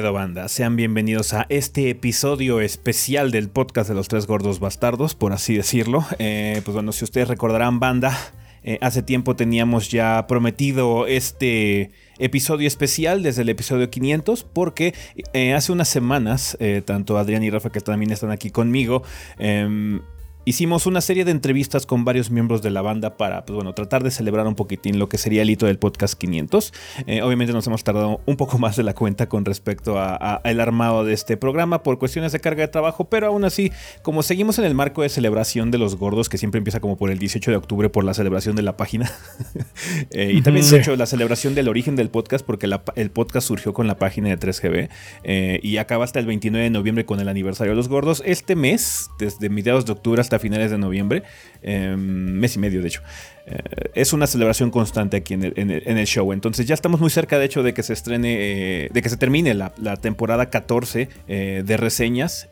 ¿Qué pedo banda? Sean bienvenidos a este episodio especial del podcast de los tres gordos bastardos, por así decirlo. Eh, pues bueno, si ustedes recordarán banda, eh, hace tiempo teníamos ya prometido este episodio especial desde el episodio 500 porque eh, hace unas semanas, tanto Adrián y Rafa que también están aquí conmigo, em, Hicimos una serie de entrevistas con varios miembros de la banda para, pues bueno, tratar de celebrar un poquitín lo que sería el hito del podcast 500. Eh, obviamente nos hemos tardado un poco más de la cuenta con respecto al armado de este programa por cuestiones de carga de trabajo, pero aún así, como seguimos en el marco de celebración de los gordos, que siempre empieza como por el 18 de octubre por la celebración de la página, eh, y también, de hecho, la celebración del origen del podcast, porque el podcast surgió con la página de 3GB eh, y acaba hasta el 29 de noviembre con el aniversario de los gordos. Este mes, desde mediados de octubre hasta finales de noviembre, em, mes y medio de hecho. Eh, es una celebración constante aquí en el, show. Entonces ya estamos muy cerca de hecho de que se estrene, eh, de que se termine la, temporada 14 eh, de reseñas.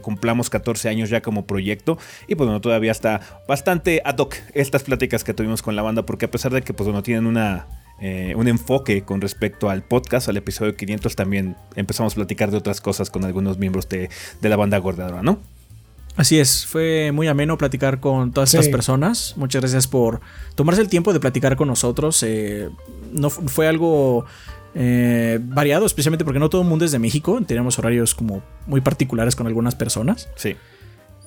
cumplamos 14 años ya como proyecto. Y pues bueno, todavía está bastante ad hoc estas pláticas que tuvimos con la banda. Porque a pesar de que pues bueno, tienen una, un enfoque con respecto al podcast, al episodio 500, también empezamos a platicar de otras cosas con algunos miembros de, de la banda Gordadora, ¿no? Así es, fue muy ameno platicar con todas estas personas. Muchas gracias por tomarse el tiempo de platicar con nosotros. Eh, no fue algo eh, variado, especialmente porque no todo el mundo es de México. Tenemos horarios como muy particulares con algunas personas. Sí.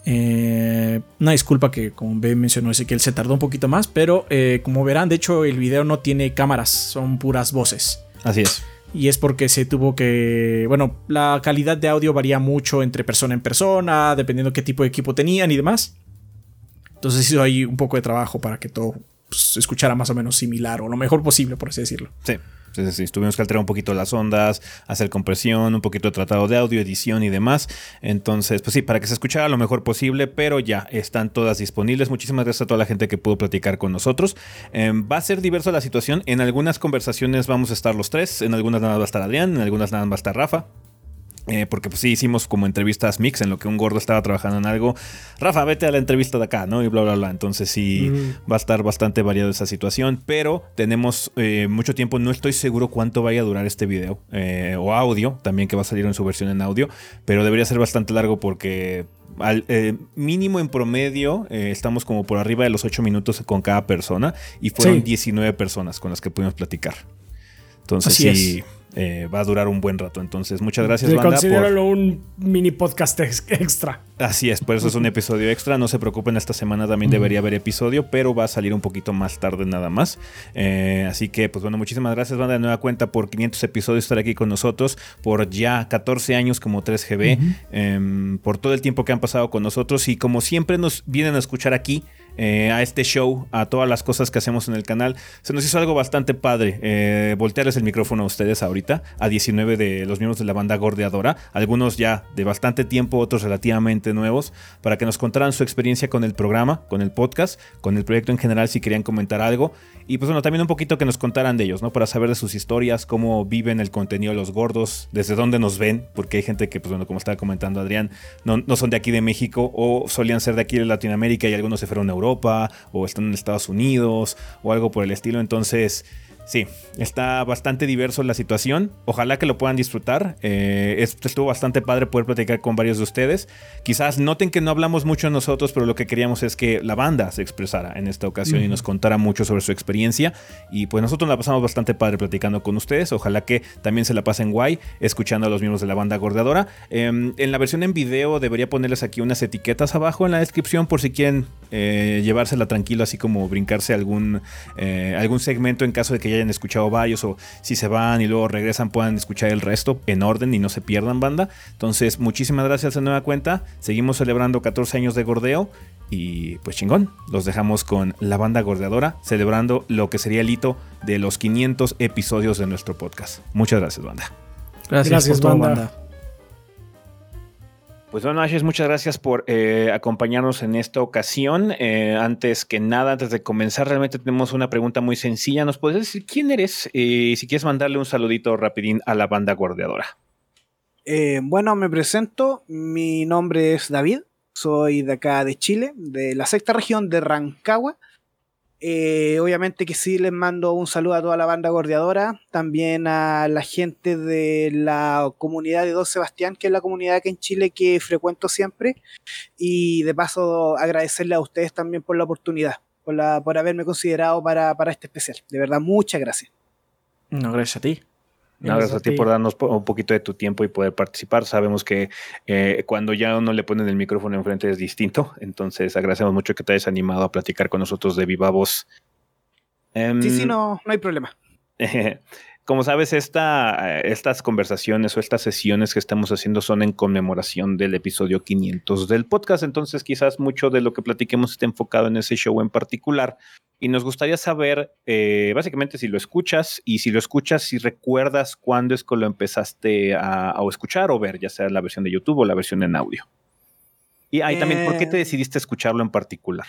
Eh, una disculpa que, como B mencionó él se tardó un poquito más, pero como verán, de hecho, el video no tiene cámaras, son puras voces. Así es y es porque se tuvo que, bueno, la calidad de audio varía mucho entre persona en persona, dependiendo qué tipo de equipo tenían y demás. Entonces hizo ahí un poco de trabajo para que todo pues, se escuchara más o menos similar o lo mejor posible, por así decirlo. Sí. Sí, tuvimos que alterar un poquito las ondas, hacer compresión, un poquito de tratado de audio, edición y demás. Entonces, pues sí, para que se escuchara lo mejor posible, pero ya están todas disponibles. Muchísimas gracias a toda la gente que pudo platicar con nosotros. Em, va a ser diversa la situación. En algunas conversaciones vamos a estar los tres, en algunas nada va a estar Adrián, en algunas nada va a estar Rafa. Eh, porque pues sí hicimos como entrevistas mix en lo que un gordo estaba trabajando en algo. Rafa, vete a la entrevista de acá, ¿no? Y bla, bla, bla. Entonces sí va a estar bastante variado esa situación. Pero tenemos eh, mucho tiempo. No estoy seguro cuánto vaya a durar este video. Eh, o audio, también que va a salir en su versión en audio. Pero debería ser bastante largo porque al mínimo en promedio estamos como por arriba de los 8 minutos con cada persona. Y fueron 19 personas con las que pudimos platicar. Entonces sí. Eh, va a durar un buen rato. Entonces, muchas gracias, banda. Considéralo un mini podcast extra. Así es, por eso es un episodio extra. No se preocupen, esta semana también debería haber episodio, pero va a salir un poquito más tarde nada más. Eh, así que, pues bueno, muchísimas gracias, banda, de nueva cuenta por 500 episodios estar aquí con nosotros, por ya 14 años como 3GB, em, por todo el tiempo que han pasado con nosotros y como siempre nos vienen a escuchar aquí. Eh, a este show, a todas las cosas que hacemos en el canal. Se nos hizo algo bastante padre. Eh, voltearles el micrófono a ustedes ahorita, a 19 de los miembros de la banda Gordeadora, algunos ya de bastante tiempo, otros relativamente nuevos, para que nos contaran su experiencia con el programa, con el podcast, con el proyecto en general, si querían comentar algo. Y pues bueno, también un poquito que nos contaran de ellos, ¿no? Para saber de sus historias, cómo viven el contenido de los gordos, desde dónde nos ven, porque hay gente que, pues bueno, como estaba comentando Adrián, no, no son de aquí de México o solían ser de aquí de Latinoamérica y algunos se fueron a Europa o están en Estados Unidos o algo por el estilo. Entonces, Sí, está bastante diverso la situación. Ojalá que lo puedan disfrutar. Eh, estuvo bastante padre poder platicar con varios de ustedes. Quizás noten que no hablamos mucho nosotros, pero lo que queríamos es que la banda se expresara en esta ocasión y nos contara mucho sobre su experiencia. Y pues nosotros la pasamos bastante padre platicando con ustedes. Ojalá que también se la pasen guay escuchando a los miembros de la banda gordeadora. Em, en la versión en video debería ponerles aquí unas etiquetas abajo en la descripción por si quieren eh, llevársela tranquilo, así como brincarse algún, eh, algún segmento en caso de que hayan escuchado varios o si se van y luego regresan puedan escuchar el resto en orden y no se pierdan banda. Entonces, muchísimas gracias de nueva cuenta. Seguimos celebrando 14 años de gordeo y pues chingón, los dejamos con la banda gordeadora celebrando lo que sería el hito de los 500 episodios de nuestro podcast. Muchas gracias, banda. Gracias, por banda. Pues bueno, Ashes, muchas gracias por eh, acompañarnos en esta ocasión. Eh, antes que nada, antes de comenzar, realmente tenemos una pregunta muy sencilla. ¿Nos puedes decir quién eres? Y si quieres mandarle un saludito rapidín a la banda guardiadora. Eh, bueno, me presento. Mi nombre es David. Soy de acá de Chile, de la sexta región de Rancagua. Eh, obviamente que sí les mando un saludo a toda la banda gordeadora, también a la gente de la comunidad de Don Sebastián, que es la comunidad que en Chile que frecuento siempre, y de paso agradecerle a ustedes también por la oportunidad, por, la, por haberme considerado para, para este especial. De verdad, muchas gracias. No, gracias a ti gracias a ti por darnos un poquito de tu tiempo y poder participar. Sabemos que eh, cuando ya uno le ponen el micrófono enfrente es distinto. Entonces agradecemos mucho que te hayas animado a platicar con nosotros de viva voz. Em, sí, sí, no, no hay problema. Como sabes, esta, estas conversaciones o estas sesiones que estamos haciendo son en conmemoración del episodio 500 del podcast, entonces quizás mucho de lo que platiquemos esté enfocado en ese show en particular. Y nos gustaría saber, eh, básicamente, si lo escuchas y si lo escuchas, si recuerdas cuándo es que lo empezaste a, escuchar o ver, ya sea la versión de YouTube o la versión en audio. Y ahí también, ¿por qué te eh. decidiste escucharlo en particular?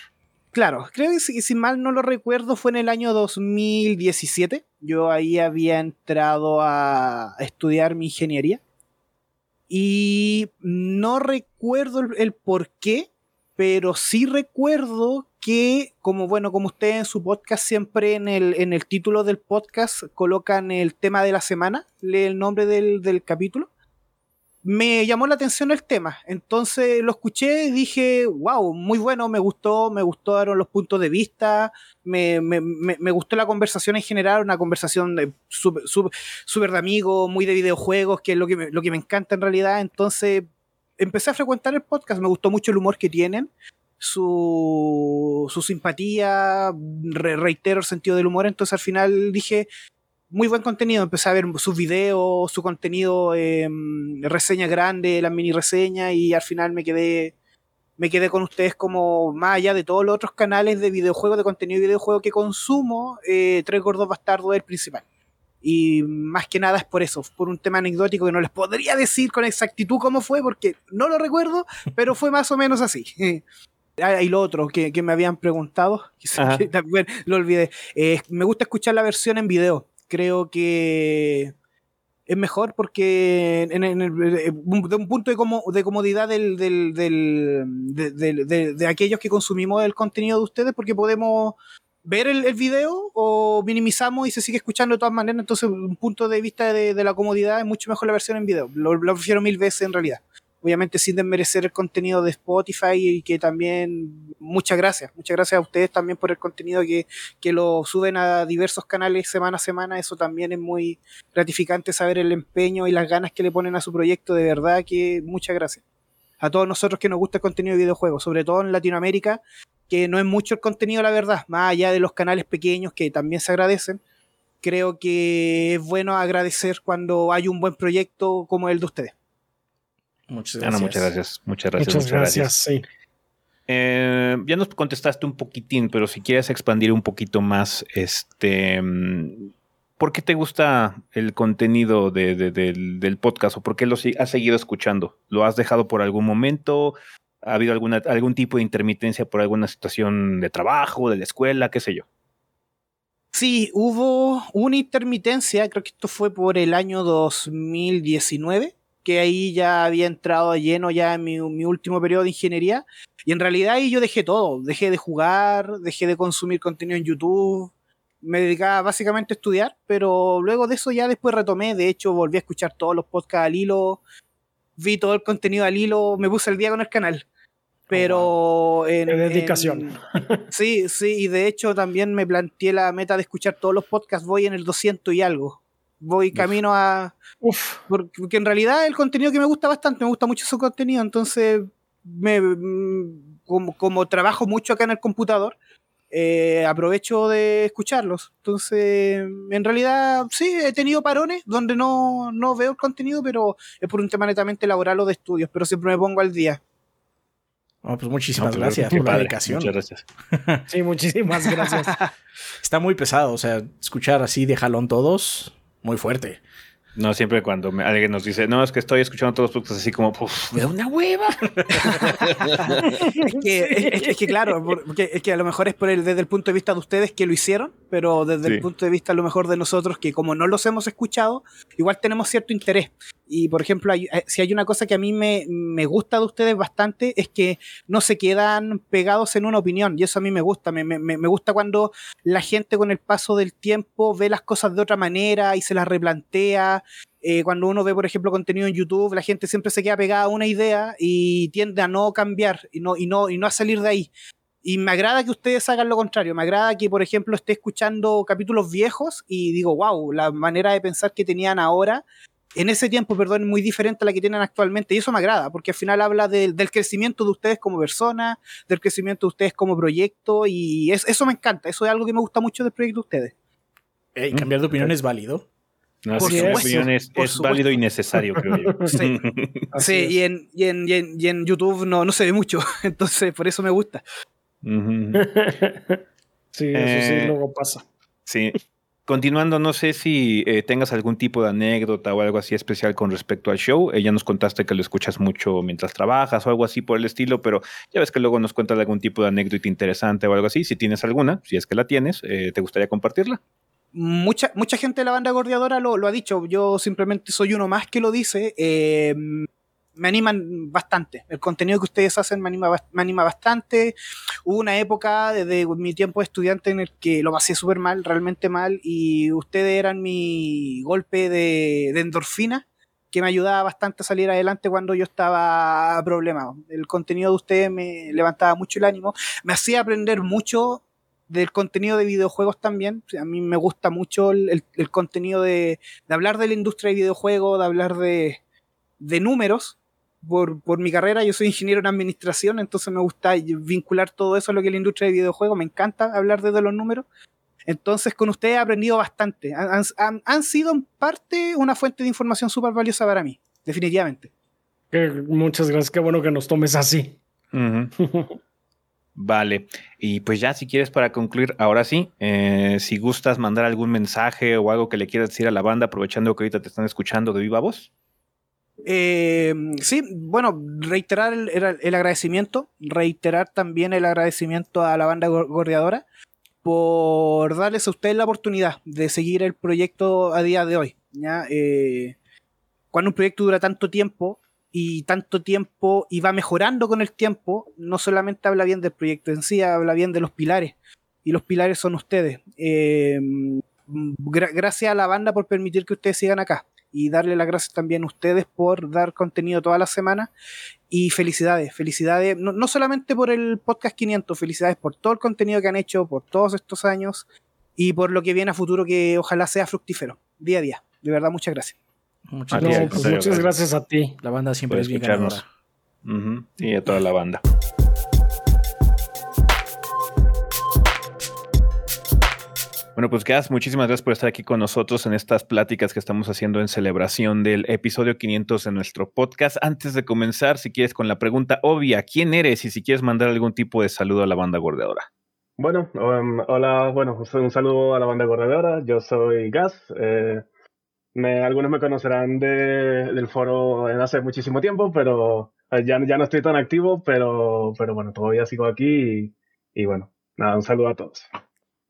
Claro, creo que si, mal no lo recuerdo fue en el año 2017. Yo ahí había entrado a, estudiar mi ingeniería. Y no recuerdo el, por qué, pero sí recuerdo que, como bueno, como ustedes en su podcast siempre en el, en el título del podcast colocan el tema de la semana, lee el nombre del, del capítulo me llamó la atención el tema. Entonces lo escuché y dije, wow, muy bueno, me gustó, me gustaron los puntos de vista, me, me, me, gustó la conversación en general, una conversación súper de amigos, muy de videojuegos, que es lo que, me, lo que me encanta en realidad. Entonces empecé a frecuentar el podcast, me gustó mucho el humor que tienen. Su, su simpatía, reitero el sentido del humor, entonces al final dije, muy buen contenido. Empecé a ver sus videos, su contenido, eh, reseña grande, las mini reseñas, y al final me quedé, me quedé con ustedes como más allá de todos los otros canales de videojuegos, de contenido de videojuegos que consumo, eh, Tres Gordos Bastardos es el principal. Y más que nada es por eso, por un tema anecdótico que no les podría decir con exactitud cómo fue, porque no lo recuerdo, pero fue más o menos así. Ah, y lo otro que, me habían preguntado, que también lo olvidé. Eh, me gusta escuchar la versión en video creo que es mejor porque en, el, de un punto de, de comodidad del, del, del, de, aquellos que consumimos el contenido de ustedes, porque podemos ver el, el, video o minimizamos y se sigue escuchando de todas maneras. Entonces, un punto de vista de, la comodidad es mucho mejor la versión en video. Lo, lo prefiero mil veces en realidad obviamente sin desmerecer el contenido de Spotify y que también muchas gracias, muchas gracias a ustedes también por el contenido que, que lo suben a diversos canales semana a semana, eso también es muy gratificante saber el empeño y las ganas que le ponen a su proyecto, de verdad que muchas gracias. A todos nosotros que nos gusta el contenido de videojuegos, sobre todo en Latinoamérica, que no es mucho el contenido, la verdad, más allá de los canales pequeños que también se agradecen, creo que es bueno agradecer cuando hay un buen proyecto como el de ustedes. Muchas gracias. muchas gracias. Muchas gracias. Muchas, gracias. Eh, ya nos contestaste un poquitín, pero si quieres expandir un poquito más, este, ¿por qué te gusta el contenido del, podcast o por qué lo has seguido escuchando? ¿Lo has dejado por algún momento? ¿Ha habido alguna, algún tipo de intermitencia por alguna situación de trabajo, de la escuela, qué sé yo? Sí, hubo una intermitencia, creo que esto fue por el año 2019 que ahí ya había entrado lleno ya en mi, último periodo de ingeniería. Y en realidad ahí yo dejé todo. Dejé de jugar, dejé de consumir contenido en YouTube. Me dedicaba básicamente a estudiar, pero luego de eso ya después retomé. De hecho, volví a escuchar todos los podcasts al hilo. Vi todo el contenido al hilo. Me puse el día con el canal. Pero oh, en, dedicación. sí, sí, y de hecho también me planteé la meta de escuchar todos los podcasts. Voy en el 200 y algo voy camino a... Uf. Porque en realidad el contenido que me gusta bastante, me gusta mucho su contenido, entonces me, mm, como, trabajo mucho acá en el computador, eh, aprovecho de escucharlos. Entonces, en realidad sí, he tenido parones donde no, no veo el contenido, pero es por un tema netamente laboral o de estudios, pero siempre me pongo al día. pues muchísimas gracias por la dedicación. Muchas gracias. sí, muchísimas gracias. Está muy pesado, o sea, escuchar así de jalón todos muy fuerte. No, siempre cuando alguien nos dice, no, es que estoy escuchando todos los podcasts así como, me da una hueva. es, que, es, que, claro, porque es que a lo mejor es por el, desde el punto de vista de ustedes que lo hicieron, pero desde el punto de vista a lo mejor de nosotros, que como no los hemos escuchado, igual tenemos cierto interés. Y por ejemplo, eh, si hay una cosa que a mí me, me, gusta de ustedes bastante, es que no se quedan pegados en una opinión, y eso a mí me gusta. Me, me, me gusta cuando la gente con el paso del tiempo ve las cosas de otra manera y se las replantea. Eh, cuando uno ve, por ejemplo, contenido en YouTube, la gente siempre se queda pegada a una idea y tiende a no cambiar y no, y no, y no a salir de ahí. Y me agrada que ustedes hagan lo contrario. Me agrada que, por ejemplo, esté escuchando capítulos viejos y digo, wow, la manera de pensar que tenían ahora en ese tiempo, perdón, es muy diferente a la que tienen actualmente. Y eso me agrada, porque al final habla del crecimiento de ustedes como persona, del crecimiento de ustedes como proyecto, y eso me encanta. Eso es algo que me gusta mucho del proyecto de ustedes. ¿Y cambiar de opinión es válido? No, por opinión es, válido y necesario, creo yo. Sí, y, en, y, en, y, en, YouTube no, no se ve mucho, entonces por eso me gusta. sí, eso sí, eh, luego pasa. Sí, Continuando, no sé si eh, tengas algún tipo de anécdota o algo así especial con respecto al show. Eh, ya nos contaste que lo escuchas mucho mientras trabajas o algo así por el estilo, pero ya ves que luego nos cuentas algún tipo de anécdota interesante o algo así. Si tienes alguna, si es que la tienes, eh, ¿te gustaría compartirla? Mucha, mucha gente de la banda gordeadora lo, lo, ha dicho. Yo simplemente soy uno más que lo dice me animan bastante. El contenido que ustedes hacen me anima, me anima bastante. Hubo una época desde mi tiempo de estudiante en el que lo pasé súper mal, realmente mal, y ustedes eran mi golpe de, endorfina que me ayudaba bastante a salir adelante cuando yo estaba problemado. El contenido de ustedes me levantaba mucho el ánimo, me hacía aprender mucho del contenido de videojuegos también. A mí me gusta mucho el, contenido de, de, hablar de la industria de videojuegos, de hablar de, de números, por, por, mi carrera, yo soy ingeniero en administración, entonces me gusta vincular todo eso a lo que es la industria de videojuegos, me encanta hablar de los números. Entonces con ustedes he aprendido bastante. Han, han, sido en parte una fuente de información súper valiosa para mí, definitivamente. muchas gracias, qué bueno que nos tomes así. Vale, y pues ya si quieres para concluir, ahora sí, eh, si gustas mandar algún mensaje o algo que le quieras decir a la banda, aprovechando que ahorita te están escuchando de viva voz. Eh, sí, bueno, reiterar el, agradecimiento, reiterar también el agradecimiento a la banda gordeadora por darles a ustedes la oportunidad de seguir el proyecto a día de hoy. ¿ya? Eh, cuando un proyecto dura tanto tiempo y tanto tiempo y va mejorando con el tiempo, no solamente habla bien del proyecto en sí, habla bien de los pilares. Y los pilares son ustedes. Eh, gracias a la banda por permitir que ustedes sigan acá y darle las gracias también a ustedes por dar contenido toda la semana. Y felicidades, felicidades, no, solamente por el podcast 500, felicidades por todo el contenido que han hecho, por todos estos años y por lo que viene a futuro que ojalá sea fructífero, día a día. De verdad, muchas gracias. Muchas, pues gracias. a ti. La banda siempre es bien ganadora. Y a toda la banda. Bueno, pues Gas, muchísimas gracias por estar aquí con nosotros en estas pláticas que estamos haciendo en celebración del episodio 500 de nuestro podcast. Antes de comenzar, si quieres con la pregunta obvia, ¿quién eres y si quieres mandar algún tipo de saludo a la banda gordeadora? Bueno, um, hola, bueno, un saludo a la banda gordeadora. Yo soy Gas. Eh, me, algunos me conocerán de, del foro en hace muchísimo tiempo, pero eh, ya, ya no estoy tan activo, pero, pero bueno, todavía sigo aquí y, y bueno, nada, un saludo a todos.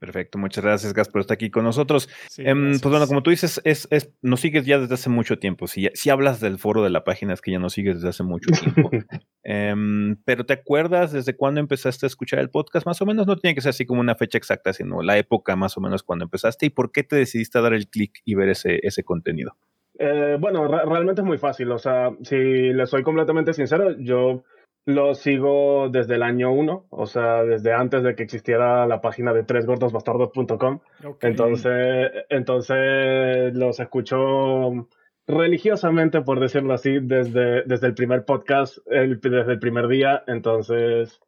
Perfecto, muchas gracias, Gas, por estar aquí con nosotros. Em, pues bueno, como tú dices, es, es, nos sigues ya desde hace mucho tiempo. Si, si hablas del foro de la página, es que ya nos sigues desde hace mucho tiempo. Em, pero ¿te acuerdas desde cuándo empezaste a escuchar el podcast? Más o menos no tiene que ser así como una fecha exacta, sino la época más o menos cuando empezaste y por qué te decidiste a dar el clic y ver ese, ese contenido. Eh, bueno, realmente es muy fácil. O sea, si le soy completamente sincero, yo lo sigo desde el año 1, o sea, desde antes de que existiera la página de tresgordosbastardos.com. Entonces, entonces los escucho religiosamente, por decirlo así, desde, desde el primer podcast, desde el primer día. Entonces,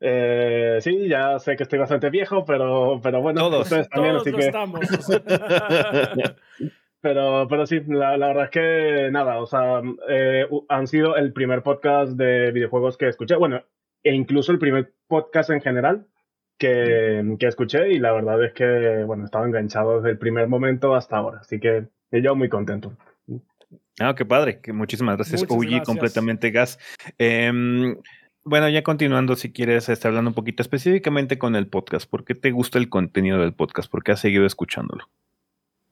eh, sí, ya sé que estoy bastante viejo, pero, pero bueno, todos, también, así que... estamos. Pero, pero sí, la, la, verdad es que nada, o sea, eh, han sido el primer podcast de videojuegos que escuché, bueno, e incluso el primer podcast en general que, que escuché y la verdad es que, bueno, estaba enganchado desde el primer momento hasta ahora, así que yo muy contento. Ah, qué padre, que muchísimas gracias, Uy, completamente gas. Eh, Bueno, ya continuando, si quieres, estar hablando un poquito específicamente con el podcast. ¿Por qué te gusta el contenido del podcast? ¿Por qué has seguido escuchándolo?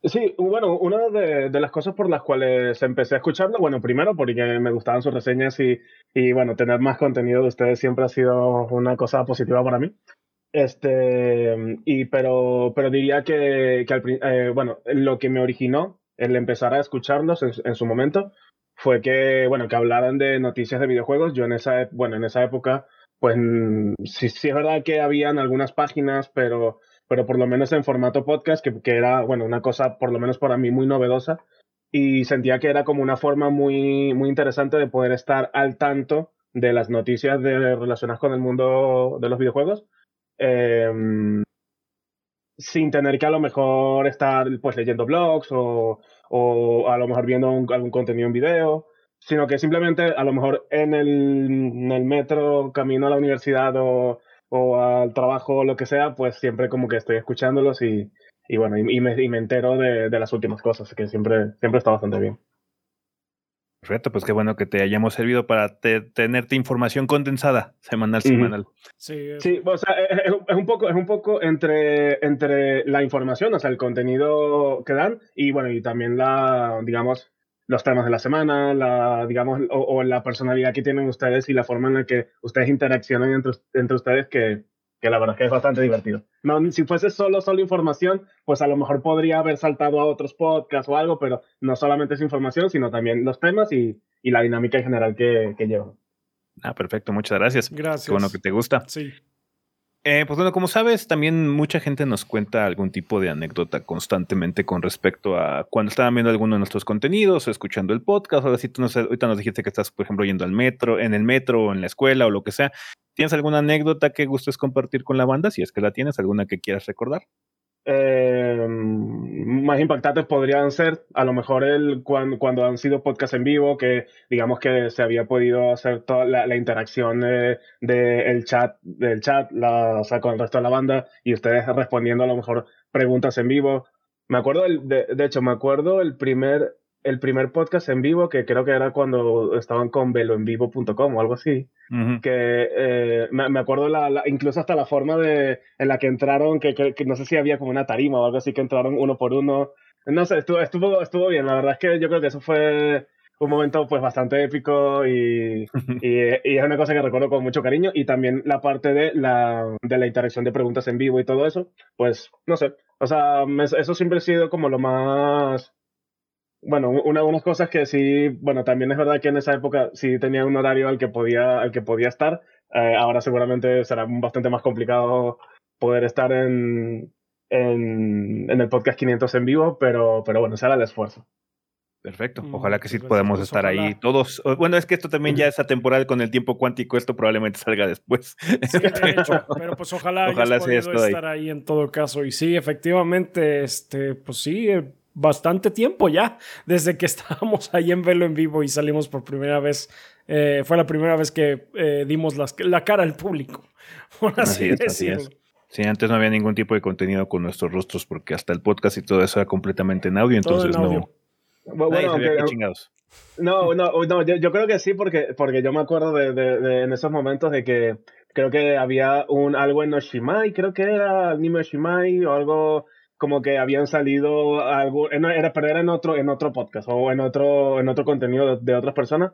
Sí, bueno, una de, las cosas por las cuales empecé a escucharlo, bueno, primero porque me gustaban sus reseñas y, y, bueno, tener más contenido de ustedes siempre ha sido una cosa positiva para mí. Este, y pero, pero diría que, que eh, bueno, lo que me originó el empezar a escucharlos en, su momento fue que, bueno, que hablaran de noticias de videojuegos. Yo en esa, bueno, en esa época, pues sí, sí es verdad que habían algunas páginas, pero pero por lo menos en formato podcast, que, que, era, bueno, una cosa por lo menos para mí muy novedosa y sentía que era como una forma muy, muy interesante de poder estar al tanto de las noticias de, relacionadas con el mundo de los videojuegos. Em, sin tener que a lo mejor estar pues leyendo blogs o, o a lo mejor viendo algún contenido en video, sino que simplemente a lo mejor en el, en el metro, camino a la universidad o, o al trabajo o lo que sea, pues siempre como que estoy escuchándolos y, y bueno, y, me, y me, entero de, de, las últimas cosas, que siempre, siempre está bastante bien. Perfecto, pues qué bueno que te hayamos servido para tenerte información condensada, semanal, semanal. Sí, sí o sea, es, es, un poco, es un poco entre, entre la información, o sea, el contenido que dan y bueno, y también la, digamos, los temas de la semana, la, digamos, o, la personalidad que tienen ustedes y la forma en la que ustedes interaccionan entre, entre ustedes, que, que la verdad es que es bastante divertido. No, si fuese solo, solo información, pues a lo mejor podría haber saltado a otros podcasts o algo, pero no solamente es información, sino también los temas y, y la dinámica en general que, que llevan. Ah, perfecto, muchas gracias. Gracias. Qué bueno que te gusta. Sí. Eh, pues bueno, como sabes, también mucha gente nos cuenta algún tipo de anécdota constantemente con respecto a cuando estaban viendo alguno de nuestros contenidos o escuchando el podcast. Ahora sí, tú nos, ahorita nos dijiste que estás, por ejemplo, yendo al metro, en el metro o en la escuela o lo que sea. ¿Tienes alguna anécdota que gustes compartir con la banda? Si es que la tienes, alguna que quieras recordar. Eh, más impactantes podrían ser a lo mejor el cuando, cuando han sido podcasts en vivo que digamos que se había podido hacer toda la, interacción del de, chat del chat o sea, con el resto de la banda y ustedes respondiendo a lo mejor preguntas en vivo. Me acuerdo de, de hecho me acuerdo el primer el primer podcast en vivo, que creo que era cuando estaban con veloenvivo.com o algo así, que eh, me, acuerdo la, incluso hasta la forma de, en la que entraron, que, que, no sé si había como una tarima o algo así, que entraron uno por uno. No sé, estuvo, estuvo, estuvo bien, la verdad es que yo creo que eso fue un momento pues bastante épico y, y, y, es una cosa que recuerdo con mucho cariño. Y también la parte de la, de la interacción de preguntas en vivo y todo eso, pues no sé, o sea, eso siempre ha sido como lo más bueno, una, unas cosas que sí, bueno, también es verdad que en esa época sí tenía un horario al que podía, al que podía estar. Eh, ahora seguramente será bastante más complicado poder estar en, en, en, el podcast 500 en vivo, pero, pero bueno, será el esfuerzo. Perfecto. Mm, Ojalá que sí pues, podamos pues, estar ahí todos. Bueno, es que esto también ya es atemporal con el tiempo cuántico. Esto probablemente salga después. Sí, pero pues ojalá, ojalá hayas podido estar ahí. ahí. en todo caso. Y sí, efectivamente, este, pues sí, eh, bastante tiempo ya, desde que estábamos ahí en Velo en vivo y salimos por primera vez. Eh, fue la primera vez que eh, dimos la cara al público, por así, decirlo. Sí, antes no había ningún tipo de contenido con nuestros rostros porque hasta el podcast y todo eso era completamente en audio, entonces no. Bueno, no, no, no, yo, creo que sí, porque, porque yo me acuerdo de, de, en esos momentos de que creo que había un algo en Oshimai, creo que era anime Oshimai o algo como que habían salido algo, era, pero era en otro, en otro podcast o en otro, en otro contenido de, otras personas.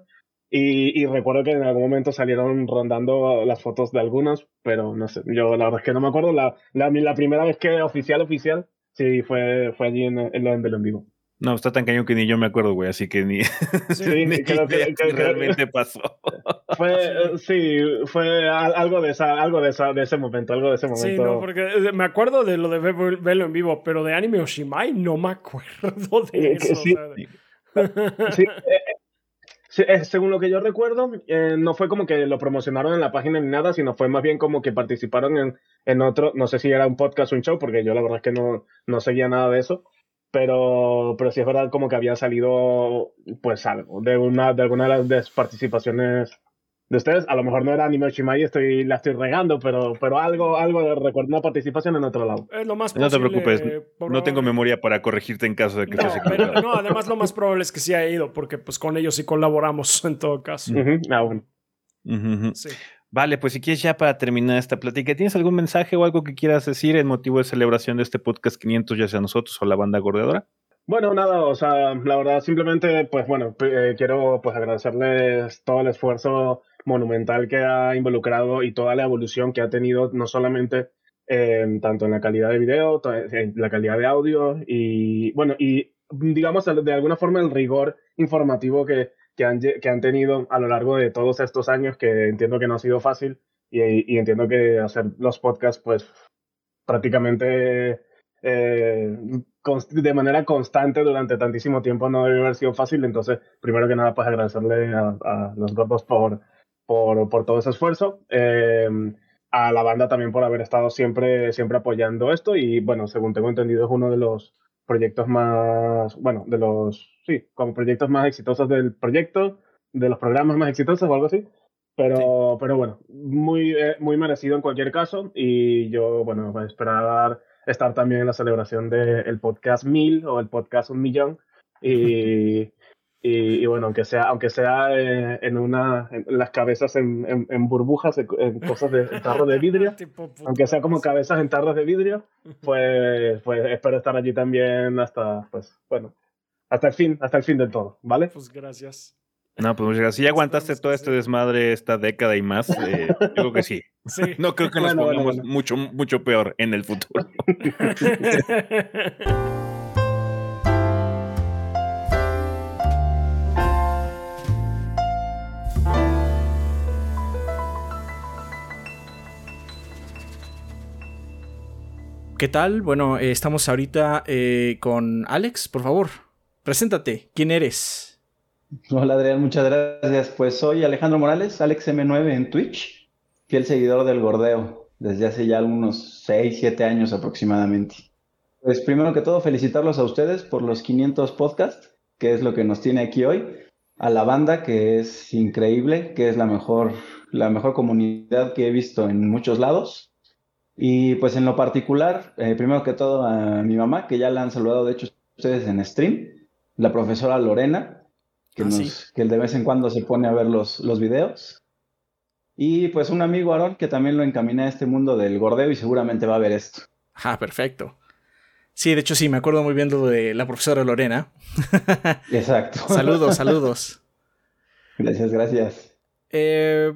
Y, y, recuerdo que en algún momento salieron rondando las fotos de algunos, pero no sé, yo la verdad es que no me acuerdo. La, la, la primera vez que oficial, oficial, sí, fue, fue allí en, en lo en vivo. No, está tan cañón que ni yo me acuerdo, güey, así que ni, sí, ni creo que, realmente pasó. Fue, sí, fue algo de esa, algo de esa, de ese momento, algo de ese momento. Sí, no, porque eh, me acuerdo de lo de verlo en vivo, pero de Anime Oshimai no me acuerdo de eso. Sí, sí. Eh, eh, según lo que yo recuerdo, no fue como que lo promocionaron en la página ni nada, sino fue más bien como que participaron en, en otro, no sé si era un podcast o un show, porque yo la verdad es que no, no seguía nada de eso pero, pero sí es verdad como que había salido pues algo de una de alguna de las participaciones de ustedes. A lo mejor no era Anime Shimai, estoy, la estoy regando, pero, pero algo, algo de recuerdo, una participación en otro lado. Es lo más no te preocupes, no tengo memoria para corregirte en caso de que no, pero, No, además lo más probable es que sí haya ido, porque pues con ellos sí colaboramos en todo caso. ah, bueno. sí. Vale, pues si quieres ya para terminar esta plática, ¿tienes algún mensaje o algo que quieras decir en motivo de celebración de este podcast 500, ya sea nosotros o la banda gordeadora? Bueno, nada, o sea, la verdad simplemente, pues bueno, eh, quiero pues agradecerles todo el esfuerzo monumental que ha involucrado y toda la evolución que ha tenido, no solamente tanto en la calidad de video, en la calidad de audio y bueno, y digamos de alguna forma el rigor informativo que, que, han, que han tenido a lo largo de todos estos años, que entiendo que no ha sido fácil y, y entiendo que hacer los podcasts pues prácticamente eh, de manera constante durante tantísimo tiempo no debe haber sido fácil. Entonces, primero que nada, pues agradecerle a, a los gordos por, por, por, todo ese esfuerzo. Eh, a la banda también por haber estado siempre, siempre apoyando esto y bueno, según tengo entendido es uno de los proyectos más, bueno, de los, sí, como proyectos más exitosos del proyecto, de los programas más exitosos o algo así. Pero, pero bueno, muy, eh, muy merecido en cualquier caso. Y yo, bueno, voy a esperar estar también en la celebración del podcast 1000 o el podcast un millón. Y, y, bueno, aunque sea, aunque sea eh, en una, en las cabezas en, en, burbujas, en, cosas de tarros de vidrio, aunque sea como cabezas en tarros de vidrio, pues, pues espero estar allí también hasta, pues, bueno, hasta el fin, hasta el fin del todo, ¿vale? Pues gracias. No, pues muchas gracias. Si ya aguantaste todo este desmadre esta década y más, eh, yo creo que sí. sí. No creo que nos pongamos mucho, mucho peor en el futuro. ¿Qué tal? Bueno, eh, estamos ahorita eh, con Alex, por favor, preséntate, ¿quién eres? Hola Adrián, muchas gracias. Pues soy Alejandro Morales, Alex M9 en Twitch, fiel seguidor del gordeo desde hace ya unos 6, 7 años aproximadamente. Pues primero que todo felicitarlos a ustedes por los 500 podcasts, que es lo que nos tiene aquí hoy, a la banda que es increíble, que es la mejor, la mejor comunidad que he visto en muchos lados y pues en lo particular, eh, primero que todo a mi mamá, que ya la han saludado de hecho ustedes en stream, la profesora Lorena, que, ah, que de vez en cuando se pone a ver los, los videos. Y pues un amigo Aaron que también lo encaminé a este mundo del gordeo y seguramente va a ver esto. Ah, perfecto. Sí, de hecho sí, me acuerdo muy bien de la profesora Lorena. Exacto. saludos, saludos. Gracias, gracias. Eh,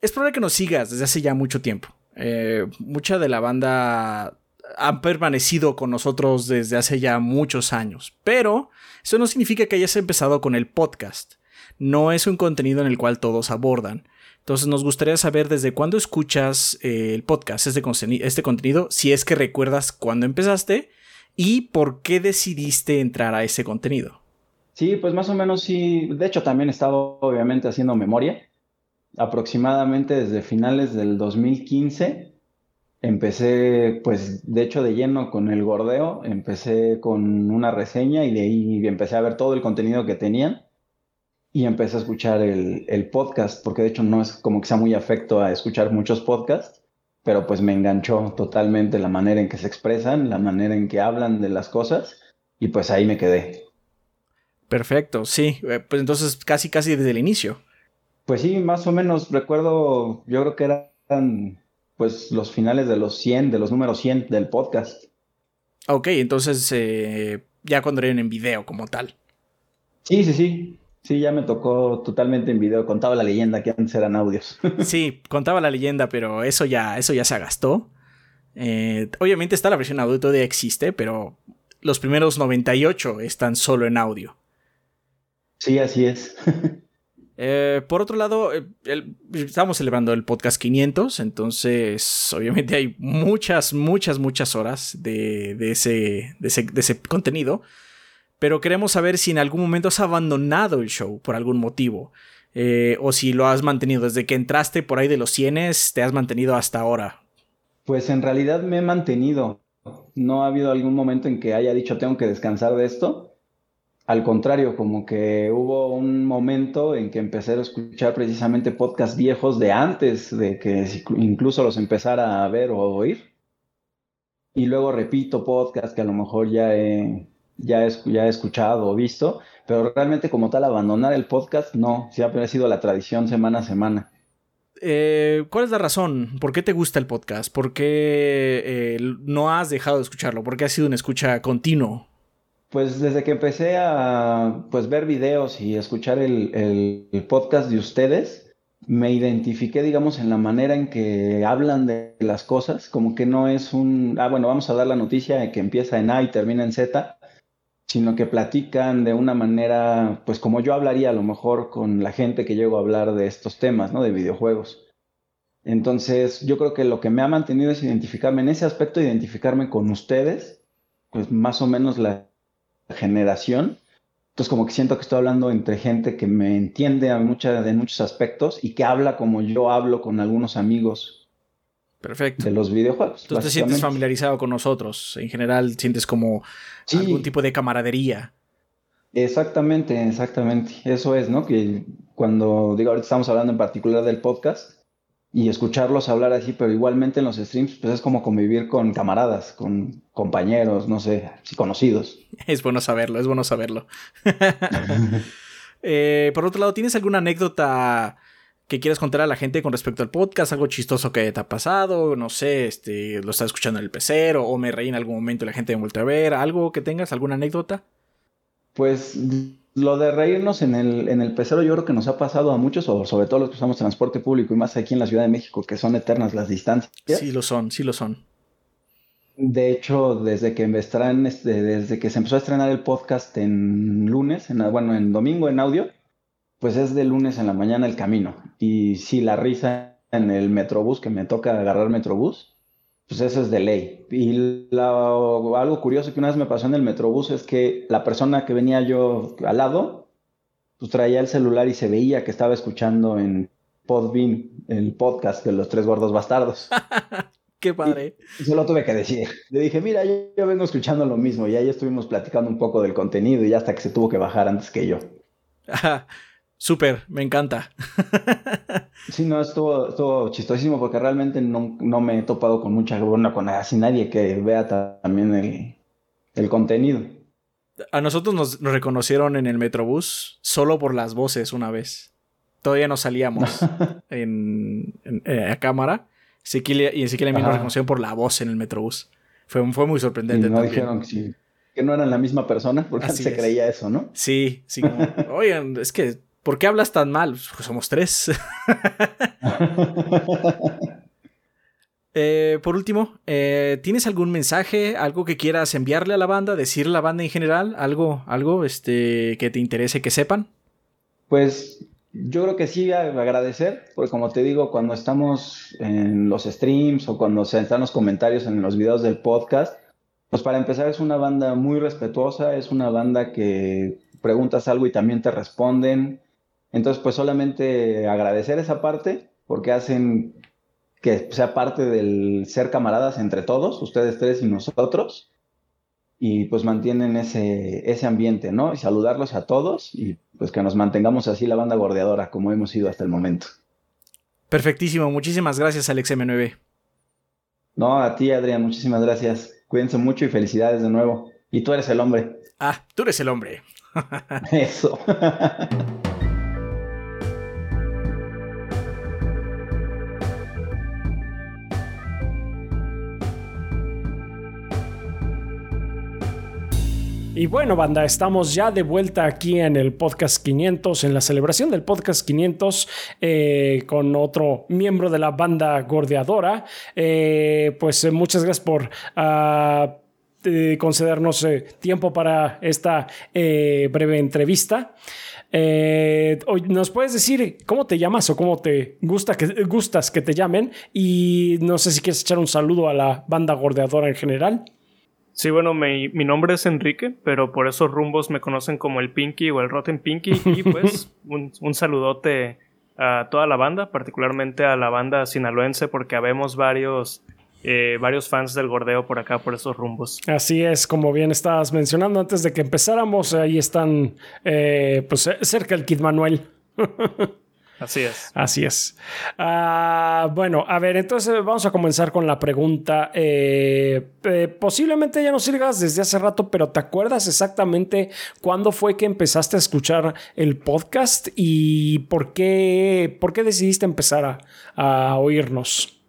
es probable que nos sigas desde hace ya mucho tiempo. Eh, mucha de la banda han permanecido con nosotros desde hace ya muchos años, pero eso no significa que hayas empezado con el podcast. No es un contenido en el cual todos abordan. Entonces nos gustaría saber desde cuándo escuchas eh, el podcast, este, este contenido, si es que recuerdas cuándo empezaste y por qué decidiste entrar a ese contenido. Sí, pues más o menos sí. De hecho, también he estado obviamente haciendo memoria aproximadamente desde finales del 2015. Empecé, pues, de hecho, de lleno con el gordeo. Empecé con una reseña y de ahí empecé a ver todo el contenido que tenían. Y empecé a escuchar el, podcast, porque de hecho no es como que sea muy afecto a escuchar muchos podcasts, pero pues me enganchó totalmente la manera en que se expresan, la manera en que hablan de las cosas, y pues ahí me quedé. Perfecto, sí, eh, pues entonces casi casi desde el inicio. Pues sí, más o menos recuerdo, yo creo que eran pues los finales de los 100, de los números 100 del podcast. Ok, entonces eh, ya cuando eran en video como tal. Sí, sí, sí. Sí, ya me tocó totalmente en video. Contaba la leyenda que antes eran audios. sí, contaba la leyenda, pero eso ya, eso ya se gastó. Eh, obviamente está la versión audio, todavía existe, pero los primeros 98 están solo en audio. Sí, así es. Eh, por otro lado, eh, estamos celebrando el podcast 500, entonces obviamente hay muchas, muchas, muchas horas de, ese, de, ese, contenido, pero queremos saber si en algún momento has abandonado el show por algún motivo, eh, o si lo has mantenido desde que entraste por ahí de los 100, te has mantenido hasta ahora. Pues en realidad me he mantenido. No ha habido algún momento en que haya dicho tengo que descansar de esto al contrario, como que hubo un momento en que empecé a escuchar precisamente podcasts viejos de antes de que incluso los empezara a ver o oír. Y luego repito podcasts que a lo mejor ya he, ya he escuchado o visto, pero realmente como tal abandonar el podcast no, siempre ha sido la tradición semana a semana. eh, ¿cuál es la razón? ¿Por qué te gusta el podcast? ¿Por qué eh, no has dejado de escucharlo? ¿Por qué has sido una escucha continuo? Pues desde que empecé a pues, ver videos y escuchar el, podcast de ustedes, me identifiqué, digamos, en la manera en que hablan de las cosas, como que no es un, ah, bueno, vamos a dar la noticia que empieza en A y termina en Z, sino que platican de una manera, pues como yo hablaría a lo mejor con la gente que llego a hablar de estos temas, ¿no? De videojuegos. Entonces, yo creo que lo que me ha mantenido es identificarme en ese aspecto, identificarme con ustedes, pues más o menos la generación. Entonces, como que siento que estoy hablando entre gente que me entiende mucha, en muchos aspectos y que habla como yo hablo con algunos amigos Perfecto. de los videojuegos. Tú te sientes familiarizado con nosotros. En general, sientes como algún tipo de camaradería. Exactamente, exactamente. Eso es, ¿no? Que cuando, digo, ahorita estamos hablando en particular del podcast y escucharlos hablar así, pero igualmente en los streams, pues es como convivir con camaradas, con compañeros, no sé, conocidos. Es bueno saberlo, es bueno saberlo. Eh, por otro lado, ¿tienes alguna anécdota que quieras contar a la gente con respecto al podcast, algo chistoso que te ha pasado, no sé, este, lo estás escuchando en el pecero o me reí en algún momento y la gente me vuelve a ver, algo que tengas, alguna anécdota. Pues lo de reírnos en el, en el pecero yo creo que nos ha pasado a muchos, o sobre todo los que usamos transporte público y más aquí en la Ciudad de México, que son eternas las distancias. Sí lo son, sí lo son. De hecho, desde que, este, desde que se empezó a estrenar el podcast en lunes, en, bueno, en domingo en audio, pues es de lunes en la mañana el camino. Y si la risa en el metrobús, que me toca agarrar metrobús, pues eso es de ley. Y algo curioso que una vez me pasó en el metrobús es que la persona que venía yo al lado, pues traía el celular y se veía que estaba escuchando en Podbean el podcast de los tres gordos bastardos. Qué padre. Y, se lo tuve que decir. Le dije, mira, yo, yo, vengo escuchando lo mismo y ahí estuvimos platicando un poco del contenido y hasta que se tuvo que bajar antes que yo. Súper, me encanta. sí, no, estuvo, chistosísimo porque realmente no, me he topado con mucha, bueno, con casi nadie que vea también el, contenido. A nosotros nos, reconocieron en el Metrobús solo por las voces una vez. Todavía no salíamos en, eh, a cámara. y Ezequiel a mí nos reconocieron por la voz en el Metrobús. Fue, fue muy sorprendente. no dijeron que sí que no eran la misma persona, porque antes se creía eso, ¿no? Sí, sí. Oigan, es que ¿Por qué hablas tan mal? Pues somos tres. Eh, por último, eh, ¿tienes algún mensaje, algo que quieras enviarle a la banda, decirle a la banda en general, algo, algo este, que te interese que sepan? Pues yo creo que sí, agradecer, porque como te digo, cuando estamos en los streams o cuando se están los comentarios en los videos del podcast, pues para empezar es una banda muy respetuosa, es una banda que preguntas algo y también te responden, entonces, pues solamente agradecer esa parte porque hacen que sea parte del ser camaradas entre todos, ustedes tres y nosotros, y pues mantienen ese, ese ambiente, ¿no? Y saludarlos a todos y pues que nos mantengamos así la banda gordeadora como hemos ido hasta el momento. Perfectísimo, muchísimas gracias Alex M9. No, a ti Adrián, muchísimas gracias. Cuídense mucho y felicidades de nuevo. Y tú eres el hombre. Ah, tú eres el hombre. Eso. Y bueno, banda, estamos ya de vuelta aquí en el podcast 500, en la celebración del podcast 500, eh, con otro miembro de la banda gordeadora. Eh, pues eh, muchas gracias por... Ah, concedernos tiempo para esta breve entrevista. ¿Nos puedes decir cómo te llamas o cómo te gusta que, gustas que te llamen? Y no sé si quieres echar un saludo a la banda gordeadora en general. Sí, bueno, mi, nombre es Enrique, pero por esos rumbos me conocen como el Pinky o el Rotten Pinky. Y pues un, saludote a toda la banda, particularmente a la banda sinaloense, porque habemos varios, eh, varios fans del gordeo por acá, por esos rumbos. Así es, como bien estabas mencionando antes de que empezáramos, ahí están eh, pues cerca el Kid Manuel. Así es. Así es. Ah, bueno, a ver, entonces vamos a comenzar con la pregunta. Eh, eh, posiblemente ya no sigas desde hace rato, pero ¿te acuerdas exactamente cuándo fue que empezaste a escuchar el podcast y por qué, por qué decidiste empezar a oírnos?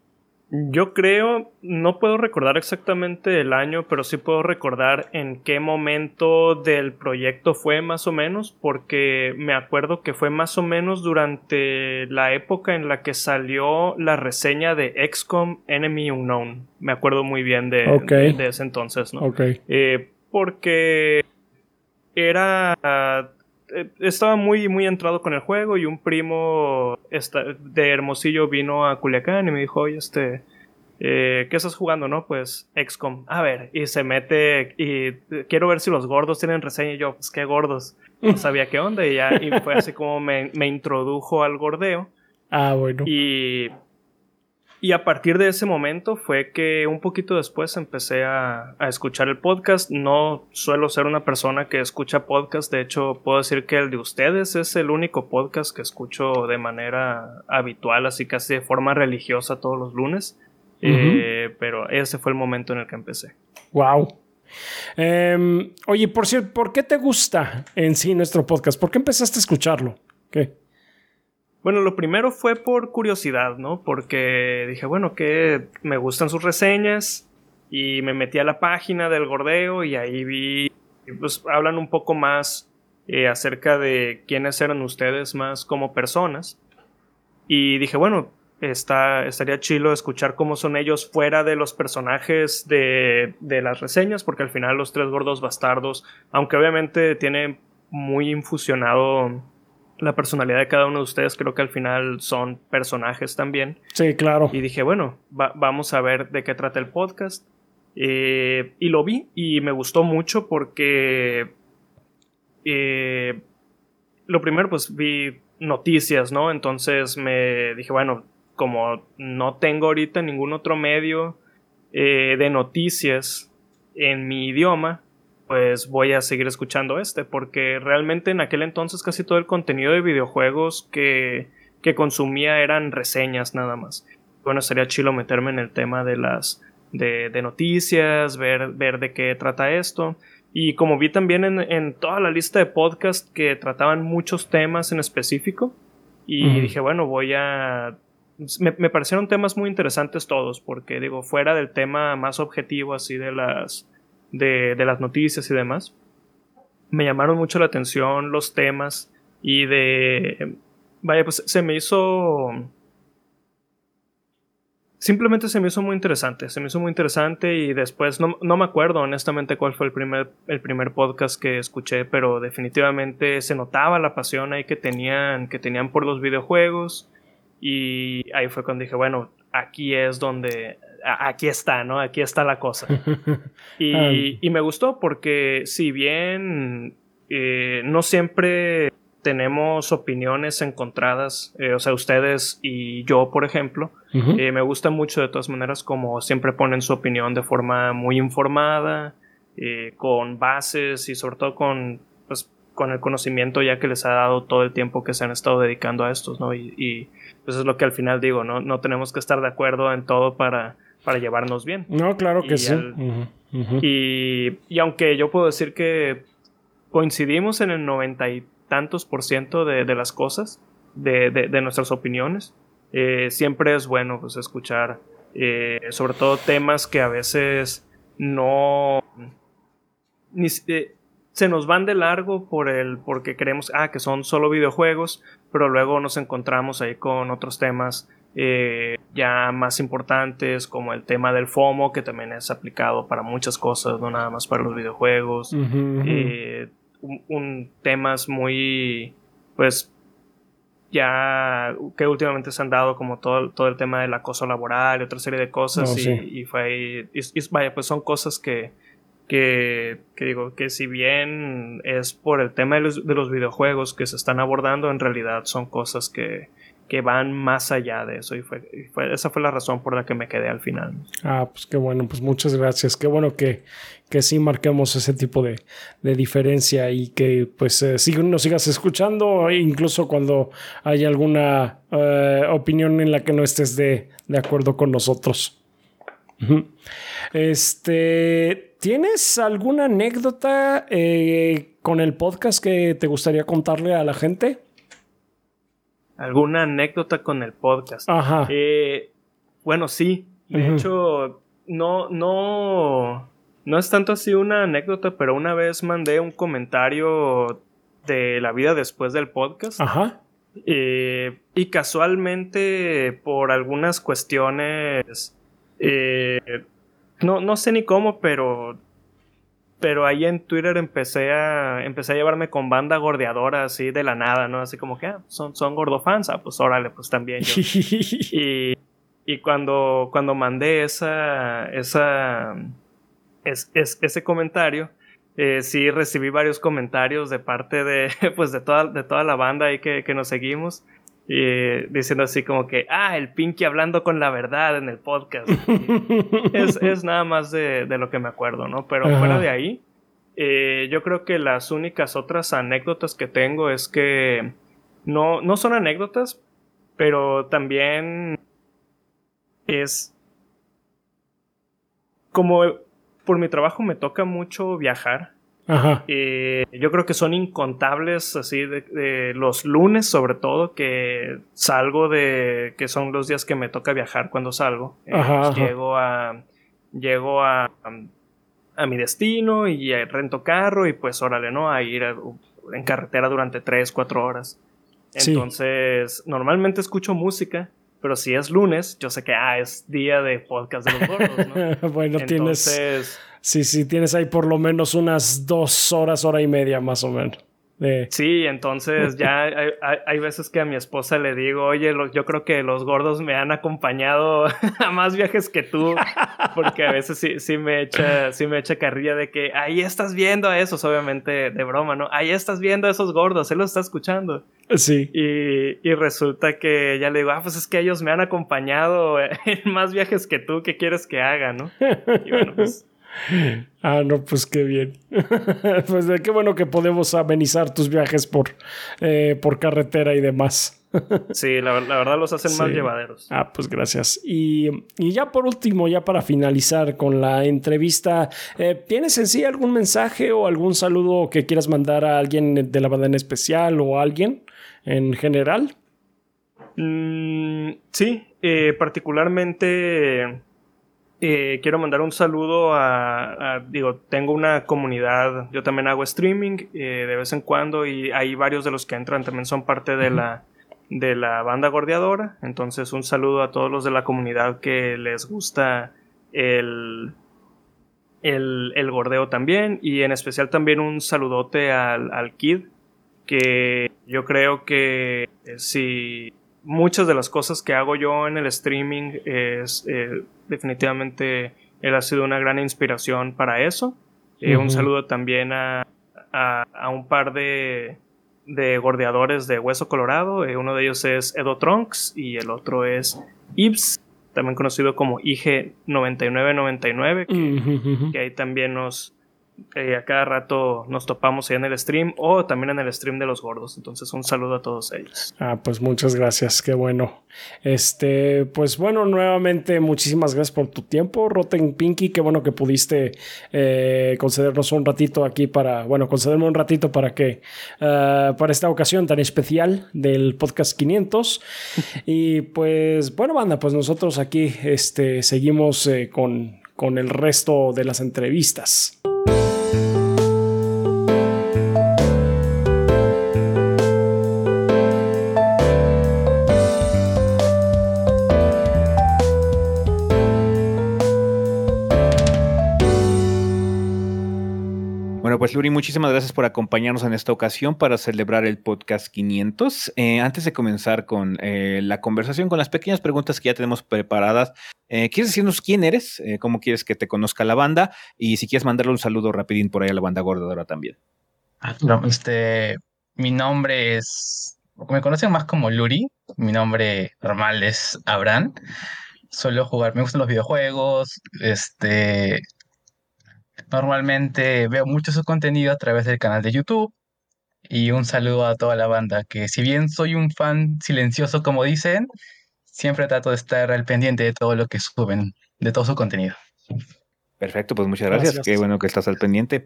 Yo creo, no puedo recordar exactamente el año, pero sí puedo recordar en qué momento del proyecto fue más o menos, porque me acuerdo que fue más o menos durante la época en la que salió la reseña de XCOM Enemy Unknown. Me acuerdo muy bien de, ese entonces, ¿no? Ok. Eh, porque era estaba muy, muy entrado con el juego y un primo de Hermosillo vino a Culiacán y me dijo, oye, este, eh, ¿qué estás jugando, no? Pues XCOM. A ver, y se mete y quiero ver si los gordos tienen reseña y yo, pues qué gordos. No sabía qué onda y ya y fue así como me, me introdujo al gordeo. Ah, bueno. Y y a partir de ese momento fue que un poquito después empecé a, escuchar el podcast. No suelo ser una persona que escucha podcast. De hecho, puedo decir que el de ustedes es el único podcast que escucho de manera habitual, así casi de forma religiosa todos los lunes. Eh, pero ese fue el momento en el que empecé. Wow. Em, oye, por cierto, ¿por qué te gusta en sí nuestro podcast? ¿Por qué empezaste a escucharlo? ¿Qué? Bueno, lo primero fue por curiosidad, ¿no? Porque dije, bueno, que me gustan sus reseñas y me metí a la página del gordeo y ahí vi, pues hablan un poco más eh, acerca de quiénes eran ustedes más como personas. Y dije, bueno, está, estaría chilo escuchar cómo son ellos fuera de los personajes de, de las reseñas, porque al final los tres gordos bastardos, aunque obviamente tiene muy infusionado la personalidad de cada uno de ustedes creo que al final son personajes también. Sí, claro. Y dije, bueno, vamos a ver de qué trata el podcast. Eh, y lo vi y me gustó mucho porque eh, lo primero pues vi noticias, ¿no? Entonces me dije, bueno, como no tengo ahorita ningún otro medio eh, de noticias en mi idioma, pues voy a seguir escuchando este, porque realmente en aquel entonces casi todo el contenido de videojuegos que, que consumía eran reseñas nada más. Bueno, sería chilo meterme en el tema de las de, de noticias, ver, ver de qué trata esto. Y como vi también en, en toda la lista de podcasts que trataban muchos temas en específico, y dije, bueno, voy a me, me, parecieron temas muy interesantes todos, porque digo, fuera del tema más objetivo así de las de, las noticias y demás, me llamaron mucho la atención los temas y de... Vaya, pues se me hizo... Simplemente se me hizo muy interesante, se me hizo muy interesante y después no, me acuerdo honestamente cuál fue el primer, el primer podcast que escuché, pero definitivamente se notaba la pasión ahí que tenían, que tenían por los videojuegos y ahí fue cuando dije, bueno, aquí es donde, aquí está, ¿no? Aquí está la cosa. Y, me gustó porque si bien eh, no siempre tenemos opiniones encontradas, eh, o sea, ustedes y yo, por ejemplo, eh, me gusta mucho de todas maneras como siempre ponen su opinión de forma muy informada, con bases y sobre todo con, pues, con el conocimiento ya que les ha dado todo el tiempo que se han estado dedicando a estos, ¿no? Y, y pues es lo que al final digo, ¿no? No tenemos que estar de acuerdo en todo para para llevarnos bien. No, claro que sí. Y, aunque yo puedo decir que coincidimos en el noventa y tantos por ciento de, las cosas, de, nuestras opiniones, eh, siempre es bueno pues, escuchar eh, sobre todo temas que a veces no... Ni, eh, se nos van de largo por el porque creemos ah que son solo videojuegos pero luego nos encontramos ahí con otros temas eh, ya más importantes como el tema del FOMO que también es aplicado para muchas cosas no nada más para los videojuegos. Eh, un, temas muy pues ya que últimamente se han dado como todo, todo el tema del acoso laboral y otra serie de cosas y, fue ahí y, vaya pues son cosas que, que, que, digo que si bien es por el tema de los, de los videojuegos que se están abordando en realidad son cosas que que van más allá de eso y fue, esa fue la razón por la que me quedé al final. Ah, pues qué bueno, pues muchas gracias. Qué bueno que, que sí marquemos ese tipo de, diferencia y que pues eh, nos sigas escuchando incluso cuando hay alguna eh, opinión en la que no estés de, acuerdo con nosotros. Este, ¿tienes alguna anécdota eh, con el podcast que te gustaría contarle a la gente? Alguna anécdota con el podcast. Ajá. Eh, bueno, sí. De hecho, no, no, no es tanto así una anécdota, pero una vez mandé un comentario de la vida después del podcast. Ajá. Eh, y casualmente, por algunas cuestiones, eh, no, no sé ni cómo, pero pero ahí en Twitter empecé a, empecé a llevarme con banda gordeadora así de la nada, ¿no? Así como que ah, son, son gordofans, ah, pues órale, pues también yo. y, y cuando, cuando mandé esa, esa, es, ese comentario, eh, sí recibí varios comentarios de parte de, pues de toda, de toda la banda ahí que, que nos seguimos. Y diciendo así como que, ah, el Pinky hablando con la verdad en el podcast. es, es, nada más de, de, lo que me acuerdo, ¿no? Pero fuera de ahí, eh, yo creo que las únicas otras anécdotas que tengo es que no, no son anécdotas, pero también es como por mi trabajo me toca mucho viajar Ajá. Eh, yo creo que son incontables, así, de, los lunes sobre todo, que salgo de, que son los días que me toca viajar cuando salgo. Eh, pues llego a, llego a, a, mi destino y rento carro y pues órale, ¿no? A ir en carretera durante 3, 4 horas. Entonces, normalmente escucho música, pero si es lunes, yo sé que, ah, es día de podcast de los gordos, ¿no? bueno, Entonces, tienes Sí, sí, tienes ahí por lo menos unas dos horas, hora y media más o menos. Sí, entonces ya hay, veces que a mi esposa le digo, oye, yo creo que los gordos me han acompañado a más viajes que tú, porque a veces sí, sí, me echa, sí me echa carrilla de que ahí estás viendo a esos, obviamente de broma, ¿no? Ahí estás viendo a esos gordos, él los está escuchando. Sí. Y, y resulta que ya le digo, ah, pues es que ellos me han acompañado en más viajes que tú, ¿qué quieres que haga, no? Y bueno, pues Ah, no, pues qué bien. pues qué bueno que podemos amenizar tus viajes por, eh, por carretera y demás. sí, la, verdad los hacen más llevaderos. Ah, pues gracias. Y, ya por último, ya para finalizar con la entrevista, eh, ¿tienes en sí algún mensaje o algún saludo que quieras mandar a alguien de la banda en especial o a alguien en general? Mm, sí, eh, particularmente eh, quiero mandar un saludo a, digo, tengo una comunidad, yo también hago streaming eh, de vez en cuando y hay varios de los que entran también son parte de la, de la banda gordeadora, entonces un saludo a todos los de la comunidad que les gusta el, el, el gordeo también y en especial también un saludote al, al Kid, que yo creo que eh, si muchas de las cosas que hago yo en el streaming es eh, definitivamente él ha sido una gran inspiración para eso. Eh, un saludo también a, a, un par de, de, gordeadores de Hueso Colorado. Eh, uno de ellos es Edo Trunks y el otro es Ibs, también conocido como IG9999, que, que ahí también nos, a cada rato nos topamos ahí en el stream o también en el stream de los gordos. Entonces, un saludo a todos ellos. Ah, pues muchas gracias, qué bueno. Este, pues bueno, nuevamente muchísimas gracias por tu tiempo, Rotten Pinky. Qué bueno que pudiste eh, concedernos un ratito aquí para, bueno, concederme un ratito para que, uh, para esta ocasión tan especial del podcast 500. y pues, bueno, banda, pues nosotros aquí este, seguimos eh, con, con el resto de las entrevistas. Pues Luri, muchísimas gracias por acompañarnos en esta ocasión para celebrar el podcast 500. Eh, antes de comenzar con eh, la conversación, con las pequeñas preguntas que ya tenemos preparadas, eh, ¿quieres decirnos quién eres? ¿Cómo quieres que te conozca la banda? Y si quieres mandarle un saludo rapidín por ahí a la banda gordadora también. Ah, este, mi nombre es, me conocen más como Luri, Mi nombre normal es Abraham. Suelo jugar, me gustan los videojuegos. Este, normalmente veo mucho su contenido a través del canal de YouTube. Y un saludo a toda la banda, que si bien soy un fan silencioso como dicen, siempre trato de estar al pendiente de todo lo que suben, de todo su contenido. Perfecto, pues muchas gracias. Qué bueno que estás al pendiente.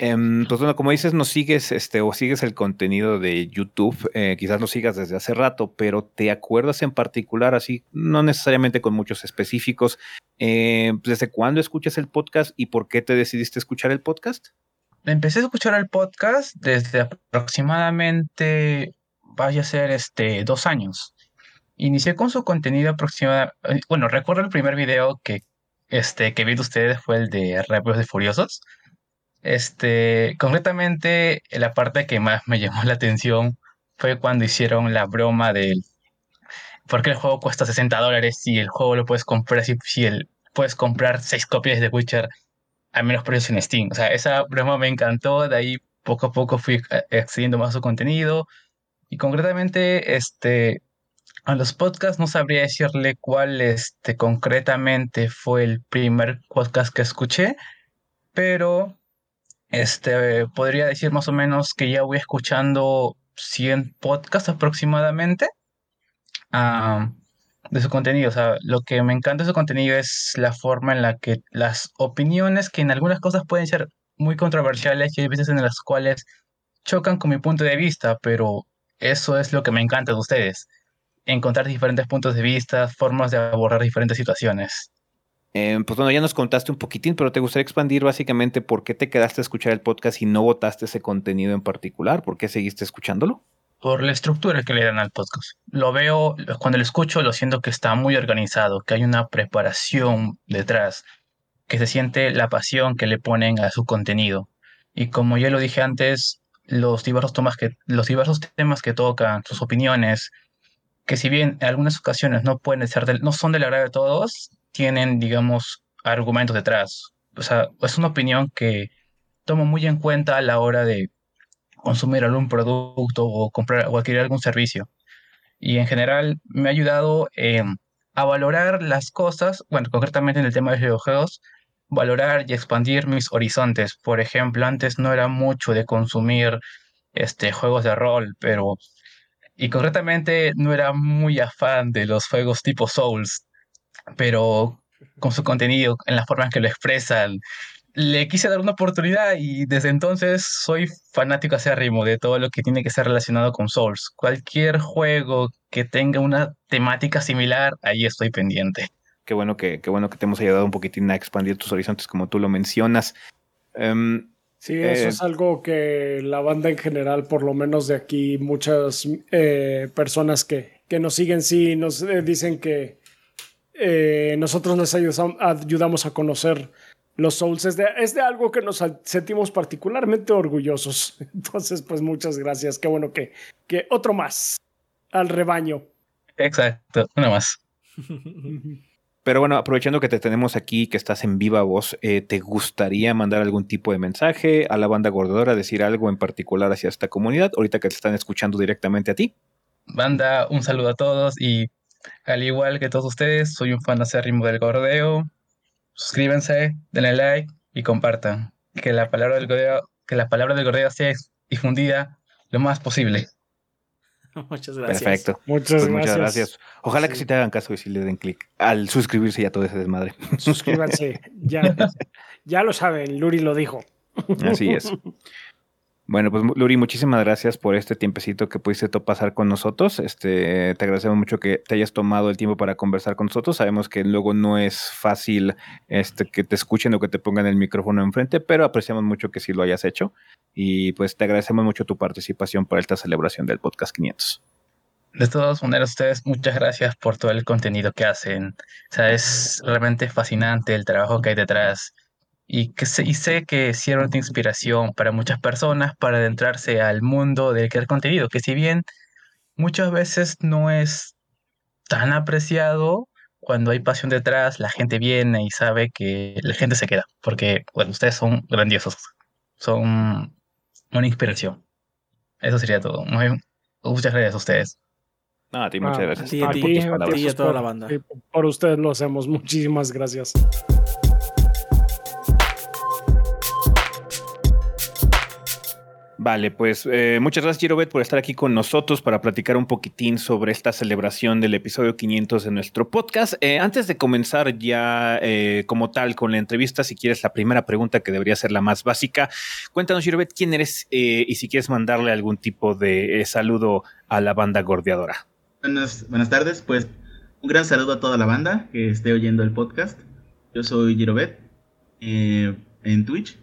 Em, pues bueno, como dices, no sigues este o sigues el contenido de YouTube, eh, quizás lo sigas desde hace rato, pero ¿te acuerdas en particular, así, no necesariamente con muchos específicos, eh, desde cuándo escuchas el podcast y por qué te decidiste escuchar el podcast? Empecé a escuchar el podcast desde aproximadamente, vaya a ser este, dos años. Inicié con su contenido aproximadamente, bueno, recuerdo el primer video que, este, que vi de ustedes fue el de Rápidos de Furiosos este, concretamente, la parte que más me llamó la atención fue cuando hicieron la broma del por qué el juego cuesta 60 dólares si el juego lo puedes comprar, si, si el, puedes comprar 6 copias de Witcher a menos precios en Steam. O sea, esa broma me encantó, de ahí poco a poco fui accediendo más a su contenido. Y concretamente, este, a los podcasts no sabría decirle cuál este, concretamente fue el primer podcast que escuché, pero este, podría decir más o menos que ya voy escuchando 100 podcasts aproximadamente de su contenido. O sea, lo que me encanta de su contenido es la forma en la que las opiniones, que en algunas cosas pueden ser muy controversiales y hay veces en las cuales chocan con mi punto de vista, pero eso es lo que me encanta de ustedes. Encontrar diferentes puntos de vista, formas de abordar diferentes situaciones. Eh, pues bueno, ya nos contaste un poquitín, pero te gustaría expandir básicamente por qué te quedaste a escuchar el podcast y no votaste ese contenido en particular. ¿Por qué seguiste escuchándolo? Por la estructura que le dan al podcast. Lo veo, cuando lo escucho, lo siento que está muy organizado, que hay una preparación detrás, que se siente la pasión que le ponen a su contenido. Y como ya lo dije antes, los diversos, temas que, los diversos temas que tocan, sus opiniones, que si bien en algunas ocasiones no pueden ser no son del agrado de todos, tienen, digamos, argumentos detrás. O sea, es una opinión que tomo muy en cuenta a la hora de consumir algún producto o comprar o adquirir algún servicio. Y en general me ha ayudado a valorar las cosas, bueno, concretamente en el tema de videojuegos, valorar y expandir mis horizontes. Por ejemplo, antes no era mucho de consumir este, juegos de rol, pero... Y concretamente no era muy afán de los juegos tipo Souls, pero con su contenido, en la forma en que lo expresan, le quise dar una oportunidad y desde entonces soy fanático ritmo de todo lo que tiene que ser relacionado con Souls. Cualquier juego que tenga una temática similar, ahí estoy pendiente. Qué bueno que, qué bueno que te hemos ayudado un poquitín a expandir tus horizontes como tú lo mencionas. Em, sí, eso eh, es algo que la banda en general, por lo menos de aquí, muchas eh, personas que, que, nos siguen, sí, nos eh, dicen que, eh, nosotros les ayudamos, a conocer los Souls. Es de, algo que nos sentimos particularmente orgullosos. Entonces, pues muchas gracias. Qué bueno que, que otro más al rebaño. Exacto, uno más. Pero bueno, aprovechando que te tenemos aquí, que estás en viva voz, eh, ¿te gustaría mandar algún tipo de mensaje a la banda gordadora, decir algo en particular hacia esta comunidad, ahorita que te están escuchando directamente a ti? Banda, un saludo a todos y al igual que todos ustedes, soy un fan acérrimo del gordeo. Suscríbanse, denle like y compartan. Que la palabra del gordeo, que la palabra del gordeo sea difundida lo más posible. Muchas gracias. Perfecto. Muchas, pues muchas gracias. Ojalá que si te hagan caso y si le den clic al suscribirse ya todo ese desmadre. Suscríbanse. Ya, ya lo saben, Luri lo dijo. Así es. Bueno, pues Luri, muchísimas gracias por este tiempecito que pudiste pasar con nosotros. Este, te agradecemos mucho que te hayas tomado el tiempo para conversar con nosotros. Sabemos que luego no es fácil este, que te escuchen o que te pongan el micrófono enfrente, pero apreciamos mucho que sí lo hayas hecho. Y pues te agradecemos mucho tu participación para esta celebración del podcast 500. De todas maneras, ustedes, muchas gracias por todo el contenido que hacen. O sea, es realmente fascinante el trabajo que hay detrás y, que sé, y sé que sirve de inspiración para muchas personas para adentrarse al mundo del crear contenido, que si bien muchas veces no es tan apreciado, cuando hay pasión detrás, la gente viene y sabe que la gente se queda, porque bueno, ustedes son grandiosos, son una inspiración. Eso sería todo. Muchas gracias a ustedes. No, a ti muchas ah, gracias. A ti, a, a toda la banda. Por ustedes lo hacemos. Muchísimas gracias. Vale, pues eh, muchas gracias Girobet por estar aquí con nosotros para platicar un poquitín sobre esta celebración del episodio 500 de nuestro podcast. Eh, antes de comenzar ya eh, como tal con la entrevista, si quieres la primera pregunta que debería ser la más básica, cuéntanos Girobet quién eres y si quieres mandarle algún tipo de saludo a la banda gordeadora. Buenas, buenas tardes, pues un gran saludo a toda la banda que esté oyendo el podcast. Yo soy Girobet en Twitch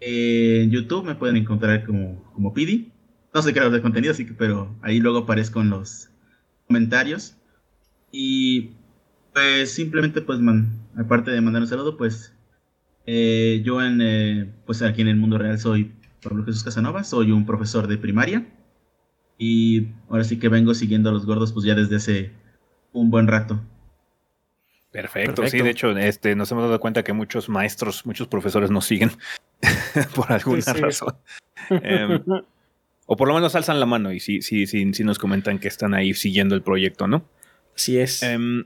en YouTube me pueden encontrar como, como Pidi. No soy creador de contenido, así que, pero ahí luego aparezco en los comentarios. Y pues simplemente, pues, aparte de mandar un saludo, pues eh, yo en, eh, pues aquí en el mundo real soy Pablo Jesús Casanova, soy un profesor de primaria. Y ahora sí que vengo siguiendo a los gordos, pues ya desde hace un buen rato. Perfecto, sí, de hecho, este, nos hemos dado cuenta que muchos maestros, muchos profesores nos siguen por alguna razón. Em, o por lo menos alzan la mano y sí, sí, sí nos comentan que están ahí siguiendo el proyecto, ¿no? Así es. Em,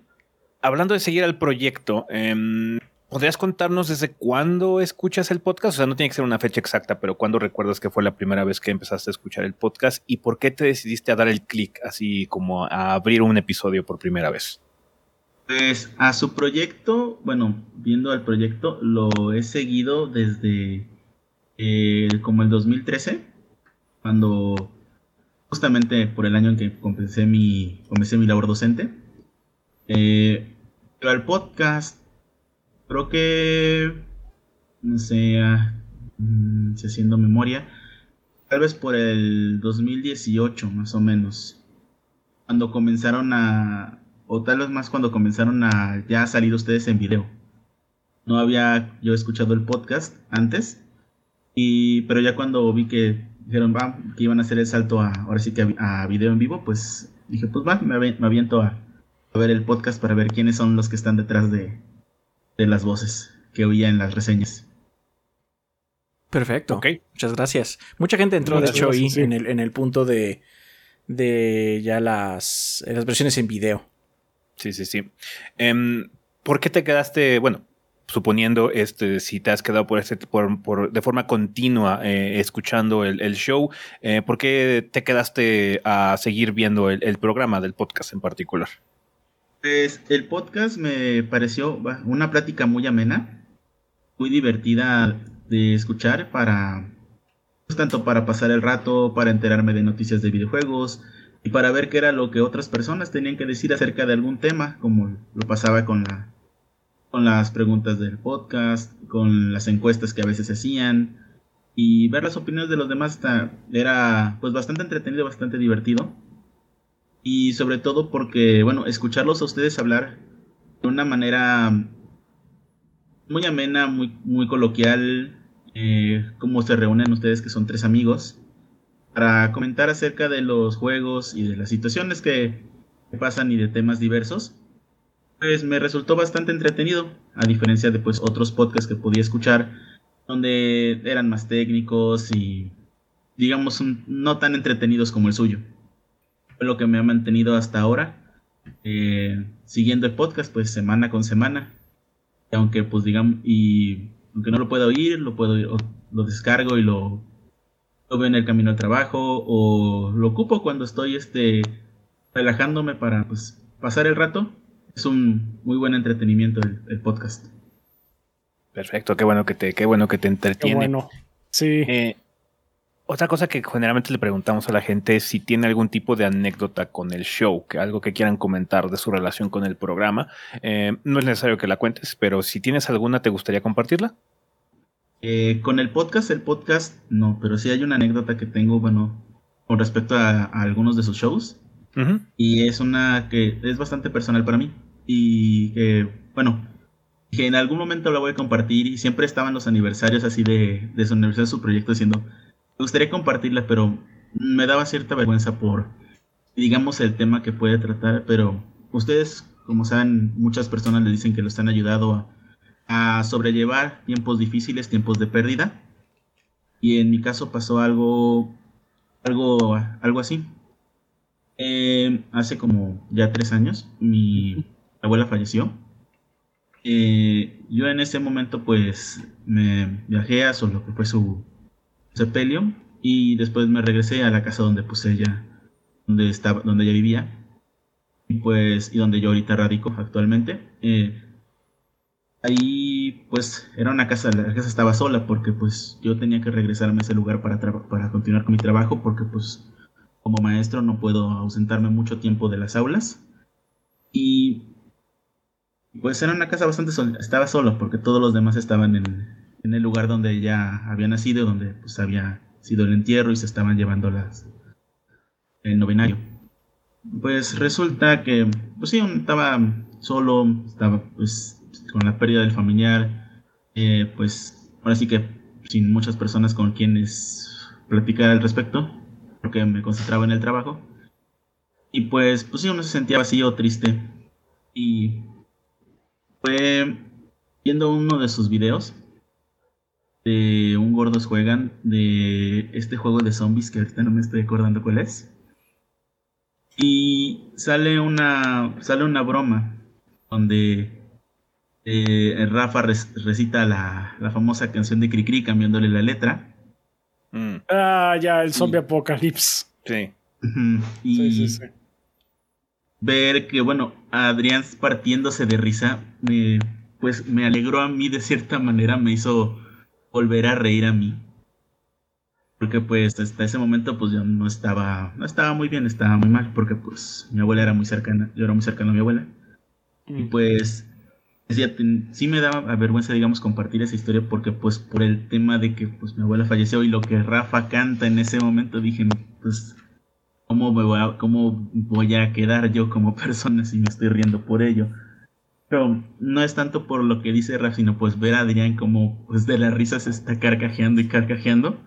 hablando de seguir al proyecto, em, ¿podrías contarnos desde cuándo escuchas el podcast? O sea, no tiene que ser una fecha exacta, pero ¿cuándo recuerdas que fue la primera vez que empezaste a escuchar el podcast y por qué te decidiste a dar el clic así como a abrir un episodio por primera vez? Pues a su proyecto, bueno, viendo al proyecto, lo he seguido desde eh, como el 2013, cuando justamente por el año en que comencé mi, comencé mi labor docente. Eh, pero al podcast, creo que, no sé, ah, mm, si haciendo memoria, tal vez por el 2018 más o menos, cuando comenzaron a, o tal vez más cuando comenzaron a ya salir ustedes en video. No había yo escuchado el podcast antes, y, pero ya cuando vi que dijeron que iban a hacer el salto a, ahora sí que a, video en vivo, pues dije, pues va, me, aviento a, ver el podcast para ver quiénes son los que están detrás de, de las voces que oía en las reseñas. Perfecto. Muchas gracias. Mucha gente entró, de hecho, ahí en, el, en el punto de, de ya las, las versiones en video. Sí, sí, sí. Em, ¿Por qué te quedaste, bueno, suponiendo este, si te has quedado por, este, por, de forma continua eh, escuchando el, show, eh, ¿por qué te quedaste a seguir viendo el, programa del podcast en particular? Pues el podcast me pareció una plática muy amena, muy divertida de escuchar para, pues, tanto para pasar el rato, para enterarme de noticias de videojuegos, y para ver qué era lo que otras personas tenían que decir acerca de algún tema, como lo pasaba con la con las preguntas del podcast, con las encuestas que a veces hacían y ver las opiniones de los demás era pues bastante entretenido, bastante divertido. Y sobre todo porque, bueno, escucharlos a ustedes hablar de una manera muy amena, muy, muy coloquial, eh, como se reúnen ustedes que son tres amigos para comentar acerca de los juegos y de las situaciones que, pasan y de temas diversos, pues me resultó bastante entretenido, a diferencia de pues otros podcasts que podía escuchar, donde eran más técnicos y digamos no tan entretenidos como el suyo. Fue lo que me ha mantenido hasta ahora, eh, siguiendo el podcast pues semana con semana. Y aunque pues digamos, y aunque no lo pueda oír, lo puedo lo descargo y lo lo veo en el camino al trabajo o lo ocupo cuando estoy este, relajándome para pues, pasar el rato. Es un muy buen entretenimiento el, podcast. Perfecto, qué bueno que te, qué bueno que te entretiene. bueno, sí. Eh, otra cosa que generalmente le preguntamos a la gente es si tiene algún tipo de anécdota con el show, que algo que quieran comentar de su relación con el programa. Eh, no es necesario que la cuentes, pero si tienes alguna, ¿te gustaría compartirla? Eh, con el podcast, el podcast no, pero sí hay una anécdota que tengo, bueno, con respecto a, algunos de sus shows. Y es una que es bastante personal para mí. Y que, bueno, que en algún momento la voy a compartir. Y siempre estaban los aniversarios así de, de su aniversario, su proyecto, diciendo, me gustaría compartirla, pero me daba cierta vergüenza por, digamos, el tema que puede tratar. Pero ustedes, como saben, muchas personas le dicen que lo están ayudando a a sobrellevar tiempos difíciles, tiempos de pérdida. Y en mi caso pasó algo, algo, algo así. Eh, hace como ya tres años mi abuela falleció. Eh, yo en ese momento pues me viajé a lo que fue su sepelio y después me regresé a la casa donde pues ella, donde estaba, donde ella vivía y pues y donde yo ahorita radico actualmente. Eh, ahí pues era una casa, la casa estaba sola porque pues yo tenía que regresarme a ese lugar para, para continuar con mi trabajo porque pues como maestro no puedo ausentarme mucho tiempo de las aulas. Y pues era una casa bastante sola, estaba solo porque todos los demás estaban en, el lugar donde ella había nacido, donde pues había sido el entierro y se estaban llevando las el novenario. Pues resulta que, pues sí, estaba solo, estaba pues con la pérdida del familiar, eh, pues ahora sí que sin muchas personas con quienes platicar al respecto porque me concentraba en el trabajo. Y pues, pues sí, uno se sentía vacío, triste. Y fue viendo uno de sus videos de un gordos juegan de este juego de zombies que ahorita no me estoy acordando cuál es. Y sale una sale una broma donde eh, Rafa recita la, la, famosa canción de Cricri cambiándole la letra. Mm. Ah, ya, el zombie apocalypse. Sí. Y ver que, bueno, Adrián partiéndose de risa, me, pues me alegró a mí de cierta manera, me hizo volver a reír a mí. Porque pues hasta ese momento pues yo no estaba, no estaba muy bien, estaba muy mal, porque pues mi abuela era muy cercana, yo era muy cercano a mi abuela. Y mm. pues sí me daba vergüenza, digamos, compartir esa historia porque pues por el tema de que pues mi abuela falleció y lo que Rafa canta en ese momento dije, pues, ¿cómo, me voy, a, cómo voy a quedar yo como persona si me estoy riendo por ello? Pero no es tanto por lo que dice Rafa, sino pues ver a Adrián como pues de la risa se está carcajeando y carcajeando.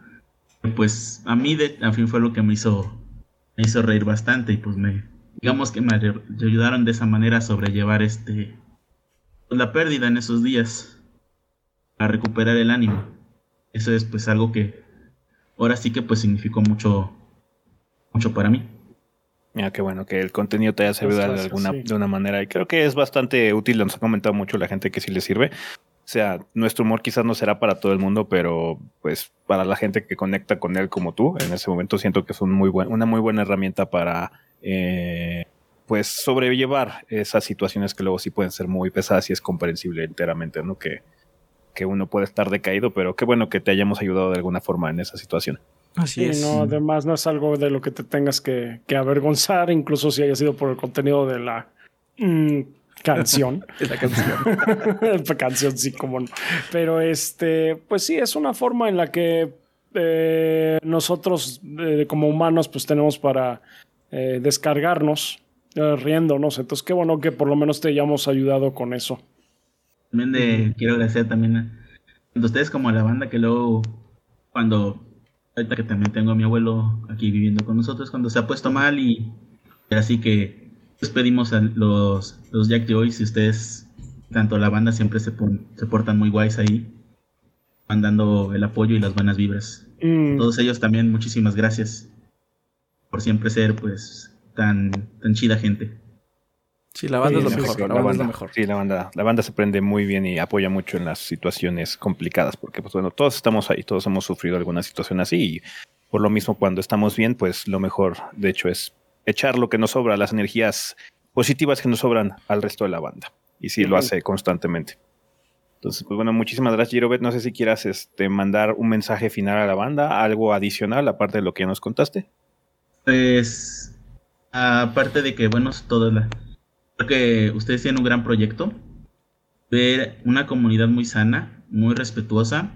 Pues a mí de, a fin fue lo que me hizo, me hizo reír bastante y pues me, digamos que me ayudaron de esa manera a sobrellevar este, la pérdida en esos días a recuperar el ánimo. Eso es pues algo que ahora sí que pues significó mucho mucho para mí. Mira, qué bueno que el contenido te haya servido de alguna de una manera y creo que es bastante útil, nos ha comentado mucho la gente que sí le sirve. O sea, nuestro humor quizás no será para todo el mundo, pero pues para la gente que conecta con él como tú, en ese momento siento que es un muy buen, una muy buena herramienta para eh, pues sobrellevar esas situaciones que luego sí pueden ser muy pesadas y es comprensible enteramente, ¿no? Que, que uno puede estar decaído, pero qué bueno que te hayamos ayudado de alguna forma en esa situación. Así es. No, además no es algo de lo que te tengas que, avergonzar, incluso si haya sido por el contenido de la mm, canción. la canción. la canción, sí, como no. Pero este, pues sí, es una forma en la que eh, nosotros eh, como humanos pues tenemos para eh, descargarnos riéndonos. Entonces, qué bueno que por lo menos te hayamos ayudado con eso. También de, quiero agradecer también a, ustedes como a la banda que luego, cuando, ahorita que también tengo a mi abuelo aquí viviendo con nosotros, cuando se ha puesto mal y, así que pues pedimos a los, los Jack Joyce y ustedes, tanto la banda siempre se, se portan muy guays ahí, mandando el apoyo y las buenas vibras. Mm. Todos ellos también, muchísimas gracias por siempre ser pues tan, tan chida gente. Sí, la banda es lo mejor. La, banda, es lo mejor. Sí, la banda, la banda se prende muy bien y apoya mucho en las situaciones complicadas, porque pues bueno, todos estamos ahí, todos hemos sufrido alguna situación así y por lo mismo cuando estamos bien, pues lo mejor de hecho es echar lo que nos sobra, las energías positivas que nos sobran al resto de la banda. Y sí, lo hace constantemente. Entonces, pues bueno, muchísimas gracias, Girobet. No sé si quieras este, mandar un mensaje final a la banda, algo adicional, aparte de lo que ya nos contaste. Pues Aparte de que, bueno, todo la... Creo que ustedes tienen un gran proyecto. Ver una comunidad muy sana, muy respetuosa.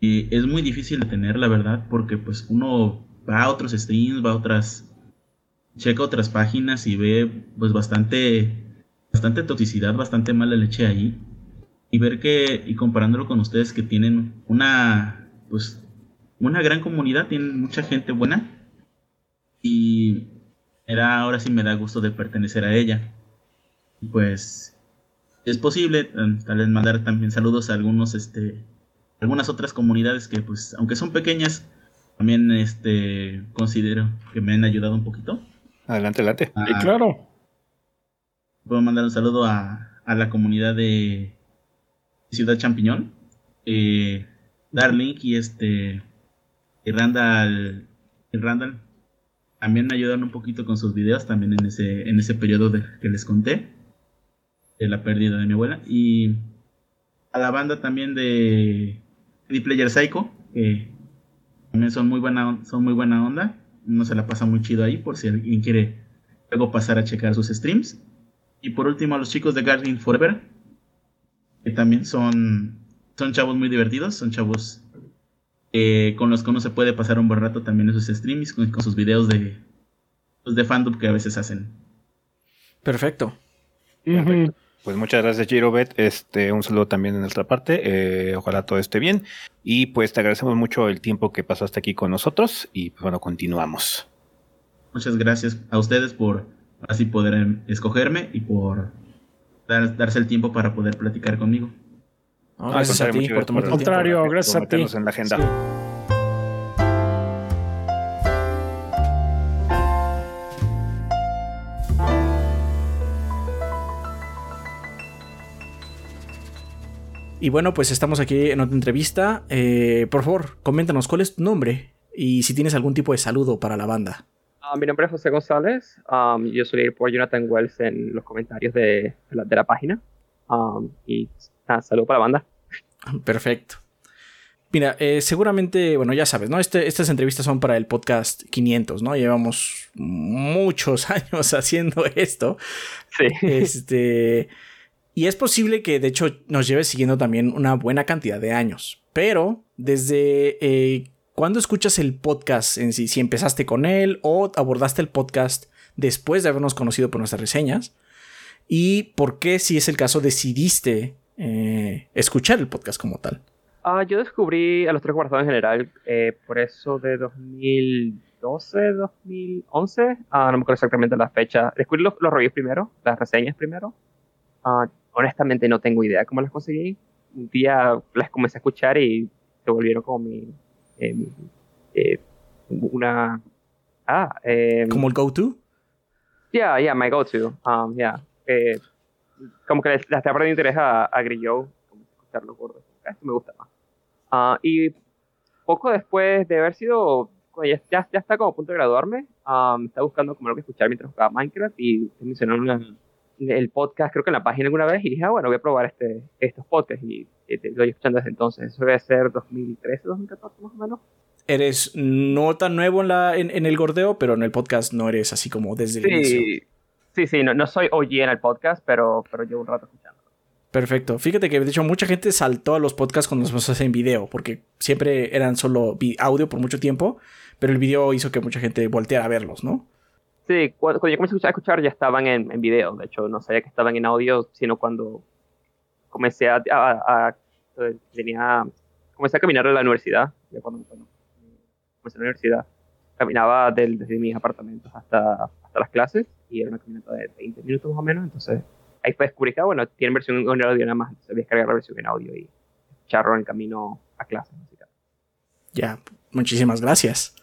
Y es muy difícil de tener, la verdad, porque pues uno va a otros streams, va a otras... Checa otras páginas y ve pues bastante... Bastante toxicidad, bastante mala leche ahí. Y ver que, y comparándolo con ustedes que tienen una, pues, una gran comunidad, tienen mucha gente buena. Y era ahora sí me da gusto de pertenecer a ella. Pues es posible eh, tal vez mandar también saludos a algunos este algunas otras comunidades que pues aunque son pequeñas también este considero que me han ayudado un poquito. Adelante, adelante. Ah, claro. Puedo mandar un saludo a, a la comunidad de Ciudad Champiñón. Eh, Darling y este y Randall, y Randall también me ayudaron un poquito con sus videos también en ese en ese periodo que les conté de la pérdida de mi abuela. Y a la banda también de The Player Psycho que también son muy buena son muy buena onda uno se la pasa muy chido ahí por si alguien quiere luego pasar a checar sus streams. Y por último a los chicos de Guardian Forever que también son son chavos muy divertidos, son chavos eh, con los que uno se puede pasar un buen rato también en sus streams, con, sus videos de, pues, de fandom que a veces hacen. Perfecto. Pues muchas gracias, Girobet. Este, un saludo también de nuestra parte. Eh, ojalá todo esté bien. Y pues te agradecemos mucho el tiempo que pasaste aquí con nosotros. Y pues bueno, continuamos. Muchas gracias a ustedes por así poder em, escogerme y por darse el tiempo para poder platicar conmigo gracias a ti por tomar contrario, gracias a ti. en la agenda. Y bueno, pues estamos aquí en otra entrevista. Eh, por favor, coméntanos cuál es tu nombre y si tienes algún tipo de saludo para la banda. Ah, mi nombre es José González. Um, yo soy por Jonathan Wells en los comentarios de, la, página. Um, y nada, saludo para la banda. Perfecto. Mira, eh, seguramente, bueno, ya sabes, ¿no? Este, estas entrevistas son para el podcast 500, ¿no? Llevamos muchos años haciendo esto. Sí. Este, y es posible que, de hecho, nos lleve siguiendo también una buena cantidad de años. Pero, desde eh, cuando escuchas el podcast en sí, si empezaste con él o abordaste el podcast después de habernos conocido por nuestras reseñas, y por qué, si es el caso, decidiste eh, escuchar el podcast como tal? Ah, yo descubrí a los tres guardados en general eh, por eso de 2012, 2011. Ah, no me acuerdo exactamente la fecha. Descubrí los, reviews primero, las reseñas primero. Ah, honestamente no tengo idea cómo las conseguí. Un día las comencé a escuchar y se volvieron como mi... Eh, una... Ah, ¿Como el go-to? Yeah, yeah, my go-to. Um, yeah como que le, está perdiendo interés a, a Grillo, como escuchar los gordos. Esto me gusta más. Uh, y poco después de haber sido, ya, ya, ya está como a punto de graduarme, um, estaba buscando como lo que escuchar mientras jugaba Minecraft y mencionaron el podcast, creo que en la página alguna vez, y dije, ah, bueno, voy a probar este, estos podcasts y, y te, lo estoy escuchando desde entonces. Eso debe ser 2013, 2014 más o menos eres no tan nuevo en, la, en, en, el gordeo, pero en el podcast no eres así como desde el inicio. Sí, sí, no, no soy OG en el podcast, pero, pero llevo un rato escuchando. Perfecto. Fíjate que de hecho mucha gente saltó a los podcasts cuando los hacen en video, porque siempre eran solo audio por mucho tiempo, pero el video hizo que mucha gente volteara a verlos, ¿no? Sí, cuando, yo comencé a escuchar ya estaban en, en, video, de hecho no sabía que estaban en audio, sino cuando comencé a, a, tenía, comencé a caminar a la universidad, ya cuando, comencé a la universidad, caminaba desde mis apartamentos hasta, hasta las clases y era una caminata de 20 minutos más o menos, entonces ahí fue descubrir que, ah, bueno, tienen versión en audio nada más, entonces descargar la versión en audio y charro en el camino a clase. Ya, muchísimas gracias.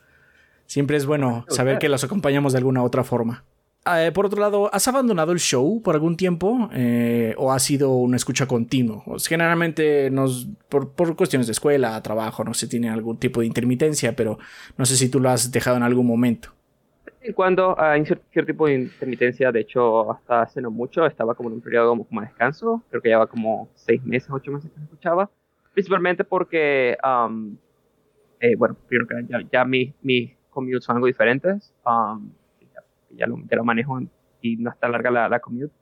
Siempre es bueno saber que los acompañamos de alguna otra forma. Eh, por otro lado, ¿has abandonado el show por algún tiempo eh, o ha sido una escucha continua? Pues, generalmente, nos, por, por, cuestiones de escuela, trabajo, no sé, tiene algún tipo de intermitencia, pero no sé si tú lo has dejado en algún momento en cuando hay cierto, tipo de intermitencia, de hecho, hasta hace no mucho, estaba como en un periodo como, de descanso, creo que llevaba como seis meses, ocho meses que escuchaba, principalmente porque, eh, bueno, primero que ya, ya mis, mis commutes son algo diferentes, ya, lo, ya, lo, manejo y no está larga la, la commute,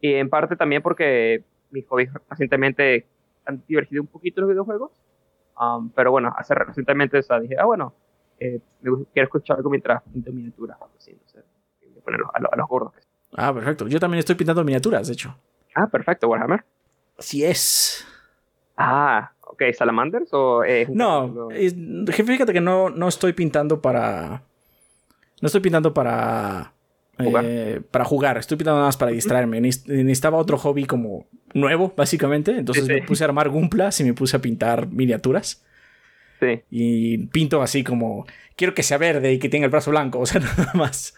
y en parte también porque mis hobbies recientemente han divertido un poquito los videojuegos, pero bueno, hace recientemente, o dije, ah, bueno, eh, quiero escuchar algo mientras pinto miniaturas, así, a, los gordos. Ah, perfecto. Yo también estoy pintando miniaturas, de hecho. Ah, perfecto, Warhammer. Así es. Ah, ok, ¿Salamanders o...? no, jefe, fíjate que no, no estoy pintando para... No estoy pintando para... Eh, para jugar, estoy pintando nada más para distraerme. Necesitaba otro hobby como nuevo, básicamente. Entonces me puse a armar gumplas y me puse a pintar miniaturas. Y pinto así como, quiero que sea verde y que tenga el brazo blanco, o sea, nada más.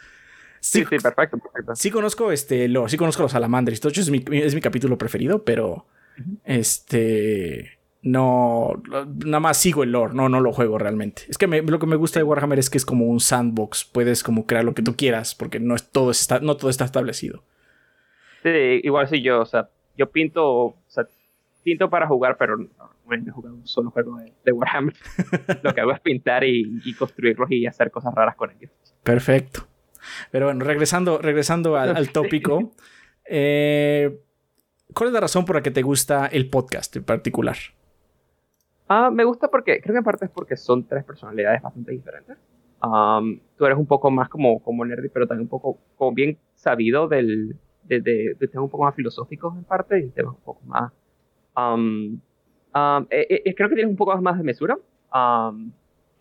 Sí, sí, perfecto, perfecto. Sí conozco este sí conozco los salamandres. De hecho, es mi, es mi capítulo preferido, pero este no nada más sigo el lore, no, no lo juego realmente. Es que lo que me gusta de Warhammer es que es como un sandbox, puedes como crear lo que tú quieras, porque no es todo está, no todo está establecido. Sí, igual si yo, o sea, yo pinto, o sea, pinto para jugar, pero no, he jugado un solo juego de, Warhammer. lo que hago es pintar y, y construirlos y hacer cosas raras con ellos. Perfecto. Pero bueno, regresando, regresando al, tópico, eh, ¿cuál es la razón por la que te gusta el podcast en particular? Ah, me gusta porque, creo que en parte es porque son tres personalidades bastante diferentes. tú eres un poco más como, como nerdy, pero también un poco como bien sabido del, de, de, temas un poco más filosóficos en parte y temas un poco más... Eh, eh, creo que tienes un poco más de mesura.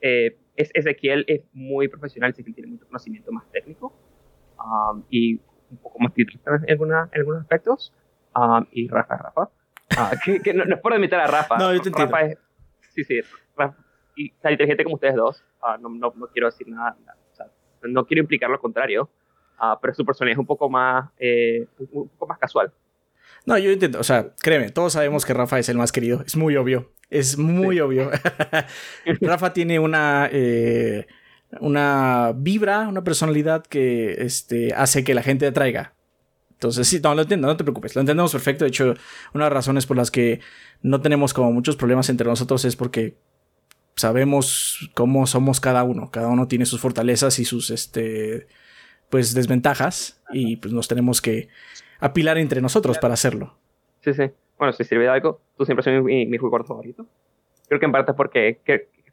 Eh, es, Ezequiel es muy profesional, que tiene mucho conocimiento más técnico y un poco más título en, alguna, en algunos aspectos. y Rafa, Rafa. Ah, que, no, es por imitar a Rafa. No, yo te Rafa es, sí, sí. Rafa, y tan inteligente como ustedes dos. Ah, no, no, no, quiero decir nada. O sea, no quiero implicar lo contrario. Ah, pero su personalidad es un poco más, eh, un poco más casual. No, yo entiendo, o sea, créeme, todos sabemos que Rafa es el más querido, es muy obvio, es muy obvio. Rafa tiene una, eh, una vibra, una personalidad que este, hace que la gente atraiga. Entonces, sí, no, lo entiendo, no te preocupes, lo entendemos perfecto. De hecho, una de las razones por las que no tenemos como muchos problemas entre nosotros es porque sabemos cómo somos cada uno. Cada uno tiene sus fortalezas y sus, este, pues, desventajas y pues nos tenemos que apilar entre nosotros para hacerlo. Sí, sí. Bueno, si sirve de algo, tú siempre eres mi, mi jugador favorito. Creo que en parte porque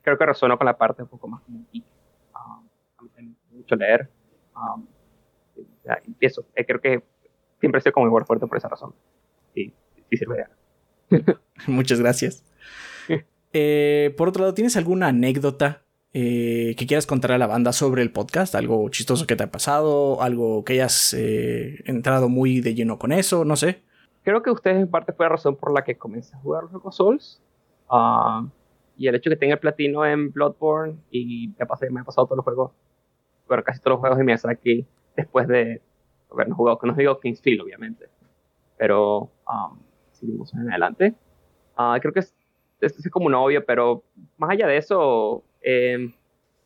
creo que resueno con la parte un poco más como geek. Um, a mí me gusta mucho leer. Um, y eso, eh, creo que siempre estoy como mi jugador fuerte por esa razón. Sí, sí sirve de algo. Muchas gracias. Eh, por otro lado, ¿tienes alguna anécdota eh, que quieras contar a la banda sobre el podcast, algo chistoso que te ha pasado, algo que hayas eh, entrado muy de lleno con eso, no sé. Creo que ustedes en parte fue la razón por la que comencé a jugar los Souls. Ah, y el hecho de que tenga el platino en Bloodborne y me, pasé, me ha pasado todos los juegos, bueno, casi todos los juegos de Miyazaki después de habernos jugado, que no digo Kingsfield, obviamente, pero um, seguimos en adelante. Uh, creo que es, es, es, como un obvio, pero más allá de eso, Em,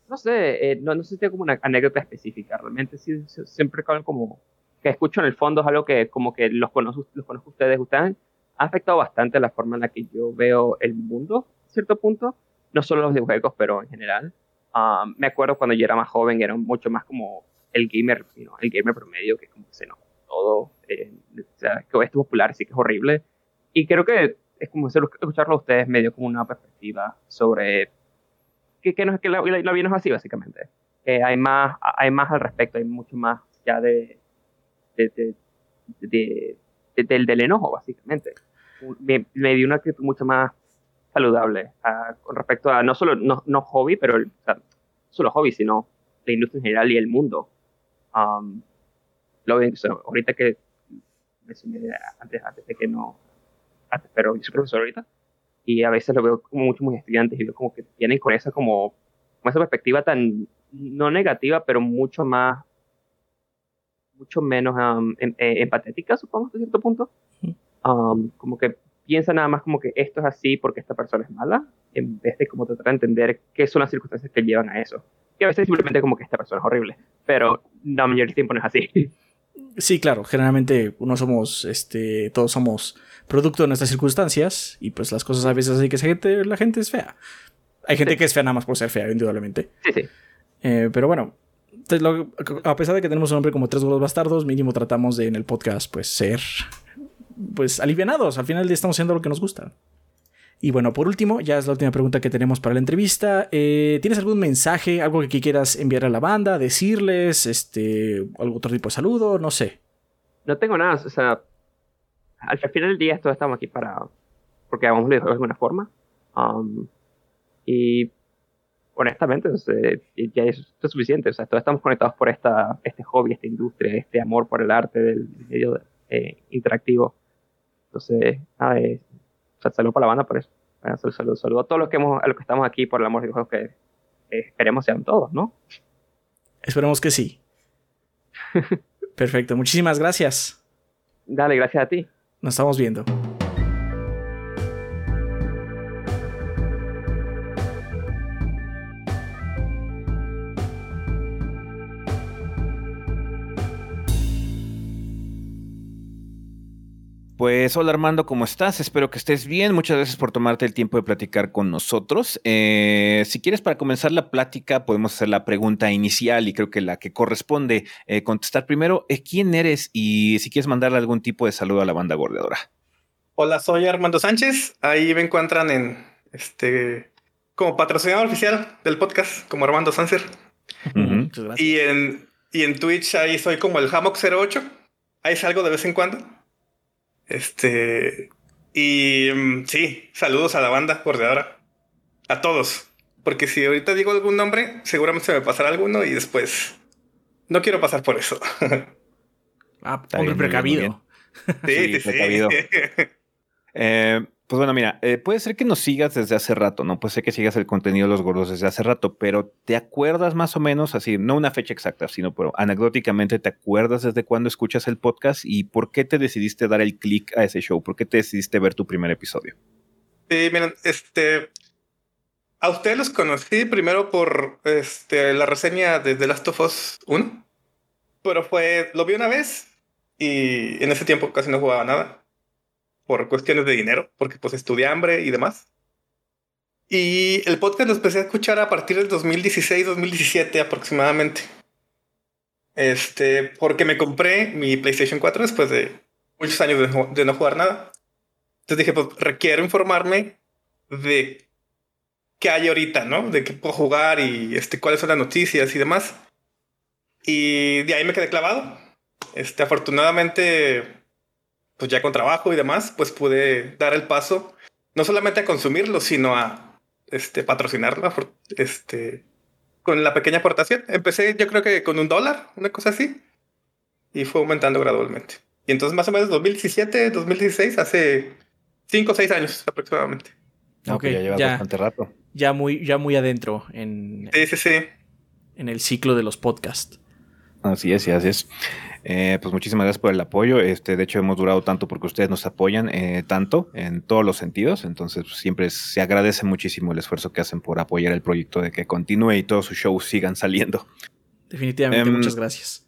no sé, eh, no, no sé si tengo como una anécdota específica, realmente sí, siempre como que escucho en el fondo es algo que como que los conozco, los conozco ustedes, ustedes ha afectado bastante la forma en la que yo veo el mundo, a cierto punto, no solo los videojuegos, pero en general. Ah, me acuerdo cuando yo era más joven, era mucho más como el gamer, el gamer promedio, que como se nos todo, eh, o sea, que es popular, sí que es horrible. Y creo que es como escucharlo a ustedes medio como una perspectiva sobre que, que, no, que la, la, vida no es así, básicamente. hay, más, hay más al respecto, hay mucho más ya de, de, de, del, del, enojo, básicamente. Me, me dio una actitud mucho más saludable con respecto a no solo no, no hobby, pero o sea, solo hobby, sino la industria en general y el mundo. Um, lo, ahorita que antes, antes de que no, antes, pero yo soy profesor ahorita, y a veces lo veo como muchos muy estudiantes y veo como que tienen con esa como, esa perspectiva tan no negativa pero mucho más mucho menos um, em, eh, empatética supongo hasta cierto punto. Um, como que piensa nada más como que esto es así porque esta persona es mala en vez de como tratar de entender qué son las circunstancias que llevan a eso. Que a veces simplemente como que esta persona es horrible pero la mayoría del tiempo no es así Sí, claro, generalmente uno somos, este, todos somos producto de nuestras circunstancias y pues las cosas a veces así que gente, la gente es fea. Hay gente que es fea nada más por ser fea, indudablemente. Sí, sí. Eh, pero bueno, a pesar de que tenemos un nombre como Tres Gordos Bastardos, mínimo tratamos de en el podcast pues ser pues alivianados. Al final estamos haciendo lo que nos gusta. Y bueno, por último, ya es la última pregunta que tenemos para la entrevista. Eh, ¿Tienes algún mensaje, algo que quieras enviar a la banda, decirles, este, algún otro tipo de saludo? No sé. No tengo nada, o sea, al final del día todos estamos aquí para, porque hagamos de alguna forma. Um, y honestamente, ya es, suficiente. O sea, todos estamos conectados por esta, este hobby, esta industria, este amor por el arte del medio eh, interactivo. Entonces, nada, es, o saludo para la banda por eso. Saludo, saludo, a todos los que, hemos, a los que estamos aquí por el amor de Dios que esperemos sean todos, ¿no? Esperemos que sí. Perfecto, muchísimas gracias. Dale, gracias a ti. Nos estamos viendo. Pues hola Armando, ¿cómo estás? Espero que estés bien. Muchas gracias por tomarte el tiempo de platicar con nosotros. Eh, si quieres, para comenzar la plática, podemos hacer la pregunta inicial y creo que la que corresponde eh, contestar primero es quién eres y si quieres mandarle algún tipo de saludo a la banda gordeadora. Hola, soy Armando Sánchez. Ahí me encuentran en este como patrocinador oficial del podcast, como Armando Sánchez. y, en, y en Twitch ahí soy como el Hammock08. Ahí salgo de vez en cuando. Este. Y mm, sí, saludos a la banda bordeadora. A todos. Porque si ahorita digo algún nombre, seguramente se me pasará alguno y después. No quiero pasar por eso. ah, hombre precavido. Sí, sí, precavido. eh, pues bueno, mira, eh, puede ser que nos sigas desde hace rato, ¿no? Puede ser que sigas el contenido de los gordos desde hace rato, pero ¿te acuerdas más o menos, así, no una fecha exacta, sino pero anecdóticamente, ¿te acuerdas desde cuándo escuchas el podcast y por qué te decidiste dar el clic a ese show? ¿Por qué te decidiste ver tu primer episodio? Sí, miren, este, a ustedes los conocí primero por este, la reseña de The Last of Us 1, pero fue, lo vi una vez y en ese tiempo casi no jugaba nada por cuestiones de dinero, porque pues estudié hambre y demás. Y el podcast lo empecé a escuchar a partir del 2016-2017 aproximadamente. Este, porque me compré mi PlayStation 4 después de muchos años de, no jugar nada. Entonces dije, pues requiero informarme de qué hay ahorita, ¿no? De qué puedo jugar y este, cuáles son las noticias y demás. Y de ahí me quedé clavado. Este, afortunadamente, pues ya con trabajo y demás, pues pude dar el paso, no solamente a consumirlo, sino a este, patrocinarlo, este, con la pequeña aportación. Empecé yo creo que con un dólar, una cosa así, y fue aumentando gradualmente. Y entonces más o menos 2017, 2016, hace 5 o 6 años aproximadamente. Ok, ya lleva bastante rato. Ya muy, ya muy adentro en, sí, sí, sí. en el ciclo de los podcasts. Así es, así es. Eh, pues muchísimas gracias por el apoyo. Este, de hecho, hemos durado tanto porque ustedes nos apoyan eh, tanto en todos los sentidos. Entonces, pues, siempre se agradece muchísimo el esfuerzo que hacen por apoyar el proyecto de que continúe y todos sus shows sigan saliendo. Definitivamente, em, muchas gracias.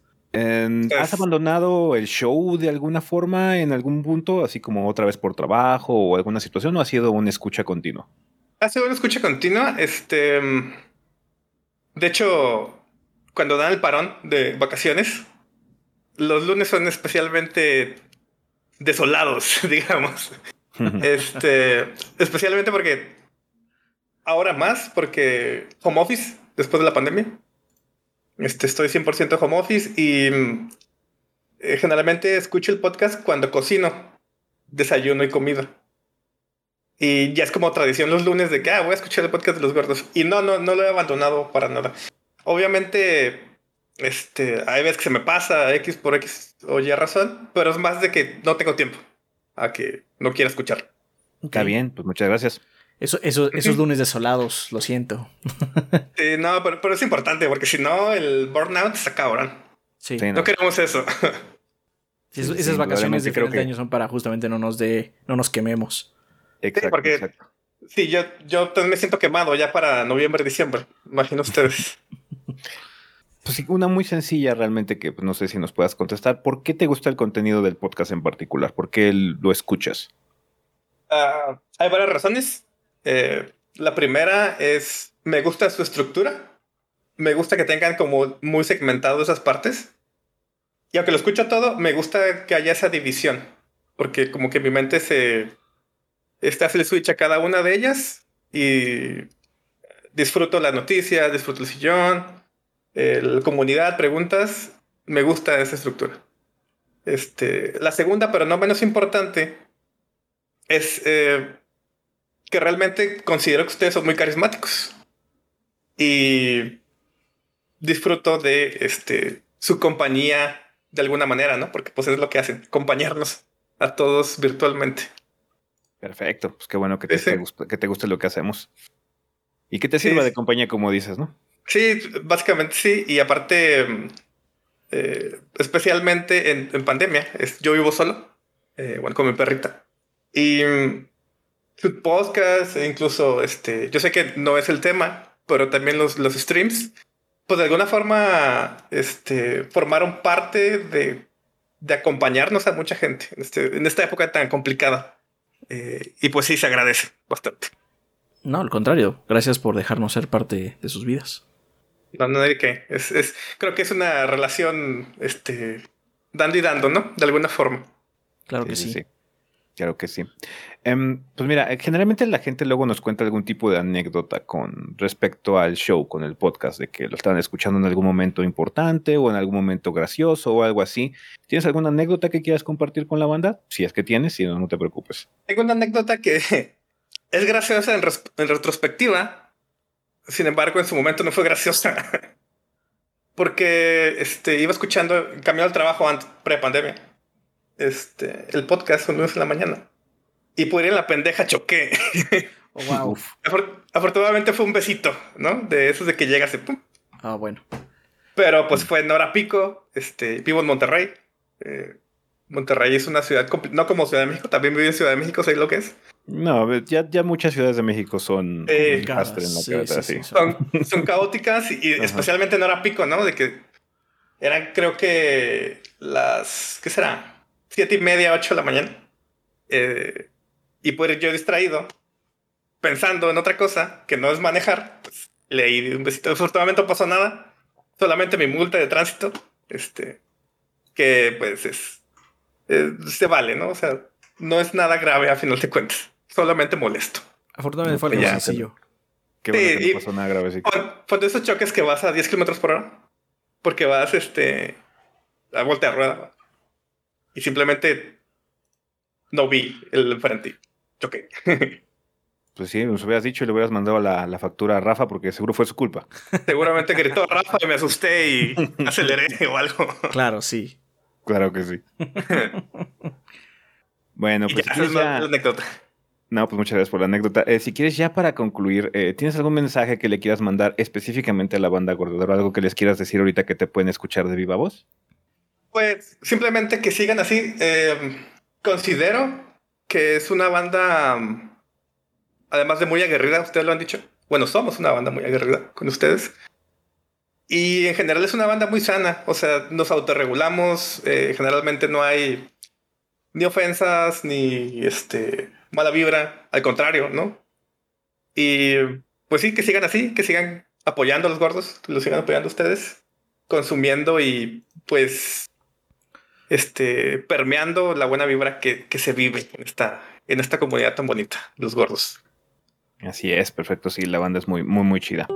¿Has abandonado el show de alguna forma en algún punto, así como otra vez por trabajo o alguna situación, o ha sido una escucha continua? Ha sido una escucha continua. Este. De hecho, cuando dan el parón de vacaciones, los lunes son especialmente desolados, digamos. este, especialmente porque ahora más, porque home office, después de la pandemia. Este, estoy 100% home office y eh, generalmente escucho el podcast cuando cocino, desayuno y comida. Y ya es como tradición los lunes de que ah, voy a escuchar el podcast de los gordos. Y no, no, no lo he abandonado para nada. Obviamente este, hay veces que se me pasa X por X o Y razón, pero es más de que no tengo tiempo a que no quiera escuchar. Está bien, pues muchas gracias. Eso, eso, esos lunes desolados, lo siento. sí, no, pero, es importante porque si no, el burnout está cabrón. Sí. no. queremos eso. esas vacaciones de final de año son para justamente no nos de, no nos quememos. Exacto, sí, porque sí, yo, yo también me siento quemado ya para noviembre, diciembre. Imagino ustedes. Pues una muy sencilla realmente que pues, no sé si nos puedas contestar. ¿Por qué te gusta el contenido del podcast en particular? ¿Por qué lo escuchas? Ah, hay varias razones. Eh, la primera es, me gusta su estructura. Me gusta que tengan como muy segmentado esas partes. Y aunque lo escucho todo, me gusta que haya esa división. Porque como que mi mente se... Hace el switch a cada una de ellas y disfruto la noticia, disfruto el sillón, el comunidad, preguntas, me gusta esa estructura. Este, la segunda, pero no menos importante, es eh, que realmente considero que ustedes son muy carismáticos. Y disfruto de este, su compañía de alguna manera, ¿no? Porque pues es lo que hacen, acompañarnos a todos virtualmente. Perfecto, pues qué bueno que te, guste, que te guste lo que hacemos. Y que te sirva de compañía, como dices, ¿no? Sí, básicamente sí. Y aparte, eh, especialmente en, pandemia. yo vivo solo, eh, bueno, con mi perrita. Y mm, su podcast, e incluso este, yo sé que no es el tema, pero también los, los streams, pues de alguna forma este, formaron parte de, de acompañarnos a mucha gente en, este, en esta época tan complicada. Eh, y pues sí, se agradece bastante. No, al contrario, gracias por dejarnos ser parte de sus vidas. No, no hay que. Es, es, creo que es una relación este, dando y dando, ¿no? De alguna forma. Claro que sí. Claro que sí. Em, pues mira, eh, generalmente la gente luego nos cuenta algún tipo de anécdota con respecto al show, con el podcast, de que lo estaban escuchando en algún momento importante o en algún momento gracioso o algo así. ¿Tienes alguna anécdota que quieras compartir con la banda? Si es que tienes, si no, no te preocupes. Tengo una anécdota que es graciosa en, en retrospectiva, sin embargo, en su momento no fue graciosa. Porque este, iba escuchando, cambió al trabajo antes, pre-pandemia. Este, el podcast un lunes en la mañana. Y por ir en la pendeja choqué. Oh, wow. afortunadamente fue un besito, ¿no? De esos de que llegas y pum. Ah, bueno. Pero pues fue en hora pico. Este, vivo en Monterrey. Eh, Monterrey es una ciudad, no como Ciudad de México, también vivo en Ciudad de México, ¿sabes lo que es? No, ya, ya muchas ciudades de México son eh, Son, caóticas y especialmente en hora pico, ¿no? De que eran creo que las, ¿qué será? Siete y media, ocho de la mañana. Eh, y pues yo distraído, pensando en otra cosa que no es manejar, pues leí un besito. Afortunadamente no pasó nada, solamente mi multa de tránsito, este, que pues es, se vale, ¿no? O sea, no es nada grave a final de cuentas solamente molesto. Afortunadamente fue algo sencillo. Qué bueno que no pasó nada grave. Sí. Cuando esos choques que vas a 10 kilómetros por hora, porque vas este, a vuelta de rueda y simplemente no vi el frente. Choqué. Pues sí, nos hubieras dicho y le hubieras mandado la, la, factura a Rafa porque seguro fue su culpa. Seguramente gritó Rafa y me asusté y aceleré o algo. Claro, sí. Claro que sí. bueno, pues ya, anécdota. No, pues muchas gracias por la anécdota. Eh, si quieres, ya para concluir, eh, ¿tienes algún mensaje que le quieras mandar específicamente a la banda Gordadora? ¿Algo que les quieras decir ahorita que te pueden escuchar de viva voz? Pues simplemente que sigan así. Eh, considero que es una banda, además de muy aguerrida, ustedes lo han dicho. Bueno, somos una banda muy aguerrida con ustedes. Y en general es una banda muy sana. O sea, nos autorregulamos. generalmente no hay ni ofensas, ni este mala vibra, al contrario, ¿no? Y pues sí, que sigan así, que sigan apoyando a los gordos, que los sigan apoyando ustedes, consumiendo y pues este permeando la buena vibra que, que se vive en esta, en esta comunidad tan bonita, los gordos. Así es, perfecto, sí, la banda es muy, muy, muy chida.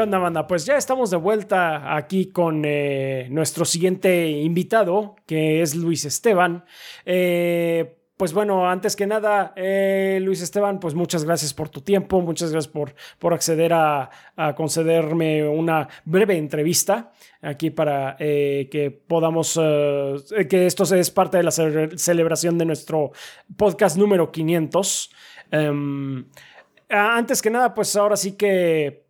Onda, banda? Pues ya estamos de vuelta aquí con eh, nuestro siguiente invitado, que es Luis Esteban. Eh, pues bueno, antes que nada, eh, Luis Esteban, pues muchas gracias por tu tiempo, muchas gracias por, por acceder a, concederme una breve entrevista aquí para que podamos, que esto es parte de la celebración de nuestro podcast número 500. Em, antes que nada, pues ahora sí que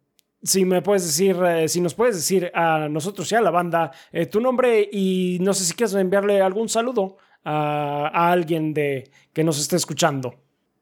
si me puedes decir, eh, si nos puedes decir a nosotros y a la banda eh, tu nombre y no sé si quieres enviarle algún saludo a, alguien de, que nos esté escuchando.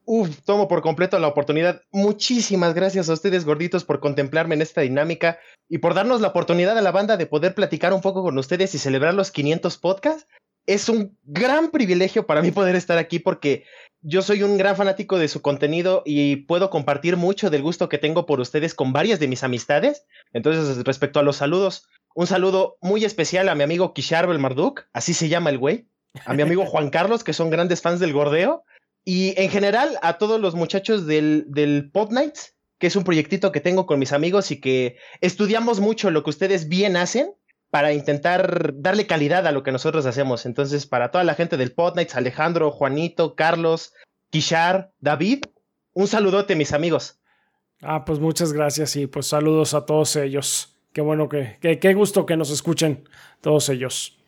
Uf, tomo por completo la oportunidad. Muchísimas gracias a ustedes, gorditos, por contemplarme en esta dinámica y por darnos la oportunidad a la banda de poder platicar un poco con ustedes y celebrar los 500 podcasts. Es un gran privilegio para mí poder estar aquí porque yo soy un gran fanático de su contenido y puedo compartir mucho del gusto que tengo por ustedes con varias de mis amistades. Entonces, respecto a los saludos, un saludo muy especial a mi amigo Kisharbel Marduk, así se llama el güey, a mi amigo Juan Carlos, que son grandes fans del gordeo, y en general a todos los muchachos del, del Pod Nights, que es un proyectito que tengo con mis amigos y que estudiamos mucho lo que ustedes bien hacen para intentar darle calidad a lo que nosotros hacemos. Entonces, para toda la gente del Podnights, Alejandro, Juanito, Carlos, Kishar, David, un saludote, mis amigos. Ah, pues muchas gracias y pues saludos a todos ellos. Qué bueno que, qué gusto que nos escuchen todos ellos.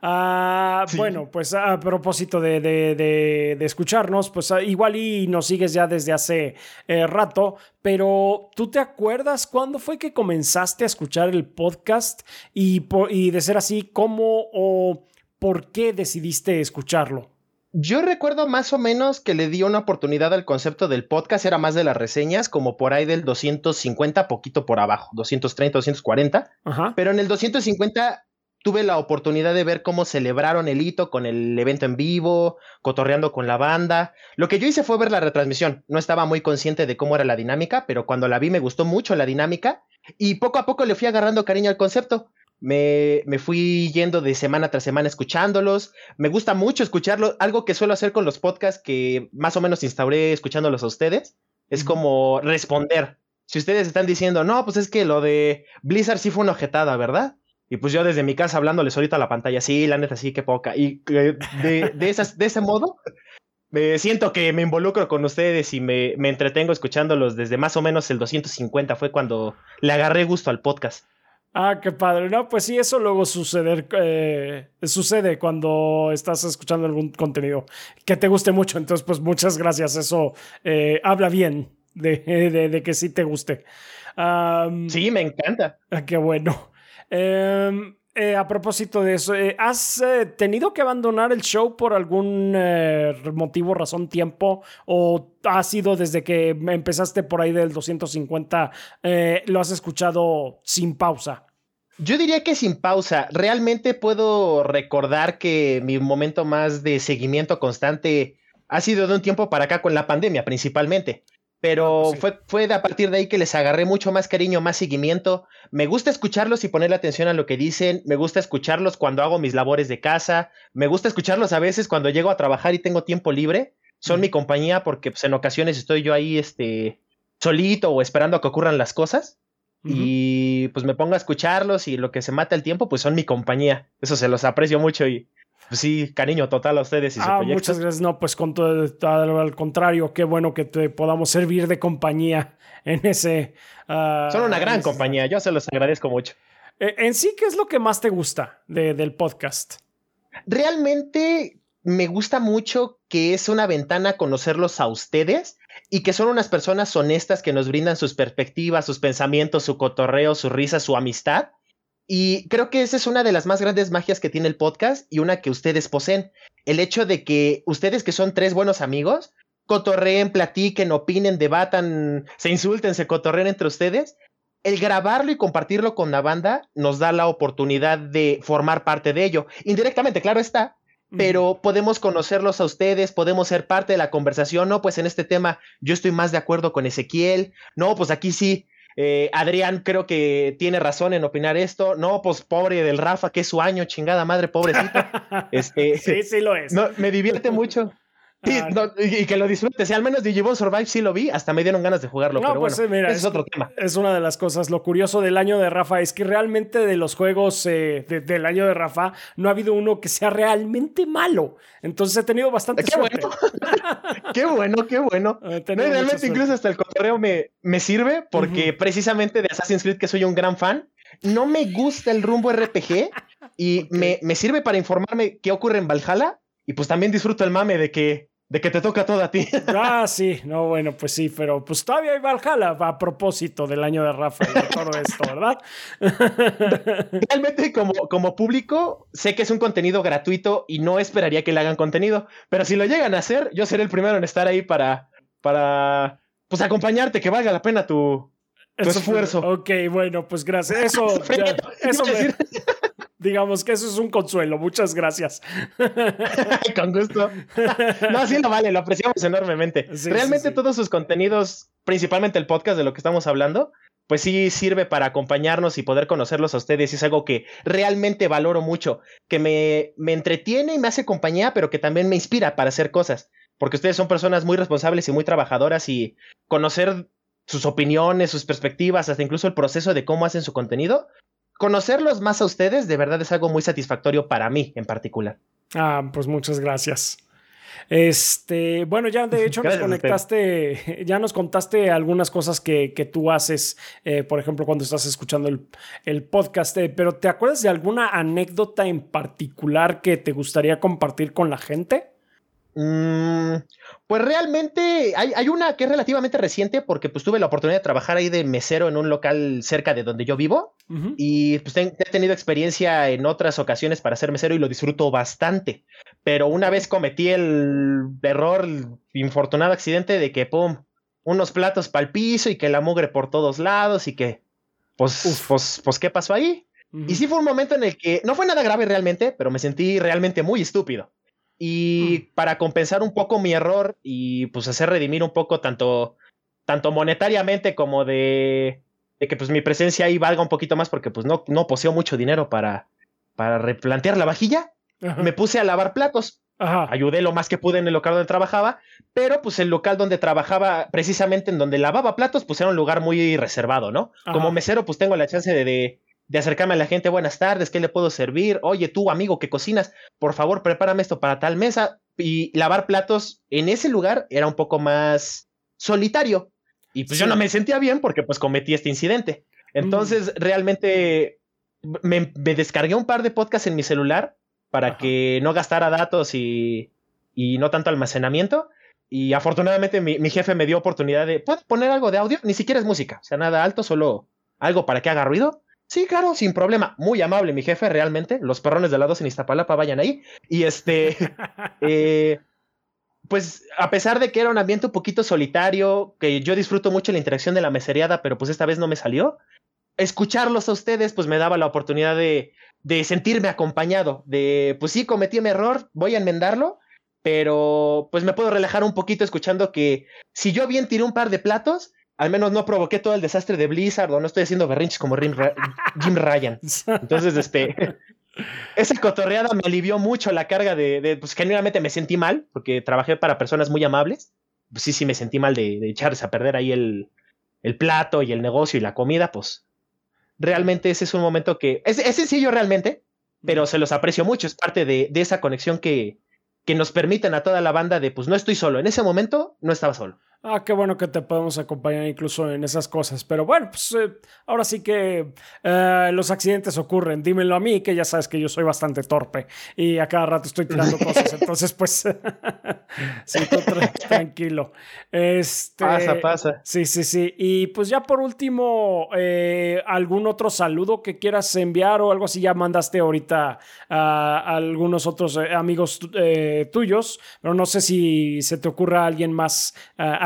Ah, bueno, pues a propósito de, escucharnos, pues ah, igual y nos sigues ya desde hace eh, rato, pero ¿tú te acuerdas cuándo fue que comenzaste a escuchar el podcast y, y de ser así, cómo o por qué decidiste escucharlo? Yo recuerdo más o menos que le di una oportunidad al concepto del podcast, era más de las reseñas, como por ahí del 250, poquito por abajo, 230, 240. Pero en el 250 tuve la oportunidad de ver cómo celebraron el hito con el evento en vivo, cotorreando con la banda. Lo que yo hice fue ver la retransmisión. No estaba muy consciente de cómo era la dinámica, pero cuando la vi me gustó mucho la dinámica y poco a poco le fui agarrando cariño al concepto. Me, me, fui yendo de semana tras semana escuchándolos. Me gusta mucho escucharlos. Algo que suelo hacer con los podcasts que más o menos instauré escuchándolos a ustedes es como responder. Si ustedes están diciendo, no, pues es que lo de Blizzard sí fue una ojetada, ¿verdad? Y pues yo desde mi casa hablándoles ahorita a la pantalla, sí, la neta, sí, qué poca. Y de, de, esas, de ese modo, me siento que me involucro con ustedes y me, me, entretengo escuchándolos desde más o menos el 250, fue cuando le agarré gusto al podcast. Ah, qué padre. No, pues sí, eso luego suceder, eh, sucede cuando estás escuchando algún contenido que te guste mucho. Entonces, pues muchas gracias. Eso eh, habla bien de, de, que sí te guste. sí, me encanta. Ah, qué bueno. Em, eh, a propósito de eso, eh, ¿has eh, tenido que abandonar el show por algún motivo, razón, tiempo? ¿O ha sido desde que empezaste por ahí del 250, lo has escuchado sin pausa? Yo diría que sin pausa. Realmente puedo recordar que mi momento más de seguimiento constante ha sido de un tiempo para acá con la pandemia principalmente. Pero ah, pues fue, fue a partir de ahí que les agarré mucho más cariño, más seguimiento. Me gusta escucharlos y ponerle atención a lo que dicen. Me gusta escucharlos cuando hago mis labores de casa. Me gusta escucharlos a veces cuando llego a trabajar y tengo tiempo libre. Son mi compañía porque pues, en ocasiones estoy yo ahí este, solito o esperando a que ocurran las cosas. Y pues me pongo a escucharlos y lo que se mata el tiempo, pues son mi compañía. Eso se los aprecio mucho y sí, cariño total a ustedes y ah, Muchas gracias. No, pues con todo, al contrario, qué bueno que te podamos servir de compañía en ese. Uh, Son una gran compañía, yo se los agradezco mucho. Eh, en sí, ¿qué es lo que más te gusta del podcast? Realmente me gusta mucho que es una ventana a conocerlos a ustedes y que son unas personas honestas que nos brindan sus perspectivas, sus pensamientos, su cotorreo, su risa, su amistad y creo que esa es una de las más grandes magias que tiene el podcast y una que ustedes poseen. El hecho de que ustedes que son tres buenos amigos, cotorreen, platiquen, opinen, debatan, se insulten, se cotorreen entre ustedes. El grabarlo y compartirlo con la banda nos da la oportunidad de formar parte de ello. Indirectamente, claro está, pero podemos conocerlos a ustedes, podemos ser parte de la conversación, no, pues en este tema yo estoy más de acuerdo con Ezequiel, no, pues aquí sí, eh, Adrián creo que tiene razón en opinar esto. No, pues pobre del Rafa, que es su año, chingada madre, pobrecito. Este, sí, sí lo es. No, me divierte mucho. Y, que lo disfrutes. Si al menos Digimon Survive sí lo vi, hasta me dieron ganas de jugarlo. No, pero pues bueno, mira, es, otro tema. Es una de las cosas. Lo curioso del año de Rafa es que realmente de los juegos eh, del año de Rafa no ha habido uno que sea realmente malo. Entonces he tenido bastante qué Bueno. qué bueno, qué bueno. realmente incluso hasta el correo me, me sirve porque precisamente de Assassin's Creed, que soy un gran fan, no me gusta el rumbo RPG y me, me sirve para informarme qué ocurre en Valhalla. Y pues también disfruto el mame de que de que te toca todo a ti. Ah, sí, no, bueno, pues sí, pero pues todavía hay Valhalla a propósito del año de Rafa y de todo esto, ¿verdad? Realmente, como, como público, sé que es un contenido gratuito y no esperaría que le hagan contenido, pero si lo llegan a hacer, yo seré el primero en estar ahí para, para pues acompañarte, que valga la pena tu, esfuerzo. Ok, bueno, pues gracias. Eso, eso me, digamos que eso es un consuelo. Muchas gracias. Con gusto. No, sí lo vale, lo apreciamos enormemente. Realmente todos sus contenidos, principalmente el podcast de lo que estamos hablando, pues sí sirve para acompañarnos y poder conocerlos a ustedes. Y es algo que realmente valoro mucho, que me, me entretiene y me hace compañía, pero que también me inspira para hacer cosas. Porque ustedes son personas muy responsables y muy trabajadoras y conocer sus opiniones, sus perspectivas, hasta incluso el proceso de cómo hacen su contenido, conocerlos más a ustedes de verdad es algo muy satisfactorio para mí en particular. Ah, pues muchas gracias. Este, bueno, ya de hecho nos conectaste, ya nos contaste algunas cosas que, que tú haces, eh, por ejemplo, cuando estás escuchando el, el podcast, eh, pero ¿te acuerdas de alguna anécdota en particular que te gustaría compartir con la gente? Mm, pues realmente hay, una que es relativamente reciente porque pues tuve la oportunidad de trabajar ahí de mesero en un local cerca de donde yo vivo y pues he tenido experiencia en otras ocasiones para ser mesero y lo disfruto bastante. Pero una vez cometí el error, infortunado accidente de que, pum, unos platos para el piso y que la mugre por todos lados y que, pues, pues, pues, ¿qué pasó ahí? Y sí fue un momento en el que no fue nada grave realmente, pero me sentí realmente muy estúpido. Y mm. para compensar un poco mi error y pues hacer redimir un poco tanto, tanto monetariamente como de, de que pues mi presencia ahí valga un poquito más porque pues no, no poseo mucho dinero para, para replantear la vajilla, me puse a lavar platos. Ayudé lo más que pude en el local donde trabajaba, pero pues el local donde trabajaba, precisamente en donde lavaba platos, pues era un lugar muy reservado, ¿no? Como mesero, pues tengo la chance de, de acercarme a la gente, buenas tardes, ¿qué le puedo servir? Oye, tú, amigo que cocinas, por favor, prepárame esto para tal mesa. Y lavar platos en ese lugar era un poco más solitario. Y pues yo no me sentía bien porque pues cometí este incidente. Entonces, mm. realmente me, descargué un par de podcasts en mi celular para que no gastara datos y, y, no tanto almacenamiento. Y afortunadamente mi, mi jefe me dio oportunidad de, ¿puedo poner algo de audio? Ni siquiera es música, o sea, nada alto, solo algo para que haga ruido. Sí, claro, sin problema. Muy amable, mi jefe, realmente. Los perrones de la 2 en Iztapalapa vayan ahí. Y este. Eh, pues a pesar de que era un ambiente un poquito solitario, que yo disfruto mucho la interacción de la meseriada, pero pues esta vez no me salió, escucharlos a ustedes pues me daba la oportunidad de, de sentirme acompañado, de pues sí, cometí mi error, voy a enmendarlo, pero pues me puedo relajar un poquito escuchando que si yo bien tiré un par de platos, al menos no provoqué todo el desastre de Blizzard o no estoy haciendo berrinches como Jim Ryan. Entonces, este, esa cotorreada me alivió mucho la carga de, pues genuinamente me sentí mal, porque trabajé para personas muy amables. Pues sí, sí, me sentí mal de, echarse a perder ahí el, plato y el negocio y la comida, pues realmente ese es un momento que es, sencillo realmente, pero se los aprecio mucho, es parte de, de esa conexión que, que nos permiten a toda la banda de, pues no estoy solo, en ese momento no estaba solo. Ah, qué bueno que te podemos acompañar incluso en esas cosas. Pero bueno, pues eh, ahora sí que eh, los accidentes ocurren. Dímelo a mí, que ya sabes que yo soy bastante torpe y a cada rato estoy tirando cosas. Entonces, pues, sí, tranquilo. Este, pasa, pasa. Sí, sí, sí. Y pues ya por último, eh, ¿algún otro saludo que quieras enviar o algo así? Ya mandaste ahorita a, algunos otros amigos tuyos, pero no sé si se te ocurra alguien más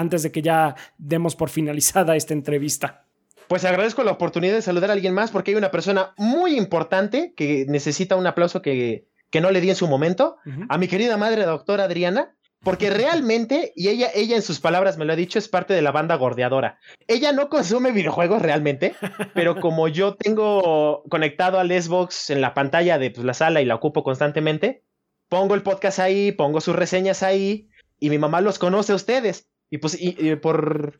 antes de que ya demos por finalizada esta entrevista. Pues agradezco la oportunidad de saludar a alguien más porque hay una persona muy importante que necesita un aplauso que, que no le di en su momento. A mi querida madre, doctora Adriana, porque realmente, y ella, ella en sus palabras me lo ha dicho, es parte de la banda gordeadora. Ella no consume videojuegos realmente, pero como yo tengo conectado al Xbox en la pantalla de pues, la sala y la ocupo constantemente, pongo el podcast ahí, pongo sus reseñas ahí, y mi mamá los conoce a ustedes. Y pues por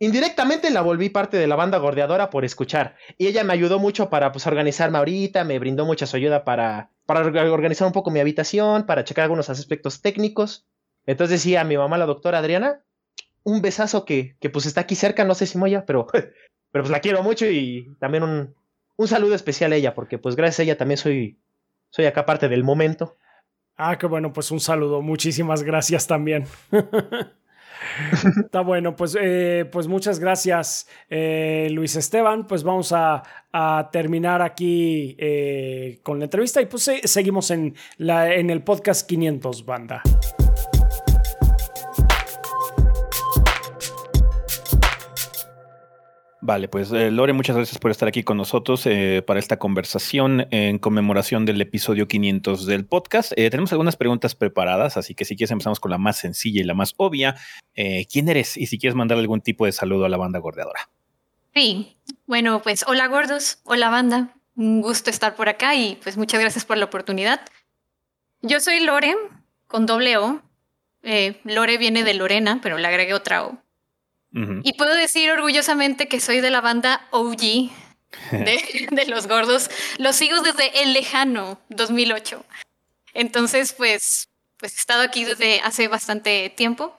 indirectamente la volví parte de la banda gordeadora por escuchar. Y ella me ayudó mucho para pues organizarme ahorita, me brindó mucha su ayuda para, para organizar un poco mi habitación, para checar algunos aspectos técnicos. Entonces decía a mi mamá, la doctora Adriana, un besazo que, que pues está aquí cerca, no sé si moya, pero, pero pues la quiero mucho y también un, un saludo especial a ella, porque pues gracias a ella también soy, soy acá parte del momento. Ah, qué bueno, pues un saludo, muchísimas gracias también. Está bueno, pues, eh, pues muchas gracias, eh, Luis Esteban. Pues vamos a, terminar aquí eh, con la entrevista y pues seguimos en, la, en el podcast 500 Banda. Vale, pues eh, Lore, muchas gracias por estar aquí con nosotros eh, para esta conversación en conmemoración del episodio 500 del podcast. Eh, tenemos algunas preguntas preparadas, así que si quieres empezamos con la más sencilla y la más obvia. ¿Quién eres? Y si quieres mandar algún tipo de saludo a la banda gordeadora. Sí, bueno, pues hola gordos, hola banda. Un gusto estar por acá y pues muchas gracias por la oportunidad. Yo soy Lore, con doble O. Lore viene de Lorena, pero le agregué otra O. Y puedo decir orgullosamente que soy de la banda OG de, los gordos. Los sigo desde el lejano 2008. Entonces, pues, pues he estado aquí desde hace bastante tiempo.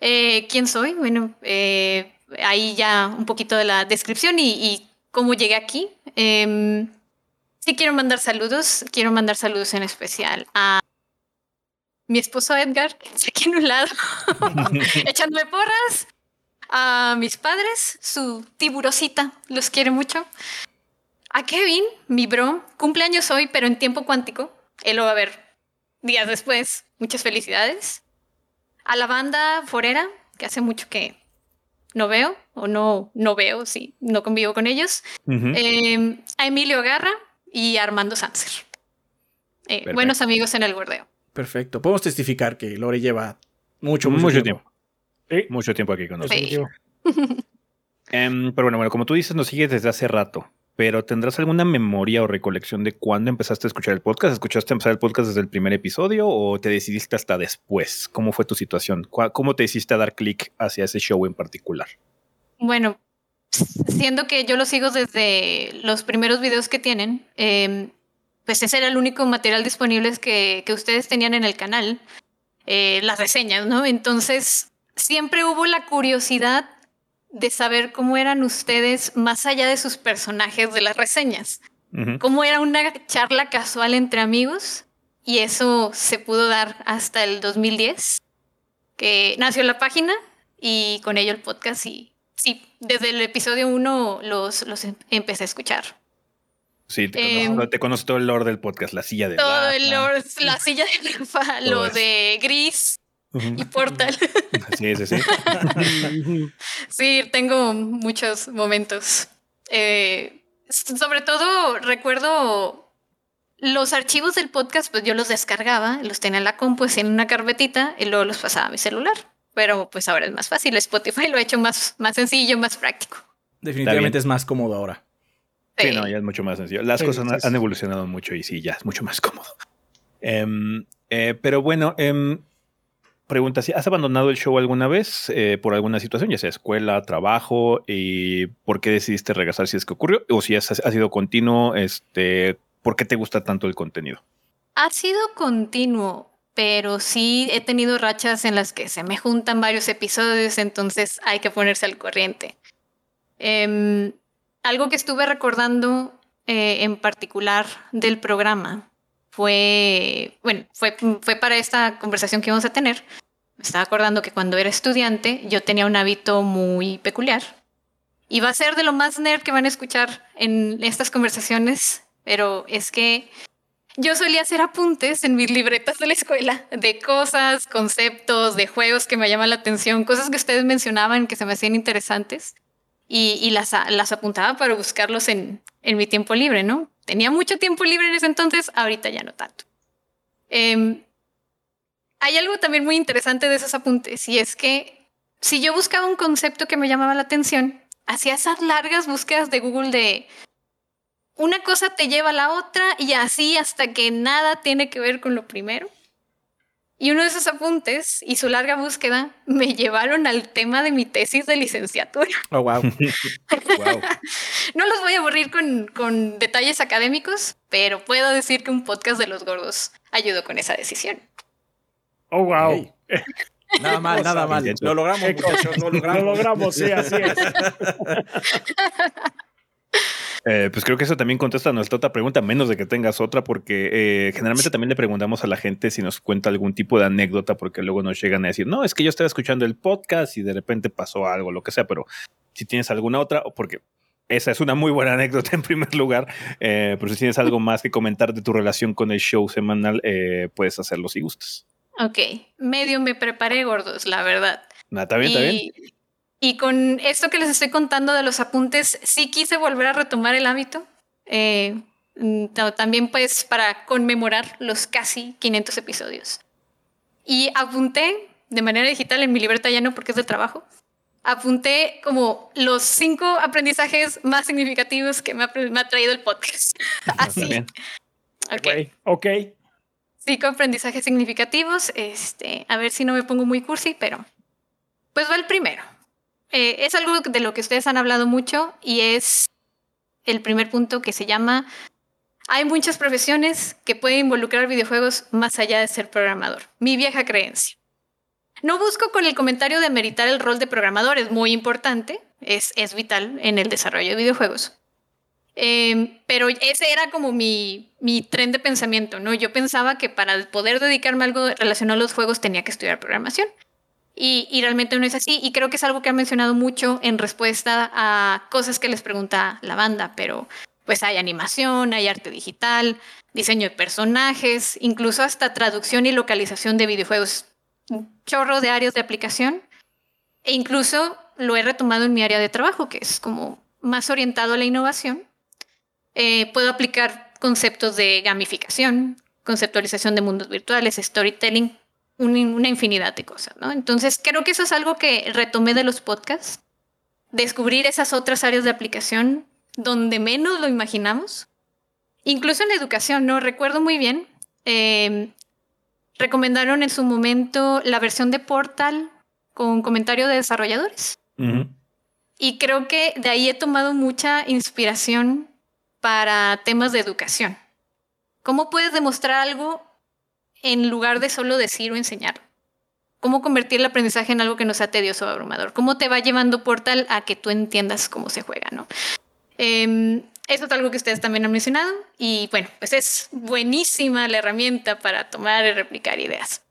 Eh, ¿Quién soy? Bueno, eh, ahí ya un poquito de la descripción y, cómo llegué aquí. Em, sí quiero mandar saludos, quiero mandar saludos en especial a mi esposo Edgar, que está aquí en un lado, echándome porras, a mis padres, su tiburosita, los quiere mucho. A Kevin, mi bro, cumpleaños hoy, pero en tiempo cuántico. Él lo va a ver días después. Muchas felicidades. A la banda Forera, que hace mucho que no veo, o no, no veo, sí, no convivo con ellos. Em, a Emilio Garra y a Armando Sanzer. Eh, buenos amigos en el bordeo. Perfecto. Podemos testificar que Lore lleva mucho, mucho, tiempo. Mucho tiempo aquí con nosotros. Em, pero bueno, bueno, como tú dices, nos sigues desde hace rato. Pero ¿tendrás alguna memoria o recolección de cuándo empezaste a escuchar el podcast? ¿Escuchaste empezar el podcast desde el primer episodio o te decidiste hasta después? ¿Cómo fue tu situación? ¿Cómo te hiciste a dar clic hacia ese show en particular? Bueno, siendo que yo lo sigo desde los primeros videos que tienen, em, pues ese era el único material disponible que, que ustedes tenían en el canal, eh, las reseñas, ¿no? Entonces, siempre hubo la curiosidad de saber cómo eran ustedes más allá de sus personajes de las reseñas. Cómo era una charla casual entre amigos y eso se pudo dar hasta el 2010, que nació la página y con ello el podcast y sí, desde el episodio 1 los, los em, empecé a escuchar. Sí, te, em, conozco, todo el lore del podcast, la silla de Todo el lore, la silla de Rafa, lo de Gris, y Portal. Sí, sí, sí. sí, tengo muchos momentos. Eh, sobre todo recuerdo los archivos del podcast, pues yo los descargaba, los tenía en la compu, en una carpetita y luego los pasaba a mi celular. Pero pues ahora es más fácil. Spotify lo ha hecho más, más sencillo, más práctico. Definitivamente es más cómodo ahora. Sí, no, ya es mucho más sencillo. Las cosas han, evolucionado mucho y sí, ya es mucho más cómodo. Em, eh, pero bueno, eh, pregunta, ¿has abandonado el show alguna vez eh, por alguna situación, ya sea escuela, trabajo, y por qué decidiste regresar si es que ocurrió? O si ha sido continuo, este, ¿por qué te gusta tanto el contenido? Ha sido continuo, pero sí he tenido rachas en las que se me juntan varios episodios, entonces hay que ponerse al corriente. Em, algo que estuve recordando eh, en particular del programa fue, bueno, fue, fue para esta conversación que vamos a tener. Me estaba acordando que cuando era estudiante yo tenía un hábito muy peculiar. Y va a ser de lo más nerd que van a escuchar en estas conversaciones, pero es que yo solía hacer apuntes en mis libretas de la escuela de cosas, conceptos, de juegos que me llaman la atención, cosas que ustedes mencionaban que se me hacían interesantes y, las, las apuntaba para buscarlos en, en mi tiempo libre, ¿no? Tenía mucho tiempo libre en ese entonces, ahorita ya no tanto. Em, hay algo también muy interesante de esos apuntes y es que si yo buscaba un concepto que me llamaba la atención, hacía esas largas búsquedas de Google de una cosa te lleva a la otra y así hasta que nada tiene que ver con lo primero. Y uno de esos apuntes y su larga búsqueda me llevaron al tema de mi tesis de licenciatura. Oh, wow. no los voy a aburrir con, con, detalles académicos, pero puedo decir que un podcast de los gordos ayudó con esa decisión. Oh, wow. Nada mal, nada mal. Lo logramos, muchachos. Lo logramos. Lo logramos, sí, así es. Eh, pues creo que eso también contesta nuestra otra pregunta, menos de que tengas otra, porque eh, generalmente también le preguntamos a la gente si nos cuenta algún tipo de anécdota, porque luego nos llegan a decir, no, es que yo estaba escuchando el podcast y de repente pasó algo, lo que sea, pero si tienes alguna otra, porque esa es una muy buena anécdota en primer lugar, eh, pero si tienes algo más que comentar de tu relación con el show semanal, puedes hacerlo si gustas. Ok, medio me preparé gordos, la verdad. Está bien, está bien. Y con esto que les estoy contando de los apuntes, sí quise volver a retomar el hábito. Eh, también pues para conmemorar los casi 500 episodios. Y apunté de manera digital en mi libreta ya no porque es de trabajo. Apunté como los cinco aprendizajes más significativos que me ha, traído el podcast. Así. ok. Ok. Cinco aprendizajes significativos. Este, a ver si no me pongo muy cursi, pero pues va el primero. Eh, es algo de lo que ustedes han hablado mucho y es el primer punto que se llama Hay muchas profesiones que pueden involucrar videojuegos más allá de ser programador. Mi vieja creencia. No busco con el comentario de meritar el rol de programador, es muy importante, es, es vital en el desarrollo de videojuegos. Em, pero ese era como mi, mi tren de pensamiento, ¿no? Yo pensaba que para poder dedicarme a algo relacionado a los juegos tenía que estudiar programación. Y, realmente no es así. Y creo que es algo que ha mencionado mucho en respuesta a cosas que les pregunta la banda, pero pues hay animación, hay arte digital, diseño de personajes, incluso hasta traducción y localización de videojuegos. Un chorro de áreas de aplicación. E incluso lo he retomado en mi área de trabajo, que es como más orientado a la innovación. Eh, puedo aplicar conceptos de gamificación, conceptualización de mundos virtuales, storytelling, una infinidad de cosas, ¿no? Entonces, creo que eso es algo que retomé de los podcasts, descubrir esas otras áreas de aplicación donde menos lo imaginamos, incluso en la educación, ¿no? Recuerdo muy bien, em, recomendaron en su momento la versión de Portal con comentario de desarrolladores. Y creo que de ahí he tomado mucha inspiración para temas de educación. ¿Cómo puedes demostrar algo en lugar de solo decir o enseñar? ¿Cómo convertir el aprendizaje en algo que no sea tedioso o abrumador? ¿Cómo te va llevando Portal a que tú entiendas cómo se juega, no? Em, eso es algo que ustedes también han mencionado y bueno, pues es buenísima la herramienta para tomar y replicar ideas.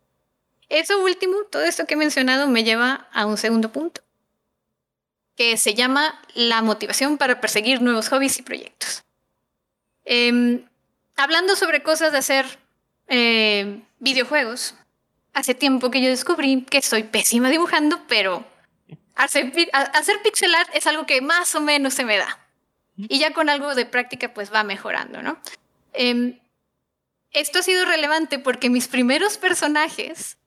Eso último, todo esto que he mencionado me lleva a un segundo punto, que se llama la motivación para perseguir nuevos hobbies y proyectos. Em, hablando sobre cosas de hacer eh, videojuegos, hace tiempo que yo descubrí que soy pésima dibujando, pero hacer, hacer pixel art es algo que más o menos se me da. Y ya con algo de práctica pues va mejorando, ¿no? Em, esto ha sido relevante porque mis primeros personajes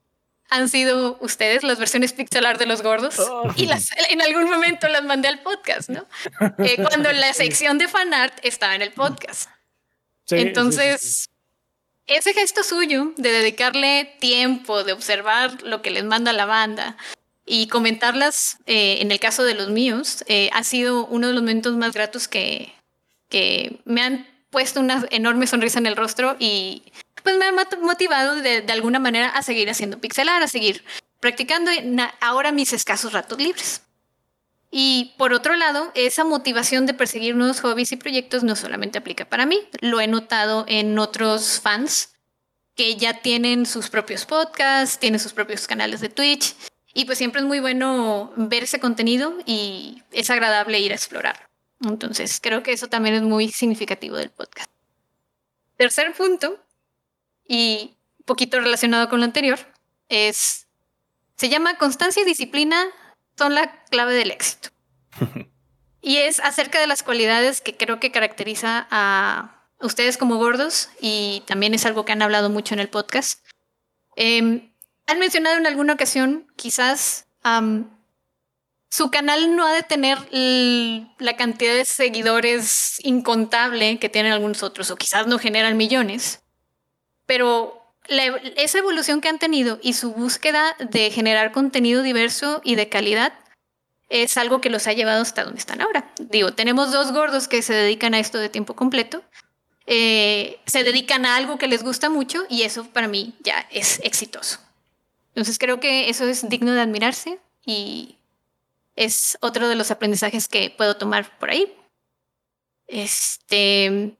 han sido ustedes, las versiones pixel art de los gordos, oh. y las, en algún momento las mandé al podcast, ¿no? Eh, cuando la sección de fanart estaba en el podcast. Entonces, ese gesto suyo de dedicarle tiempo, de observar lo que les manda la banda y comentarlas, eh, en el caso de los míos, eh, ha sido uno de los momentos más gratos que, que me han puesto una enorme sonrisa en el rostro y pues me ha motivado de alguna manera a seguir haciendo pixelar, a seguir practicando ahora mis escasos ratos libres. Y por otro lado, esa motivación de perseguir nuevos hobbies y proyectos no solamente aplica para mí, lo he notado en otros fans que ya tienen sus propios podcasts, tienen sus propios canales de Twitch, y pues siempre es muy bueno ver ese contenido y es agradable ir a explorar. Entonces, creo que eso también es muy significativo del podcast. Tercer punto, y poquito relacionado con lo anterior, es, se llama constancia y disciplina son la clave del éxito. y es acerca de las cualidades que creo que caracteriza a ustedes como gordos y también es algo que han hablado mucho en el podcast. Em, han mencionado en alguna ocasión, quizás, su canal no ha de tener la cantidad de seguidores incontable que tienen algunos otros, o quizás no generan millones, pero esa evolución que han tenido y su búsqueda de generar contenido diverso y de calidad es algo que los ha llevado hasta donde están ahora. Digo, tenemos dos gordos que se dedican a esto de tiempo completo, eh, se dedican a algo que les gusta mucho y eso para mí ya es exitoso. Entonces creo que eso es digno de admirarse y es otro de los aprendizajes que puedo tomar por ahí. Este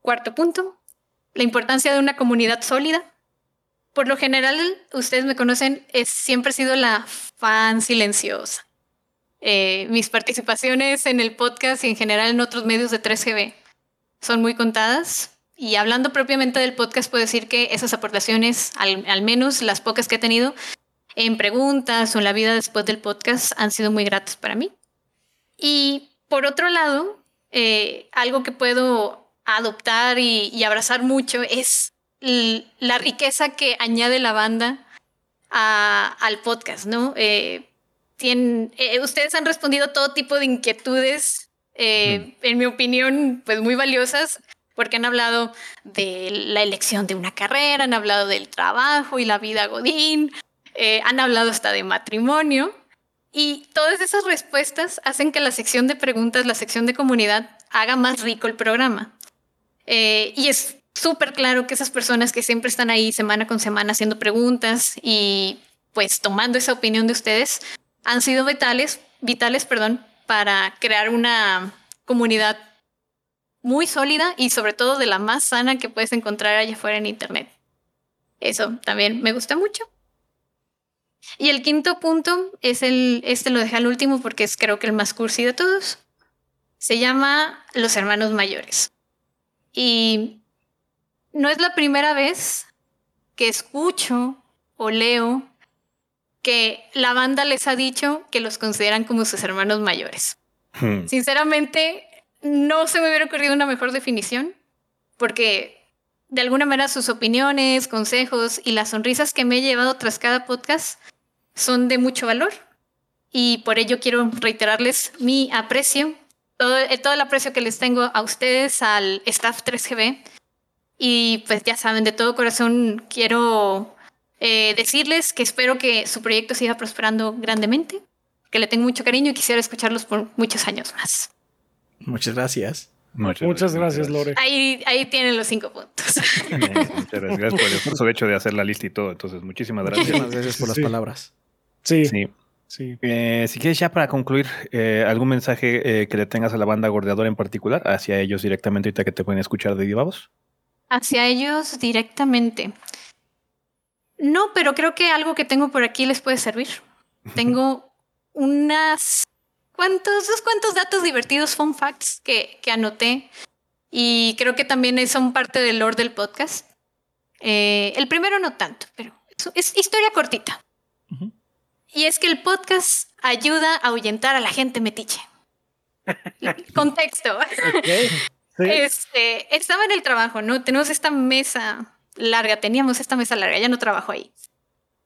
cuarto punto, la importancia de una comunidad sólida por lo general, ustedes me conocen, es, siempre he sido la fan silenciosa. Eh, mis participaciones en el podcast y en general en otros medios de 3GB son muy contadas. Y hablando propiamente del podcast, puedo decir que esas aportaciones, al, menos las pocas que he tenido en preguntas o en la vida después del podcast, han sido muy gratas para mí. Y por otro lado, eh, algo que puedo adoptar y abrazar mucho es la riqueza que añade la banda al podcast, ¿no? Eh, eh, ustedes han respondido todo tipo de inquietudes, eh, mm. en mi opinión, pues muy valiosas, porque han hablado de la elección de una carrera, han hablado del trabajo y la vida godín, han hablado hasta de matrimonio. Y todas esas respuestas hacen que la sección de preguntas, la sección de comunidad, haga más rico el programa. Y es súper claro que esas personas que siempre están ahí semana con semana haciendo preguntas y pues tomando esa opinión de ustedes han sido vitales, vitales, perdón, para crear una comunidad muy sólida y sobre todo de la más sana que puedes encontrar allá afuera en internet. Eso también me gusta mucho. Y el quinto punto es el, este lo dejé al último porque es creo que el más cursi de todos. Se llama Los Hermanos Mayores. Y no es la primera vez que escucho o leo que la banda les ha dicho que los consideran como sus hermanos mayores. Hmm. Sinceramente, no se me hubiera ocurrido una mejor definición, porque de alguna manera sus opiniones, consejos y las sonrisas que me he llevado tras cada podcast son de mucho valor. Y por ello quiero reiterarles mi aprecio, todo, todo el aprecio que les tengo a ustedes, al staff 3GB. Y pues ya saben, de todo corazón quiero eh, decirles que espero que su proyecto siga prosperando grandemente, que le tengo mucho cariño y quisiera escucharlos por muchos años más. Muchas gracias. Muchas, gracias, Lore. Ahí, ahí tienen los cinco puntos. muchas gracias, por el esfuerzo hecho de hacer la lista y todo. Entonces, muchísimas gracias. Muchas gracias por las palabras. Sí. Sí. Eh, si quieres ya para concluir, eh, algún mensaje eh, que le tengas a la banda gordeadora en particular, hacia ellos directamente, ahorita que te pueden escuchar de Divavos. Hacia ellos directamente. No, pero creo que algo que tengo por aquí les puede servir. Tengo unas cuantos, dos cuantos datos divertidos, fun facts que, que anoté y creo que también son parte del lore del podcast. Eh, el primero no tanto, pero es, historia cortita. Y es que el podcast ayuda a ahuyentar a la gente metiche. Contexto. Este, estaba en el trabajo, ¿no? Tenemos esta mesa larga, teníamos esta mesa larga, ya no trabajo ahí.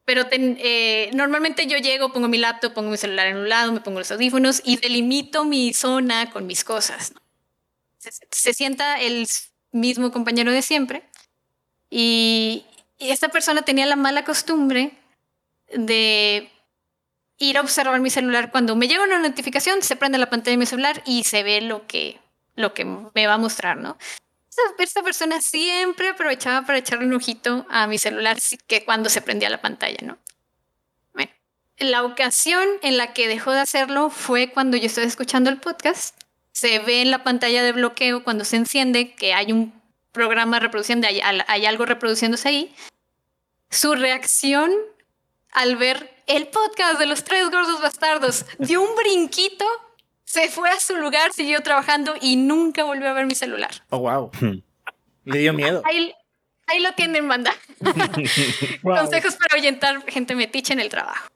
Pero eh, normalmente yo llego, pongo mi laptop, pongo mi celular en un lado, me pongo los audífonos y delimito mi zona con mis cosas. Se, sienta el mismo compañero de siempre y, esta persona tenía la mala costumbre de ir a observar mi celular. Cuando me llega una notificación, se prende la pantalla de mi celular y se ve lo que, lo que me va a mostrar, ¿no? esta persona siempre aprovechaba para echarle un ojito a mi celular que cuando se prendía la pantalla, ¿no? Bueno, la ocasión en la que dejó de hacerlo fue cuando yo estoy escuchando el podcast. Se ve en la pantalla de bloqueo cuando se enciende que hay un programa reproduciendo, hay, hay algo reproduciéndose ahí. Su reacción al ver el podcast de los tres gordos bastardos dio un brinquito se fue a su lugar, siguió trabajando y nunca volvió a ver mi celular. Oh, wow. Le dio miedo. Ahí, lo tienen, manda. Consejos para ahuyentar gente metiche en el trabajo.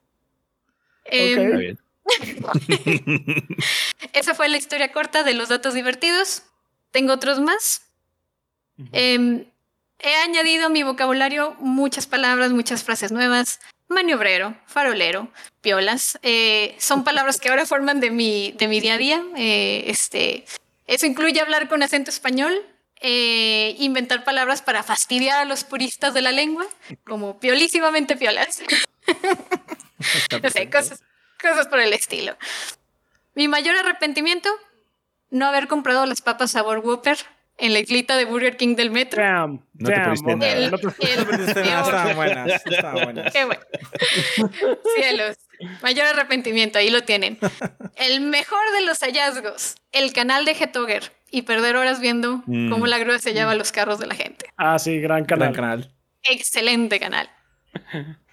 Eh, Esa fue la historia corta de los datos divertidos. Tengo otros más. Em, he añadido a mi vocabulario muchas palabras, muchas frases nuevas maniobrero, farolero, piolas. Eh, son palabras que ahora forman de mi, de mi día a día. Eh, este, eso incluye hablar con acento español, eh, inventar palabras para fastidiar a los puristas de la lengua, como piolísimamente piolas. no sé, cosas, cosas por el estilo. Mi mayor arrepentimiento, no haber comprado las papas sabor Whopper en la islita de Burger King del metro. no te perdiste nada. no estaban buenas. Estaban buenas. Qué bueno. Cielos. Mayor arrepentimiento, ahí lo tienen. El mejor de los hallazgos, el canal de Getoger y perder horas viendo mm. cómo la grúa se lleva los carros de la gente. Ah, sí, gran canal. Gran canal. Excelente canal.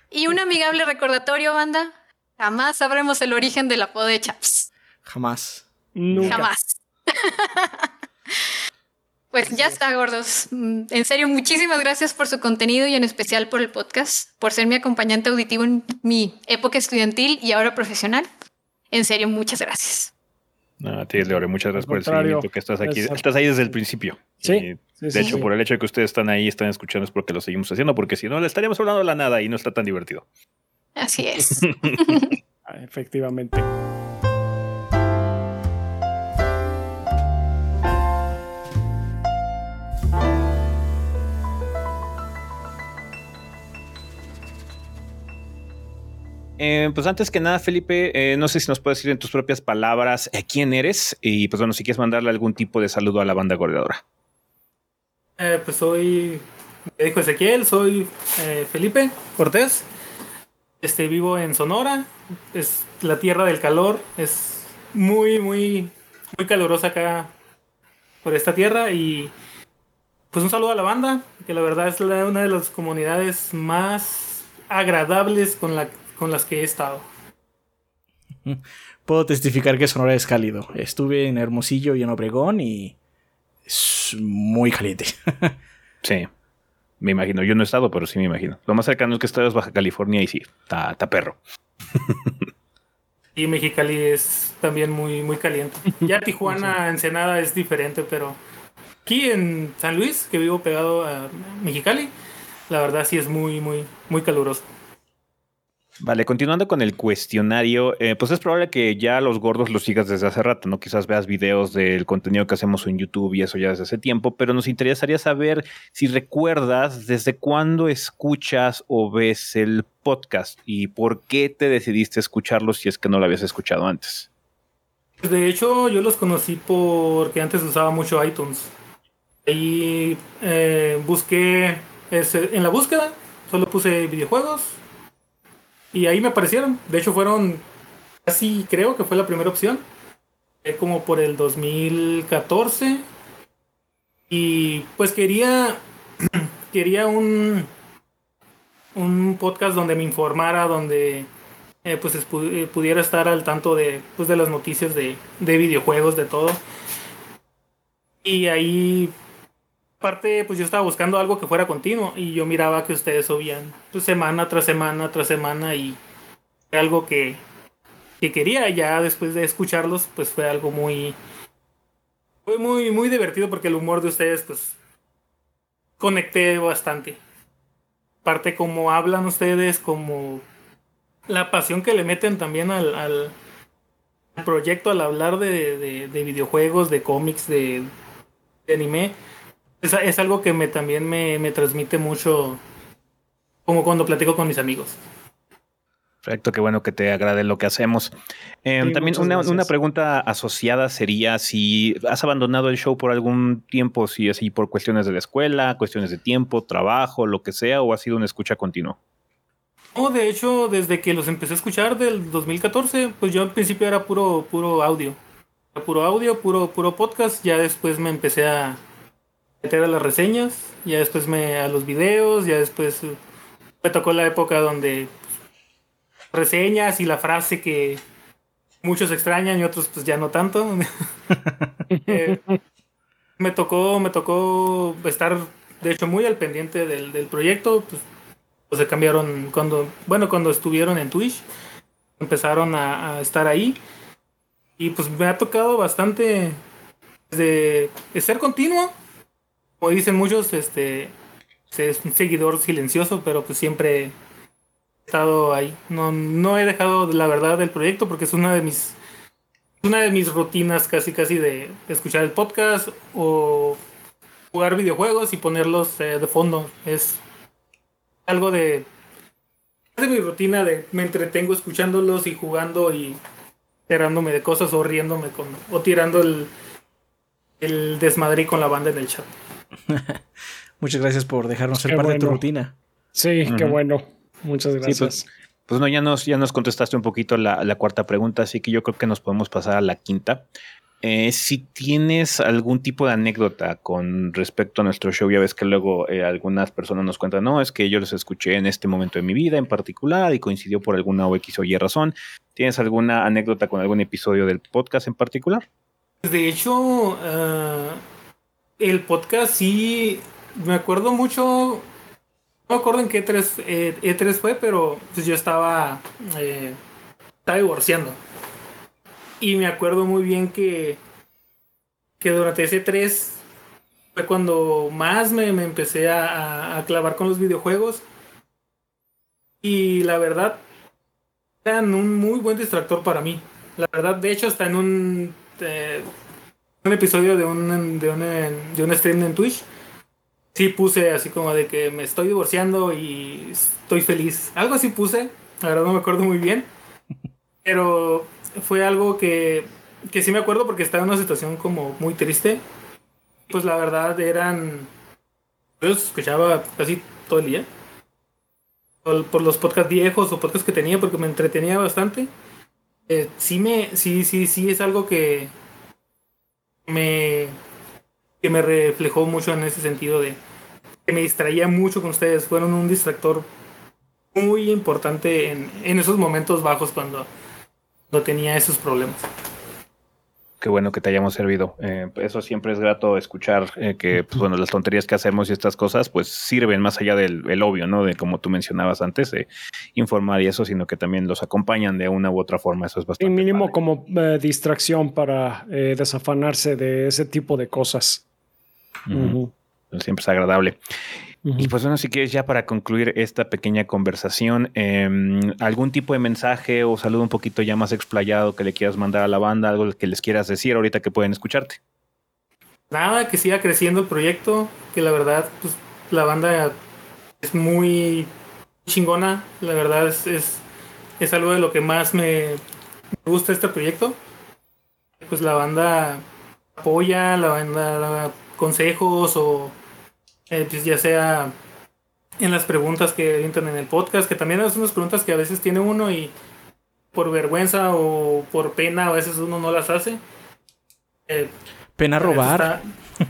Y un amigable recordatorio, banda. Jamás sabremos el origen del apodo de Chaps. Jamás. Nunca. Jamás. Pues ya está, gordos. Mm, en serio, muchísimas gracias por su contenido y en especial por el podcast, por ser mi acompañante auditivo en mi época estudiantil y ahora profesional. En serio, muchas gracias. No, a ti, Leore, muchas gracias por el seguimiento que estás aquí. Estás ahí desde el principio. Sí. de hecho, por el hecho de que ustedes están ahí, están escuchando, es porque lo seguimos haciendo, porque si no, le estaríamos hablando de la nada y no está tan divertido. Así es. Ah, efectivamente. Eh, pues antes que nada, Felipe, eh, no sé si nos puedes decir en tus propias palabras eh, quién eres y pues bueno, si quieres mandarle algún tipo de saludo a la banda gordeadora. Eh, pues soy, me dijo Ezequiel, soy Felipe Cortés. Este, vivo en Sonora. Es la tierra del calor. Es muy, muy, muy calurosa acá por esta tierra. Y pues un saludo a la banda, que la verdad es una de las comunidades más agradables con, la, con las que he estado. Puedo testificar que Sonora es cálido. Estuve en Hermosillo y en Obregón y es muy caliente. sí, me imagino. Yo no he estado, pero sí me imagino. Lo más cercano es que estado es Baja California y sí, está, perro. y Mexicali es también muy, muy caliente. Ya Tijuana, Ensenada es diferente, pero aquí en San Luis, que vivo pegado a Mexicali, la verdad sí es muy, muy, muy caluroso. Vale, continuando con el cuestionario, eh, pues es probable que ya los gordos los sigas desde hace rato, ¿no? Quizás veas videos del contenido que hacemos en YouTube y eso ya desde hace tiempo, pero nos interesaría saber si recuerdas desde cuándo escuchas o ves el podcast y por qué te decidiste escucharlo si es que no lo habías escuchado antes. De hecho, yo los conocí porque antes usaba mucho iTunes. Y eh, busqué, en la búsqueda, solo puse videojuegos y ahí me aparecieron. De hecho, fueron casi, creo que fue la primera opción. como por el 2014. Y pues quería, quería un, un podcast donde me informara, donde eh, pues eh, pudiera estar al tanto de, pues, de las noticias de, de videojuegos, de todo. Y ahí Aparte, pues yo estaba buscando algo que fuera continuo y yo miraba que ustedes subían pues, semana tras semana tras semana y algo que, que quería. Ya después de escucharlos, pues fue algo muy. Fue muy, muy divertido porque el humor de ustedes, pues. Conecté bastante. Aparte, como hablan ustedes, como. La pasión que le meten también al, al, proyecto al hablar de, de, de videojuegos, de cómics, de anime es, es algo que me, también me, me transmite mucho, como cuando platico con mis amigos. Perfecto, qué bueno que te agrade lo que hacemos. Em, también una, una, pregunta asociada sería si has abandonado el show por algún tiempo, si así por cuestiones de la escuela, cuestiones de tiempo, trabajo, lo que sea, o ha sido una escucha continua. No, de hecho, desde que los empecé a escuchar del 2014, pues yo al principio era puro, puro audio. Puro audio, puro, puro podcast. Ya después me empecé a, meter a las reseñas, ya después me a los videos, ya después eh, me tocó la época donde reseñas y la frase que muchos extrañan y otros pues ya no tanto. Eh, me tocó, me tocó estar de hecho muy al pendiente del, proyecto, pues, pues, se cambiaron cuando, bueno, cuando estuvieron en Twitch, empezaron a estar ahí y pues me ha tocado bastante de ser continuo como dicen muchos, este es un seguidor silencioso, pero pues siempre he estado ahí. No, no he dejado la verdad del proyecto porque es una de mis una de mis rutinas casi casi de escuchar el podcast o jugar videojuegos y ponerlos eh, de fondo. Es algo de de mi rutina de me entretengo escuchándolos y jugando y tirándome de cosas o riéndome con o tirando el el desmadre con la banda en el chat. Muchas gracias por dejarnos ser parte de tu rutina. Sí, qué bueno. Muchas pues, gracias. pues, no, ya nos, ya nos contestaste un poquito la, cuarta pregunta, así que yo creo que nos podemos pasar a la quinta. Eh, si tienes algún tipo de anécdota con respecto a nuestro show, ya ves que luego eh, algunas personas nos cuentan, no, es que yo los escuché en este momento de mi vida en particular y coincidió por alguna o X o Y razón. ¿Tienes alguna anécdota con algún episodio del podcast en particular? De hecho, uh, el podcast sí, me acuerdo mucho, no me acuerdo en qué E3, E3 fue, pero pues yo estaba, eh, estaba divorciando. Y me acuerdo muy bien que, que durante ese 3 fue cuando más me, me empecé a, a, clavar con los videojuegos. Y la verdad, eran un muy buen distractor para mí. La verdad, de hecho, hasta en un... Eh, un episodio de un, de un, de un stream en Twitch, sí puse así como de que me estoy divorciando y estoy feliz. Algo así puse, la verdad no me acuerdo muy bien. Pero fue algo que, que sí me acuerdo porque estaba en una situación como muy triste. Pues la verdad eran Yo escuchaba casi todo el día. Por, los podcasts viejos o podcasts que tenía porque me entretenía bastante. Eh, sí me, sí, sí, sí es algo que me, que me reflejó mucho en ese sentido de que me distraía mucho con ustedes. Fueron un distractor muy importante en, en esos momentos bajos cuando no tenía esos problemas. Qué bueno que te hayamos servido. Eh, eso siempre es grato escuchar eh, que, pues, bueno, las tonterías que hacemos y estas cosas, pues sirven más allá del obvio, ¿no? De como tú mencionabas antes, de informar y eso, sino que también los acompañan de una u otra forma. Eso es bastante. Y mínimo como eh, distracción para desafanarse de ese tipo de cosas. Siempre es agradable. Y pues bueno, si quieres ya para concluir esta pequeña conversación, em, algún tipo de mensaje o saludo un poquito ya más explayado que le quieras mandar a la banda, algo que les quieras decir ahorita que pueden escucharte. Nada, que siga creciendo el proyecto, que la verdad, pues la banda es muy chingona, la verdad es, es, algo de lo que más me, gusta este proyecto. Pues la banda apoya, la banda da consejos o eh, pues ya sea en las preguntas que entran en el podcast, que también son unas preguntas que a veces tiene uno y por vergüenza o por pena a veces uno no las hace. Eh, pena robar.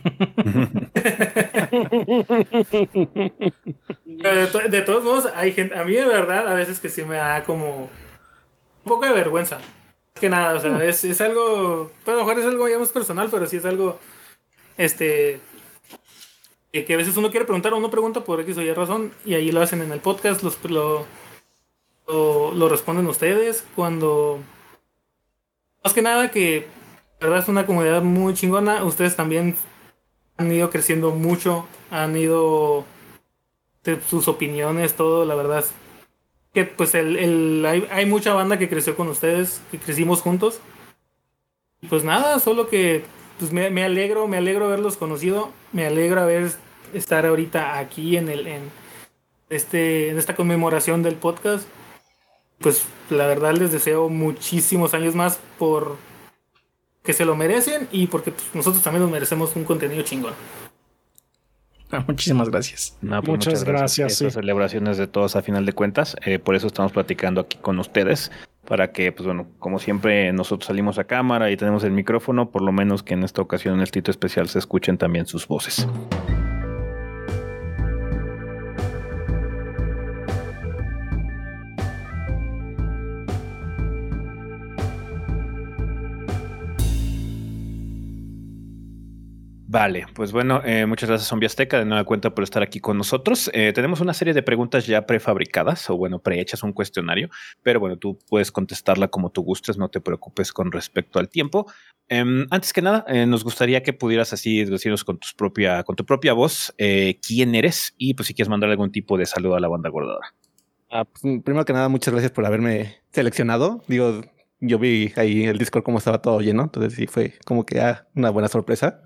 de, todos modos, hay gente, a mí de verdad a veces que sí me da como un poco de vergüenza. Que nada, o sea, es, es algo, pues, a lo mejor es algo ya más personal, pero sí es algo, este, que a veces uno quiere preguntar o uno pregunta por X o Y razón y ahí lo hacen en el podcast, los, lo, lo, responden ustedes cuando... Más que nada que, la verdad es una comunidad muy chingona, ustedes también han ido creciendo mucho, han ido sus opiniones, todo, la verdad que pues el, el hay, hay, mucha banda que creció con ustedes, que crecimos juntos. Pues nada, solo que pues me, me, alegro, me alegro haberlos conocido, me alegra ver estar ahorita aquí en el en este en esta conmemoración del podcast. Pues la verdad les deseo muchísimos años más por que se lo merecen y porque pues, nosotros también nos merecemos un contenido chingón. Muchísimas gracias. Pues, muchas, gracias. Estas celebraciones de todos a final de cuentas. Eh, por eso estamos platicando aquí con ustedes para que, pues bueno, como siempre nosotros salimos a cámara y tenemos el micrófono, por lo menos que en esta ocasión en el título especial se escuchen también sus voces. Vale, pues bueno, eh, muchas gracias Zombie Azteca de nueva cuenta por estar aquí con nosotros. Eh, tenemos una serie de preguntas ya prefabricadas o bueno, prehechas un cuestionario, pero bueno, tú puedes contestarla como tú gustes, no te preocupes con respecto al tiempo. Em, antes que nada, eh, nos gustaría que pudieras así decirnos con, tus propia, con tu propia voz quién eres y pues si quieres mandar algún tipo de saludo a la banda gordadora. Ah, pues, primero que nada, muchas gracias por haberme seleccionado. Digo, yo vi ahí el Discord como estaba todo lleno, entonces sí fue como que ah, una buena sorpresa.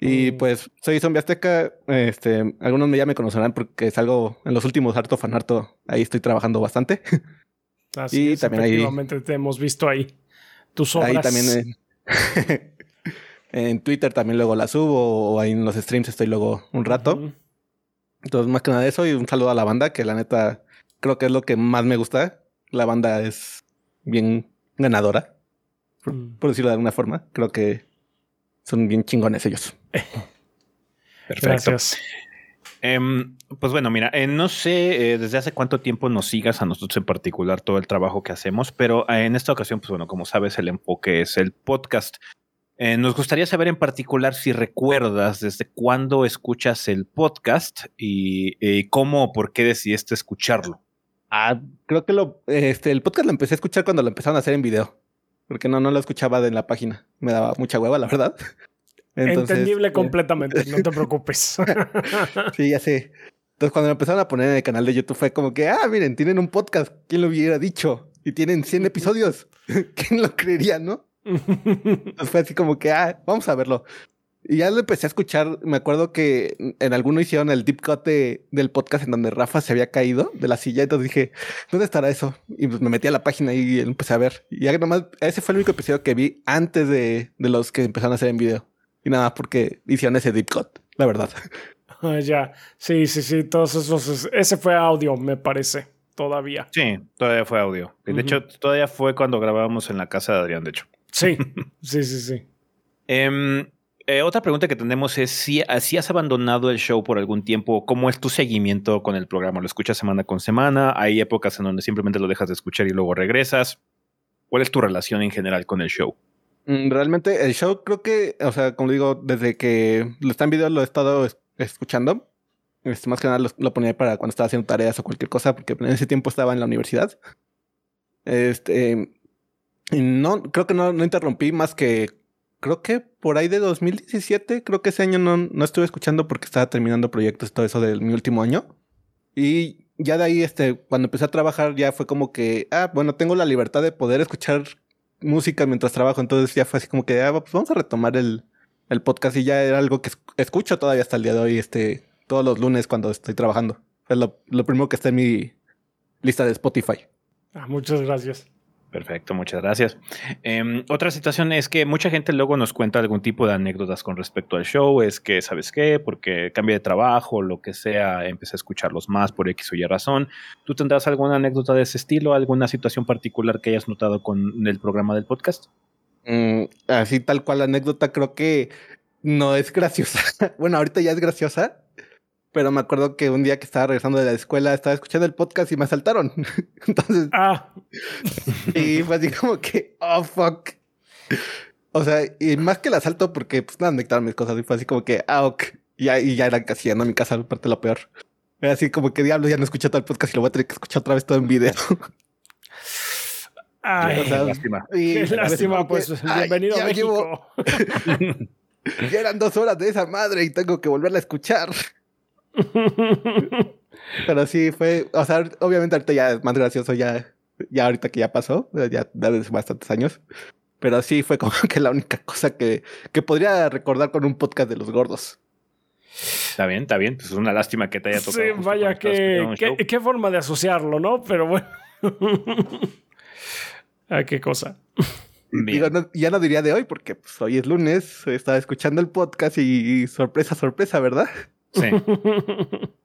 Y mm. pues soy zombie azteca. Este, algunos ya me conocerán porque salgo en los últimos harto fan harto. Ahí estoy trabajando bastante. Así y también efectivamente te hemos visto ahí. Tus obras. Ahí también en Twitter también luego la subo o ahí en los streams estoy luego un rato. Entonces, más que nada de eso y un saludo a la banda que la neta creo que es lo que más me gusta. La banda es bien ganadora, por mm. decirlo de alguna forma. Creo que son bien chingones ellos. Perfecto. Em, pues bueno, mira, eh, no sé eh, desde hace cuánto tiempo nos sigas a nosotros en particular todo el trabajo que hacemos, pero eh, en esta ocasión, pues bueno, como sabes, el enfoque es el podcast. nos gustaría saber en particular si recuerdas desde cuándo escuchas el podcast y, cómo o por qué decidiste escucharlo. Ah, creo que lo, este, el podcast lo empecé a escuchar cuando lo empezaron a hacer en video, porque no, no lo escuchaba de la página. Me daba mucha hueva, la verdad. Entendible eh, completamente, no te preocupes. sí, ya sé. Entonces, cuando lo empezaron a poner en el canal de YouTube, fue como que, ah, miren, tienen un podcast. ¿Quién lo hubiera dicho? Y tienen 100 episodios. ¿Quién lo creería, no? Entonces fue así como que, ah, vamos a verlo. Y ya lo empecé a escuchar. Me acuerdo que en alguno hicieron el deep cut del podcast en donde Rafa se había caído de la silla. Entonces dije, ¿dónde estará eso? Y pues me metí a la página y empecé a ver. Y ya nomás, ese fue el único episodio que vi antes de, de los que empezaron a hacer en video. Y nada, porque hicieron ese deep cut, la verdad. ya, sí, sí, sí, todos esos, ese fue audio, me parece, todavía. Sí, todavía fue audio. De hecho, todavía fue cuando grabábamos en la casa de Adrián, de hecho. Sí, sí, sí, sí. Em, eh, otra pregunta que tenemos es si, si, has abandonado el show por algún tiempo, ¿cómo es tu seguimiento con el programa? ¿Lo escuchas semana con semana? ¿Hay épocas en donde simplemente lo dejas de escuchar y luego regresas? ¿Cuál es tu relación en general con el show? Mm, realmente el show creo que, o sea, como digo, desde que lo está en video lo he estado escuchando. Este, más que nada lo, ponía para cuando estaba haciendo tareas o cualquier cosa, porque en ese tiempo estaba en la universidad. Este, no, creo que no, no interrumpí más que creo que por ahí de 2017, creo que ese año no, no estuve escuchando porque estaba terminando proyectos, todo eso de mi último año. Y ya de ahí, este, cuando empecé a trabajar, ya fue como que, ah, bueno, tengo la libertad de poder escuchar música mientras trabajo. Entonces ya fue así como que, ah, pues vamos a retomar el, el podcast y ya era algo que escucho todavía hasta el día de hoy, este, todos los lunes cuando estoy trabajando. Es lo, lo primero que está en mi lista de Spotify. Ah, muchas gracias. Perfecto, muchas gracias. Em, otra situación es que mucha gente luego nos cuenta algún tipo de anécdotas con respecto al show. Es que, ¿sabes qué? Porque cambia de trabajo, lo que sea, empecé a escucharlos más por X o Y razón. ¿Tú tendrás alguna anécdota de ese estilo? ¿Alguna situación particular que hayas notado con el programa del podcast? Mm, así tal cual la anécdota creo que no es graciosa. bueno, ahorita ya es graciosa, pero me acuerdo que un día que estaba regresando de la escuela estaba escuchando el podcast y me asaltaron. Entonces. Ah. y fue así como que, oh fuck. O sea, y más que el asalto, porque pues nada, me quitaron mis cosas y fue así como que, ah, ok. Y ya, y ya era casi en mi casa, aparte lo peor. Era así como que diablo, ya no escuché todo el podcast y lo voy a tener que escuchar otra vez todo en video. Ay, lástima. Y lástima, pues bienvenido a México. ya eran dos horas de esa madre y tengo que volverla a escuchar. Pero sí fue, o sea, obviamente ahorita ya es más gracioso ya, ya ahorita que ya pasó, ya desde bastantes años. Pero sí fue como que la única cosa que, que podría recordar con un podcast de los gordos. Está bien, está bien. Pues es una lástima que te haya tocado. Sí, vaya, que, qué, forma de asociarlo, ¿no? Pero bueno. ah, qué cosa. ya no diría de hoy porque pues, hoy es lunes, estaba escuchando el podcast y sorpresa, sorpresa, ¿verdad? Sí.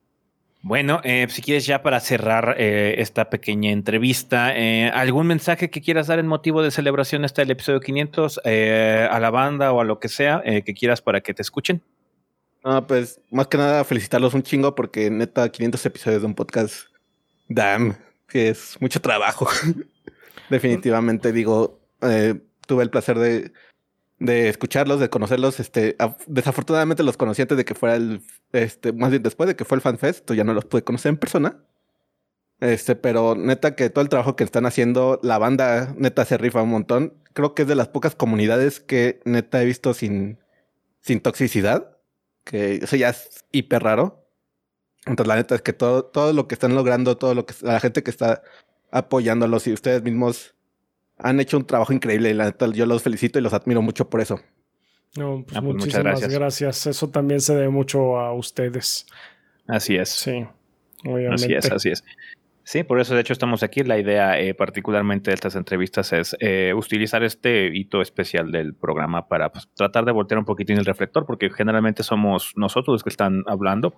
Bueno, eh, si quieres ya para cerrar eh, esta pequeña entrevista, eh, ¿algún mensaje que quieras dar en motivo de celebración hasta el episodio 500 a la banda o a lo que sea que quieras para que te escuchen? Ah, pues más que nada felicitarlos un chingo porque neta 500 episodios de un podcast, damn, que es mucho trabajo. Definitivamente digo, tuve el placer de de escucharlos, de conocerlos. Este, desafortunadamente los conocí antes de que fuera el, este, más bien después de que fue el FanFest, ya no los pude conocer en persona. Este, pero neta que todo el trabajo que están haciendo, la banda neta se rifa un montón. Creo que es de las pocas comunidades que neta he visto sin, sin toxicidad. Que eso ya es hiper raro. Entonces la neta es que todo, todo lo que están logrando, todo lo que la gente que está apoyándolos y ustedes mismos han hecho un trabajo increíble y la neta yo los felicito y los admiro mucho por eso. No, pues ah, pues muchísimas gracias. Eso también se debe mucho a ustedes. Así es. Sí, obviamente. Así es, así es. Sí, por eso de hecho estamos aquí. La idea eh, particularmente de estas entrevistas es eh, utilizar este hito especial del programa para pues, tratar de voltear un poquitín el reflector, porque generalmente somos nosotros los que están hablando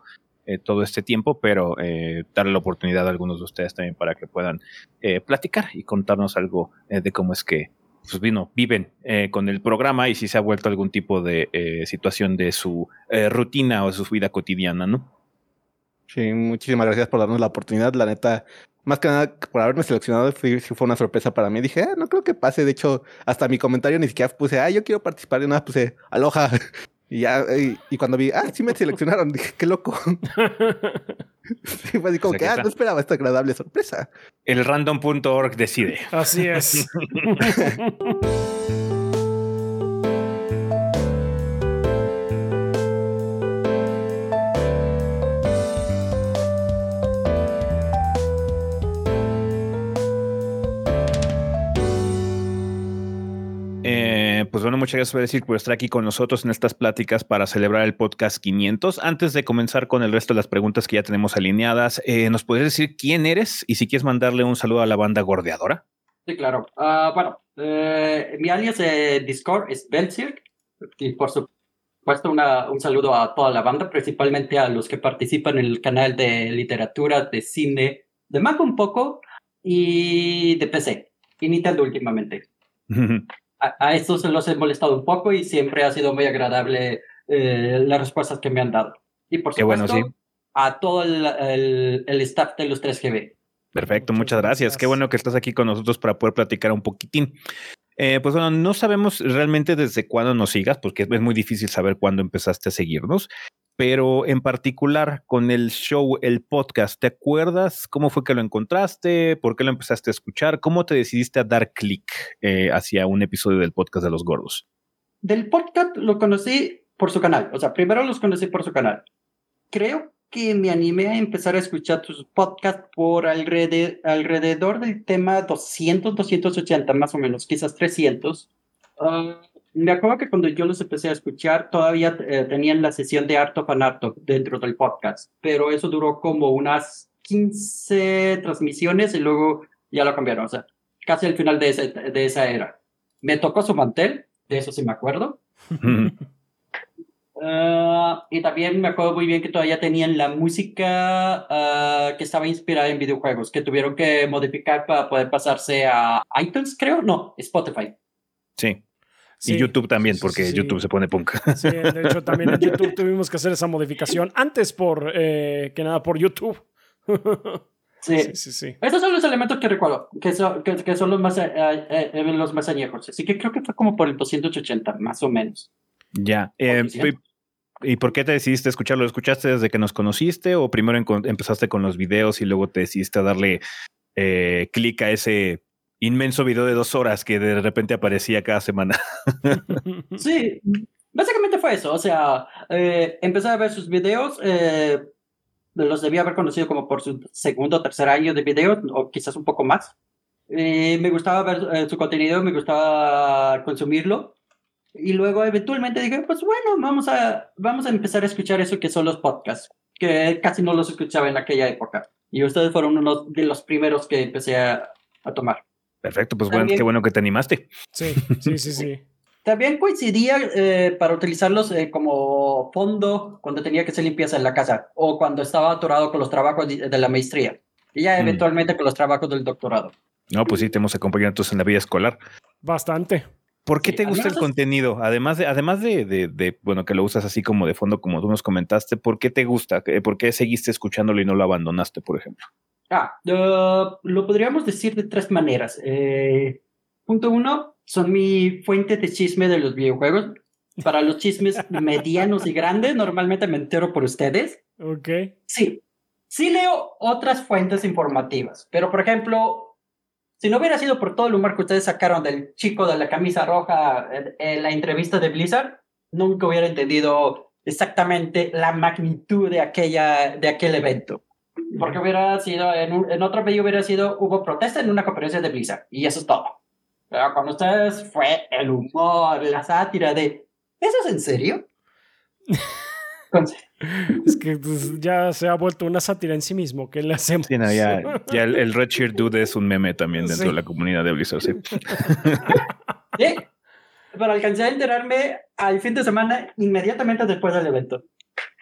eh, todo este tiempo, pero darle la oportunidad a algunos de ustedes también para que puedan platicar y contarnos algo de cómo es que pues, vino, viven con el programa y si se ha vuelto algún tipo de situación de su rutina o de su vida cotidiana, ¿no? Sí, muchísimas gracias por darnos la oportunidad. La neta, más que nada por haberme seleccionado, fue, fue una sorpresa para mí. Dije, ah, no creo que pase. De hecho, hasta mi comentario ni siquiera puse, ah, yo quiero participar. Y nada, puse, aloja. Y ya, y, cuando vi, ah, sí me seleccionaron, dije, qué loco. sí, fue así como que, ah, no esperaba esta agradable sorpresa. El random.org decide. Así es. Pues bueno, muchas gracias por decir por estar aquí con nosotros en estas pláticas para celebrar el podcast 500. Antes de comenzar con el resto de las preguntas que ya tenemos alineadas, eh, ¿nos podrías decir quién eres y si quieres mandarle un saludo a la banda gordeadora? Sí, claro. Ah, bueno, eh, mi alias de Discord es Benzirk y por su supuesto, una, un saludo a toda la banda, principalmente a los que participan en el canal de literatura, de cine, de Mac un poco y de PC y Nintendo últimamente. a, a, estos los he molestado un poco y siempre ha sido muy agradable eh, las respuestas que me han dado. Y por supuesto, a todo el, el, el, staff de los 3GB. Perfecto, muchas gracias. Qué bueno que estás aquí con nosotros para poder platicar un poquitín. Eh, pues bueno, no sabemos realmente desde cuándo nos sigas, porque es muy difícil saber cuándo empezaste a seguirnos, pero en particular con el show, el podcast, ¿te acuerdas cómo fue que lo encontraste? ¿Por qué lo empezaste a escuchar? ¿Cómo te decidiste a dar clic eh, hacia un episodio del podcast de los gordos? Del podcast lo conocí por su canal, o sea, primero los conocí por su canal. Creo que me animé a empezar a escuchar tus podcasts por alrededor, alrededor del tema 200, 280 más o menos, quizás 300. Uh, me acuerdo que cuando yo los empecé a escuchar todavía eh, tenían la sesión de Art of an Art dentro del podcast, pero eso duró como unas 15 transmisiones y luego ya lo cambiaron, o sea, casi al final de, ese, de esa era. Me tocó su mantel, de eso sí me acuerdo. Uh, y también me acuerdo muy bien que todavía tenían la música uh, que estaba inspirada en videojuegos, que tuvieron que modificar para poder pasarse a iTunes, creo, no, Spotify. Sí. Sí, y YouTube también, porque sí, YouTube se pone punk. Sí, de hecho también en YouTube tuvimos que hacer esa modificación antes por eh, que nada por YouTube. Sí. sí, sí, Esos son los elementos que recuerdo, que son, que, que son los, más, eh, eh, los más añejos. Así que creo que fue como por el 280, más o menos. Ya. Eh, ¿Y por qué te decidiste escucharlo? ¿Lo escuchaste desde que nos conociste o primero empezaste con los videos y luego te decidiste a darle eh, clic a ese inmenso video de dos horas que de repente aparecía cada semana? sí, básicamente fue eso. O sea, eh, empecé a ver sus videos. Eh, los debía haber conocido como por su segundo o tercer año de video, o quizás un poco más. me gustaba ver eh, su contenido, me gustaba consumirlo. Y luego eventualmente dije, pues bueno, vamos a, vamos a empezar a escuchar eso que son los podcasts, que casi no los escuchaba en aquella época. Y ustedes fueron uno de los primeros que empecé a, a tomar. Perfecto, pues bueno, qué bueno que te animaste. Sí, sí, sí, sí. También coincidía eh, para utilizarlos eh, como fondo cuando tenía que hacer limpieza en la casa o cuando estaba atorado con los trabajos de, la maestría y ya eventualmente mm. con los trabajos del doctorado. No, pues sí, te hemos acompañado entonces en la vida escolar. Bastante. ¿Por qué te gusta el contenido? Además de, además de, de, de, bueno, que lo usas así como de fondo, como tú nos comentaste, ¿por qué te gusta? ¿Por qué seguiste escuchándolo y no lo abandonaste, por ejemplo? Ah, uh, lo podríamos decir de tres maneras. Eh, punto uno, son mi fuente de chisme de los videojuegos. Para los chismes medianos y grandes, normalmente me entero por ustedes. Ok. Sí. Sí leo otras fuentes informativas, pero por ejemplo, si no hubiera sido por todo el humor que ustedes sacaron del chico de la camisa roja en la entrevista de Blizzard, nunca hubiera entendido exactamente la magnitud de, aquella, de aquel evento. Porque hubiera sido, en, un, en otro medio hubiera sido, hubo protesta en una conferencia de Blizzard, y eso es todo. Pero con ustedes fue el humor, la sátira de, ¿eso es en serio? Es que pues, ya se ha vuelto una sátira en sí mismo. ¿Qué le hacemos? Sí, no, ya, ya el, el, Red Shirt Dude es un meme también dentro sí. de la comunidad de Blizzard. Sí. sí. Pero alcancé a enterarme al fin de semana inmediatamente después del evento.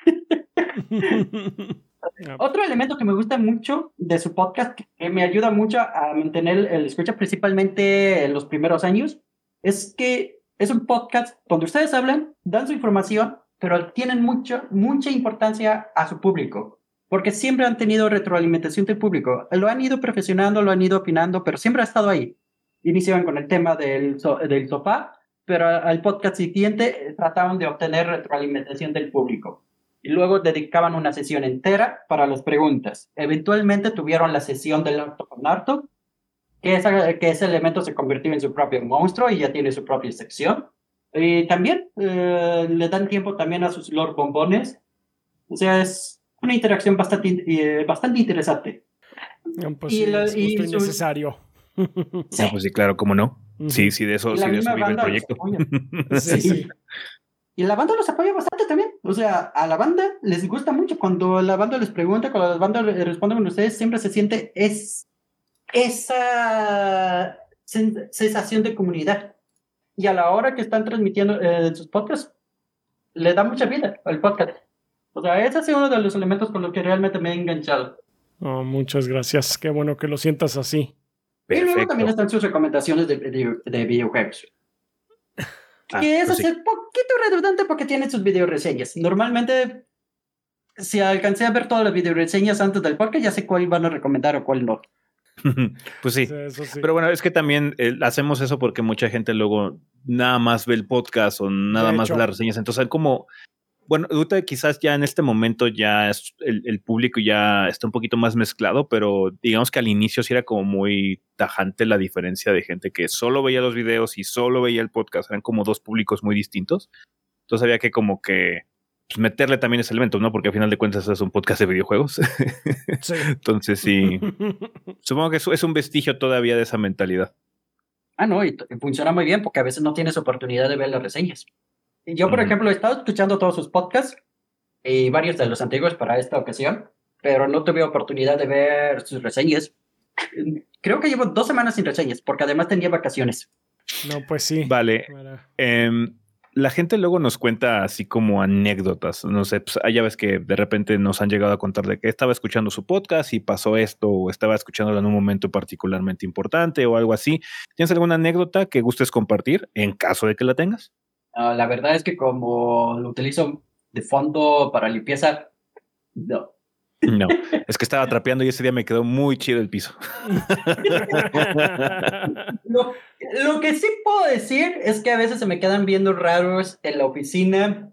Otro elemento que me gusta mucho de su podcast, que me ayuda mucho a mantener el escucha, principalmente en los primeros años, es que es un podcast donde ustedes hablan, dan su información pero tienen mucho, mucha importancia a su público, porque siempre han tenido retroalimentación del público. Lo han ido perfeccionando, lo han ido opinando, pero siempre ha estado ahí. Iniciaban con el tema del, del sofá, pero al podcast siguiente trataban de obtener retroalimentación del público. Y luego dedicaban una sesión entera para las preguntas. Eventualmente tuvieron la sesión del harto con harto, que, esa, que ese elemento se convirtió en su propio monstruo y ya tiene su propia sección. Y también eh, le dan tiempo también a sus Lord Bombones. O sea, es una interacción bastante, eh, bastante interesante. Pues y, sí, lo, es y su... innecesario. Sí. pues sí, claro, ¿cómo no? Sí, sí, de eso, sí, de eso vive el proyecto. sí, sí. Y la banda los apoya bastante también. O sea, a la banda les gusta mucho. Cuando la banda les pregunta, cuando la banda responde con ustedes, siempre se siente es, esa sensación de comunidad y a la hora que están transmitiendo eh, sus podcasts, le da mucha vida al podcast. O sea, ese ha sido uno de los elementos con los que realmente me he enganchado. Oh, muchas gracias. Qué bueno que lo sientas así. Y luego también están sus recomendaciones de, de, videojuegos. Ah, que pues es un poquito redundante porque tiene sus video reseñas. Normalmente, si alcancé a ver todas las video reseñas antes del podcast, ya sé cuál van a recomendar o cuál no. pues sí. Pero bueno, es que también eh, hacemos eso porque mucha gente luego nada más ve el podcast o nada más ve las reseñas. Entonces, como bueno, quizás ya en este momento ya el, público ya está un poquito más mezclado, pero digamos que al inicio sí era como muy tajante la diferencia de gente que solo veía los videos y solo veía el podcast. Eran como dos públicos muy distintos. Entonces había que como que pues, meterle también ese elemento, ¿no? Porque al final de cuentas es un podcast de videojuegos. Sí. Entonces sí. Supongo que es un vestigio todavía de esa mentalidad. Ah, no, y funciona muy bien porque a veces no tienes oportunidad de ver las reseñas. Yo, por ejemplo, he estado escuchando todos sus podcasts y varios de los antiguos para esta ocasión, pero no tuve oportunidad de ver sus reseñas. Creo que llevo dos semanas sin reseñas, porque además tenía vacaciones. No, pues sí. Vale. Em, la gente luego nos cuenta así como anécdotas. No sé, pues, ya ves que de repente nos han llegado a contar de que estaba escuchando su podcast y pasó esto, o estaba escuchándolo en un momento particularmente importante o algo así. ¿Tienes alguna anécdota que gustes compartir en caso de que la tengas? Ah, la verdad es que como lo utilizo de fondo para limpieza, no. No, es que estaba trapeando y ese día me quedó muy chido el piso. lo, que sí puedo decir es que a veces se me quedan viendo raros en la oficina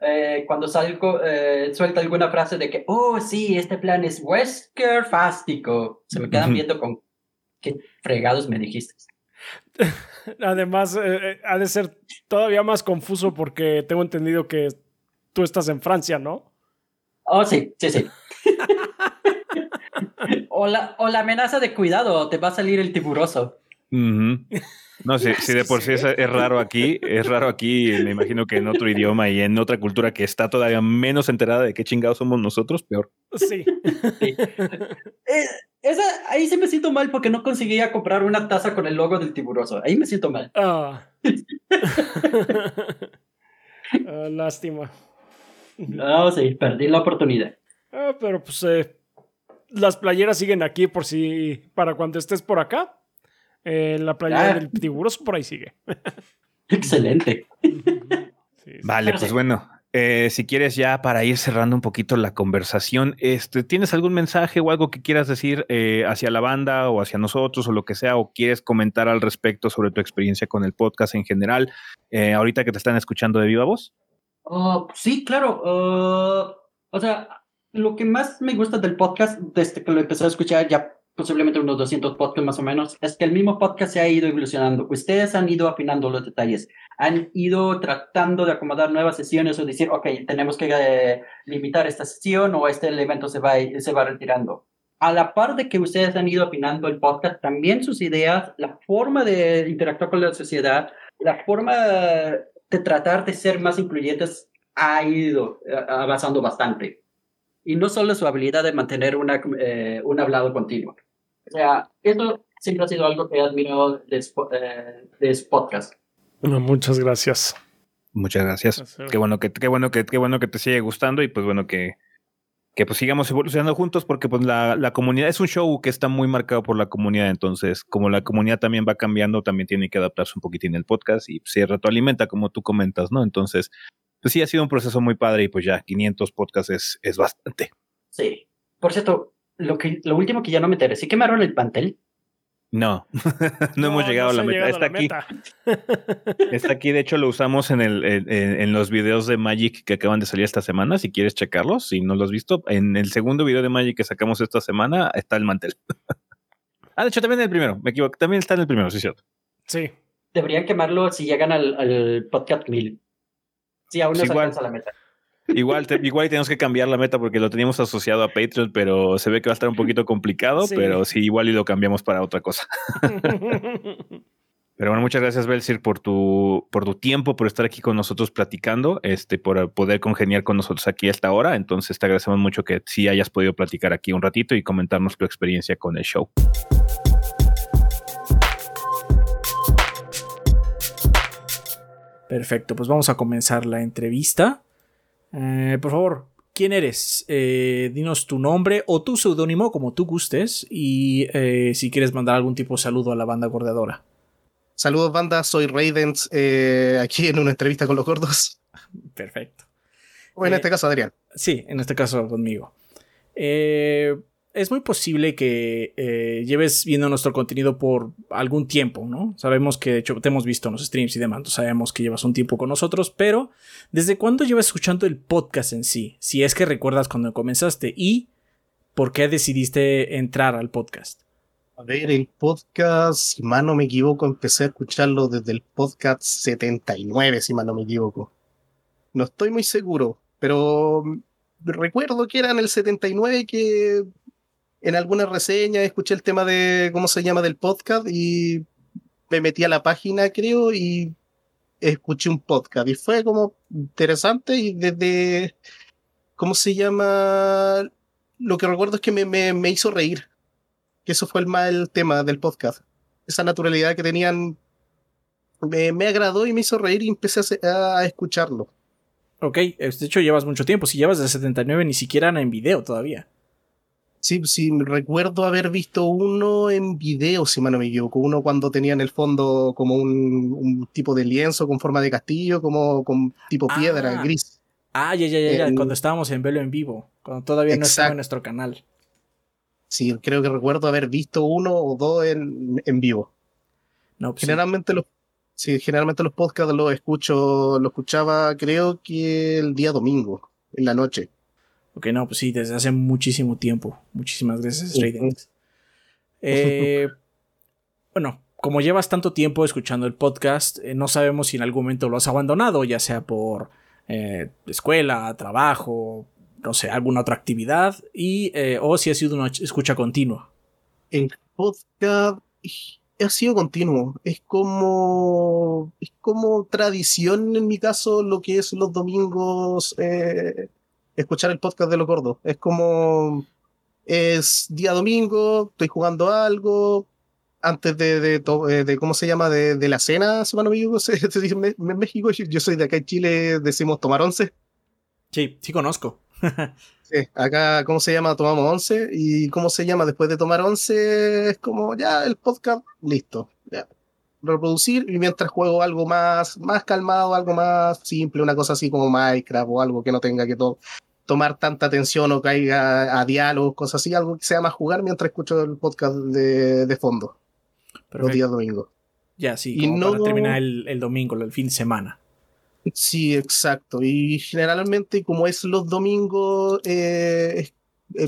eh, cuando salgo, eh, suelta alguna frase de que, oh, sí, este plan es Wesker fástico. Se me quedan viendo con, ¿qué fregados me dijiste? Además, eh, eh, ha de ser todavía más confuso porque tengo entendido que tú estás en Francia, ¿no? Oh, sí, sí, sí. o, la, o la amenaza de cuidado, te va a salir el tiburoso. No sé, si, de por sí es, raro aquí, es raro aquí, me imagino que en otro idioma y en otra cultura que está todavía menos enterada de qué chingados somos nosotros, peor. Sí. Eh, esa, ahí sí me siento mal porque no conseguía comprar una taza con el logo del tiburoso. Ahí me siento mal. Ah. ah lástima. No, sí, perdí la oportunidad. Ah, pero pues eh, las playeras siguen aquí por si, para cuando estés por acá. Eh, la playa del tiburoso por ahí sigue. Excelente. vale, pues bueno. Eh, si quieres ya para ir cerrando un poquito la conversación, este, ¿tienes algún mensaje o algo que quieras decir eh, hacia la banda o hacia nosotros o lo que sea? ¿O quieres comentar al respecto sobre tu experiencia con el podcast en general, ahorita que te están escuchando de viva voz? Oh, sí, claro. Uh, o sea, lo que más me gusta del podcast desde que lo empecé a escuchar ya posiblemente unos 200 podcasts más o menos, es que el mismo podcast se ha ido evolucionando. Ustedes han ido afinando los detalles, han ido tratando de acomodar nuevas sesiones o decir, ok, tenemos que eh, limitar esta sesión o este elemento se va, se va retirando. A la par de que ustedes han ido afinando el podcast, también sus ideas, la forma de interactuar con la sociedad, la forma de tratar de ser más incluyentes ha ido eh, avanzando bastante. Y no solo su habilidad de mantener una, eh, un hablado continuo. O sea, eso siempre ha sido algo que he admirado de, eh, de podcast. Bueno, muchas gracias. Muchas gracias. Qué bueno que, qué bueno que, qué bueno que te sigue gustando y pues bueno que, que pues sigamos evolucionando juntos porque pues la, la, comunidad es un show que está muy marcado por la comunidad, entonces como la comunidad también va cambiando, también tiene que adaptarse un poquitín el podcast y se retroalimenta como tú comentas, ¿no? Entonces, pues sí ha sido un proceso muy padre y pues ya 500 podcasts es, es bastante. Sí. Por cierto, lo, que, lo último que ya no me enteré, ¿sí quemaron el pantel? No, no, hemos llegado a la meta. Está aquí. Está aquí, de hecho lo usamos en, el, en, los videos de Magic que acaban de salir esta semana. Si quieres checarlos, si no los has visto, en el segundo video de Magic que sacamos esta semana está el mantel. ah, de hecho también en el primero, me equivoco, también está en el primero, sí, cierto. Sí. Deberían quemarlo si llegan al, al podcast 1000. Si aún no se alcanza la meta. Igual, igual tenemos que cambiar la meta porque lo teníamos asociado a Patreon, pero se ve que va a estar un poquito complicado, pero sí, igual y lo cambiamos para otra cosa. Pero bueno, muchas gracias, Belsir, por tu, por tu tiempo, por estar aquí con nosotros platicando, este, por poder congeniar con nosotros aquí a esta hora. Entonces, te agradecemos mucho que sí hayas podido platicar aquí un ratito y comentarnos tu experiencia con el show. Perfecto, pues vamos a comenzar la entrevista. Eh, por favor, ¿quién eres? Eh, dinos tu nombre o tu seudónimo, como tú gustes, y eh, si quieres mandar algún tipo de saludo a la banda gordeadora. Saludos, banda, soy Raidens, aquí en una entrevista con los gordos. Perfecto. O en este caso, Adrián. Sí, en este caso conmigo. Eh, es muy posible que eh, lleves viendo nuestro contenido por algún tiempo, ¿no? Sabemos que de hecho te hemos visto en los streams y demás, sabemos que llevas un tiempo con nosotros, pero ¿desde cuándo llevas escuchando el podcast en sí? Si es que recuerdas cuando comenzaste y por qué decidiste entrar al podcast. A ver, el podcast, si mal no me equivoco, empecé a escucharlo desde el podcast 79, si mal no me equivoco. No estoy muy seguro, pero recuerdo que era en el 79 que en alguna reseña escuché el tema de cómo se llama del podcast y me metí a la página, creo, y escuché un podcast y fue como interesante y desde, ¿cómo se llama? Lo que recuerdo es que me, me, hizo reír, que eso fue el mal tema del podcast. Esa naturalidad que tenían me, me agradó y me hizo reír y empecé a, a escucharlo. Ok, de hecho llevas mucho tiempo, si llevas de 79 ni siquiera en video todavía. Sí, sí, recuerdo haber visto uno en video, si mal no me equivoco, uno cuando tenía en el fondo como un, tipo de lienzo con forma de castillo, como con tipo piedra, ah. gris. Ah, ya, ya, ya, cuando estábamos en velo en vivo, cuando todavía no estaba en nuestro canal. Sí, creo que recuerdo haber visto uno o dos en, en vivo. No, pues generalmente los sí, generalmente los podcasts los escucho, lo escuchaba creo que el día domingo, en la noche. Ok, no, pues sí, desde hace muchísimo tiempo. Muchísimas gracias, eh, bueno, como llevas tanto tiempo escuchando el podcast, eh, no sabemos si en algún momento lo has abandonado, ya sea por eh, escuela, trabajo, no sé, alguna otra actividad, y, o si ha sido una escucha continua. El podcast ha sido continuo. Es como, es como tradición en mi caso lo que es los domingos escuchar el podcast de los gordos. Es como, es día domingo, estoy jugando algo, antes de, de, eh, de, ¿cómo se llama? De, de la cena, si no me en México, yo soy de acá en Chile, decimos tomar once. Sí, sí conozco. sí, acá, ¿cómo se llama? Tomamos once. Y ¿cómo se llama? Después de tomar once, es como, ya, el podcast, listo. Ya. Reproducir y mientras juego algo más, más calmado, algo más simple, una cosa así como Minecraft o algo que no tenga que todo tomar tanta atención o caiga a diálogos, cosas así, algo que sea más jugar mientras escucho el podcast de, de fondo. Los días domingos. Ya, sí, y no... para terminar el, el, domingo, el fin de semana. Sí, exacto. Y generalmente, como es los domingos, eh, eh,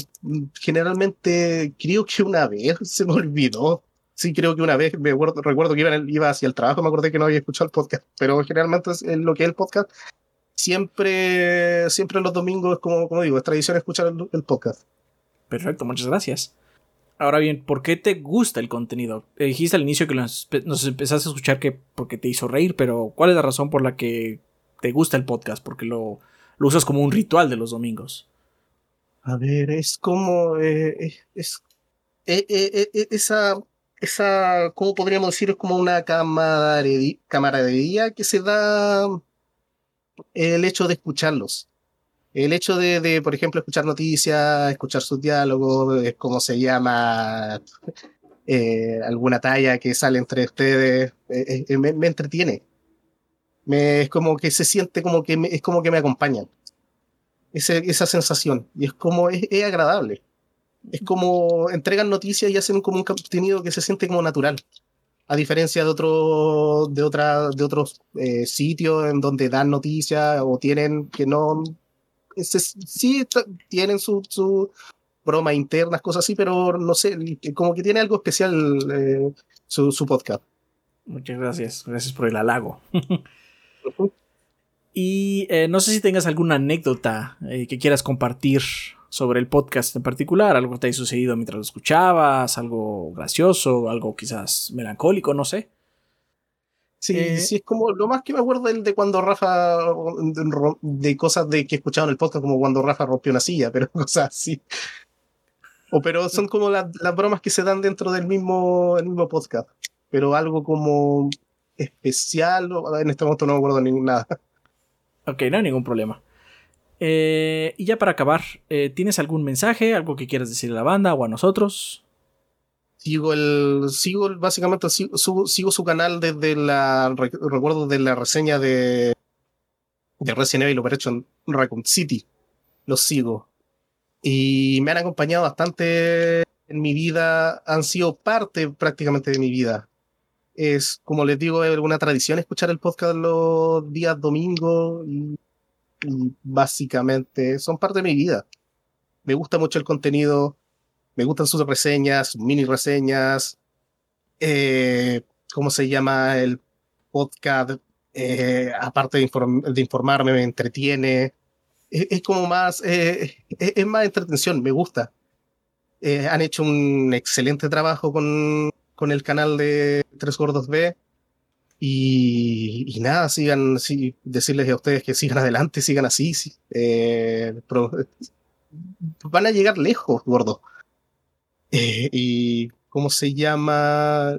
generalmente creo que una vez se me olvidó. Sí, creo que una vez, me recuerdo que iba, iba hacia el trabajo, me acordé que no había escuchado el podcast, pero generalmente es lo que es el podcast siempre, siempre los domingos, como, como digo, es tradición escuchar el, podcast. Perfecto, muchas gracias. Ahora bien, ¿por qué te gusta el contenido? Eh, dijiste al inicio que nos, empezaste a escuchar que porque te hizo reír, pero ¿cuál es la razón por la que te gusta el podcast? Porque lo, lo usas como un ritual de los domingos. A ver, es como. Eh, es. Eh, esa. Esa. ¿Cómo podríamos decir? Es como una camaradería, que se da el hecho de escucharlos. El hecho de, por ejemplo, escuchar noticias, escuchar sus diálogos, es como se llama eh, alguna talla que sale entre ustedes, eh, eh, me, entretiene. Me, es como que se siente como que me, es como que me acompañan. esa sensación. Y es como, es, es agradable. Es como entregan noticias y hacen como un contenido que se siente como natural a diferencia de, otro, de, otra, de otros eh, sitios en donde dan noticias o tienen que no... sí, tienen su, su broma internas, cosas así, pero no sé, como que tiene algo especial eh, su, su, podcast. Muchas gracias, gracias por el halago. y eh, no sé si tengas alguna anécdota que quieras compartir sobre el podcast en particular, algo que te haya sucedido mientras lo escuchabas, algo gracioso, algo quizás melancólico, no sé. Sí, eh, sí, es como lo más que me acuerdo de, de cuando Rafa, de, cosas de que escuchaba en el podcast, como cuando Rafa rompió una silla, pero cosas así. O pero son como las bromas que se dan dentro del mismo, el mismo podcast. Pero algo como especial. En este momento no me acuerdo de nada. Ok, no hay ningún problema. Eh, y ya para acabar, eh, ¿tienes algún mensaje, algo que quieras decir a la banda o a nosotros? Sigo el. Sigo básicamente sigo, su canal desde la. Recuerdo de la reseña de. de Resident Evil Operation Raccoon City. Los sigo. Y me han acompañado bastante en mi vida. Han sido parte prácticamente de mi vida. Es, como les digo, es una tradición escuchar el podcast los días domingos. Básicamente son parte de mi vida. Me gusta mucho el contenido me gustan sus reseñas, mini reseñas. Eh, ¿Cómo se llama el podcast? Eh, aparte de, informarme, me entretiene. Es, como más, eh, es, más entretención, me gusta. han hecho un excelente trabajo con, con el canal de Tres Gordos B. Y, nada, sigan, sí, decirles a ustedes que sigan adelante, sigan así. van a llegar lejos, gordo. Eh, y cómo se llama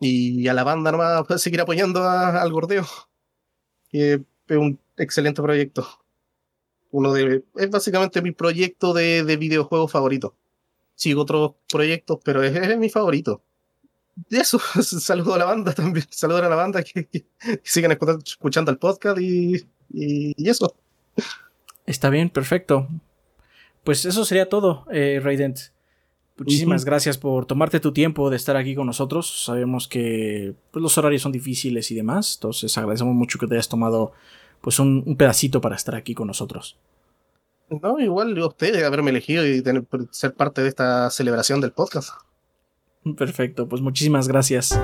y a la banda nomás puede seguir apoyando al gordeo es un excelente proyecto uno de es básicamente mi proyecto de, de videojuego favorito sigo otros proyectos pero es, mi favorito eso saludo a la banda también saludo a la banda que, sigan escuchando el podcast y, y, eso está bien perfecto pues eso sería todo eh, Raident Muchísimas gracias por tomarte tu tiempo de estar aquí con nosotros. Sabemos que pues, los horarios son difíciles y demás, entonces agradecemos mucho que te hayas tomado pues un, pedacito para estar aquí con nosotros. No, igual a usted de haberme elegido y tener, ser parte de esta celebración del podcast. Perfecto, pues muchísimas gracias.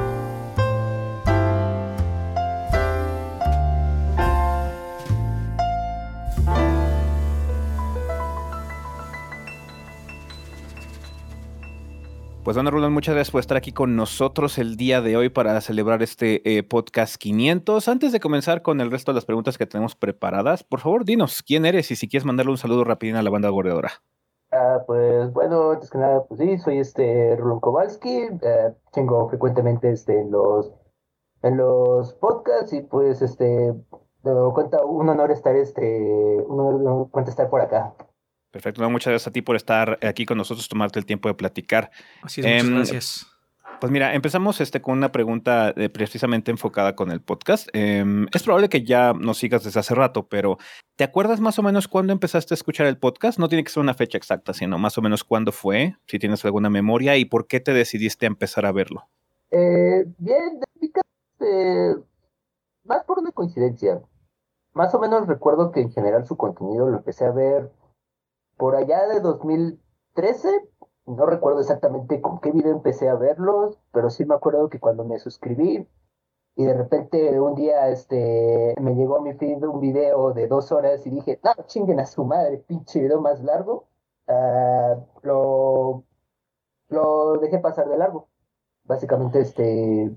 Pues bueno, Roland, muchas gracias por estar aquí con nosotros el día de hoy para celebrar este eh, podcast 500. Antes de comenzar con el resto de las preguntas que tenemos preparadas, por favor, dinos quién eres y si quieres mandarle un saludo rápido a la banda gordeadora. Ah, pues bueno, antes que nada, pues sí, soy este Roland Kowalski, eh, tengo frecuentemente este, en los en los podcasts y pues este me cuenta un honor estar este un honor estar por acá. Perfecto, muchas gracias a ti por estar aquí con nosotros, tomarte el tiempo de platicar. Así es, muchas em, gracias. Pues mira, empezamos este con una pregunta eh, precisamente enfocada con el podcast. Em, es probable que ya nos sigas desde hace rato, pero ¿te acuerdas más o menos cuándo empezaste a escuchar el podcast? No tiene que ser una fecha exacta, sino más o menos cuándo fue, si tienes alguna memoria y por qué te decidiste a empezar a verlo. Eh, bien, eh, más por una coincidencia. Más o menos recuerdo que en general su contenido lo empecé a ver por allá de 2013, no recuerdo exactamente con qué video empecé a verlos, pero sí me acuerdo que cuando me suscribí y de repente un día este me llegó a mi feed un video de dos horas y dije, no, chinguen a su madre, pinche video más largo, ah, lo, lo dejé pasar de largo. Básicamente este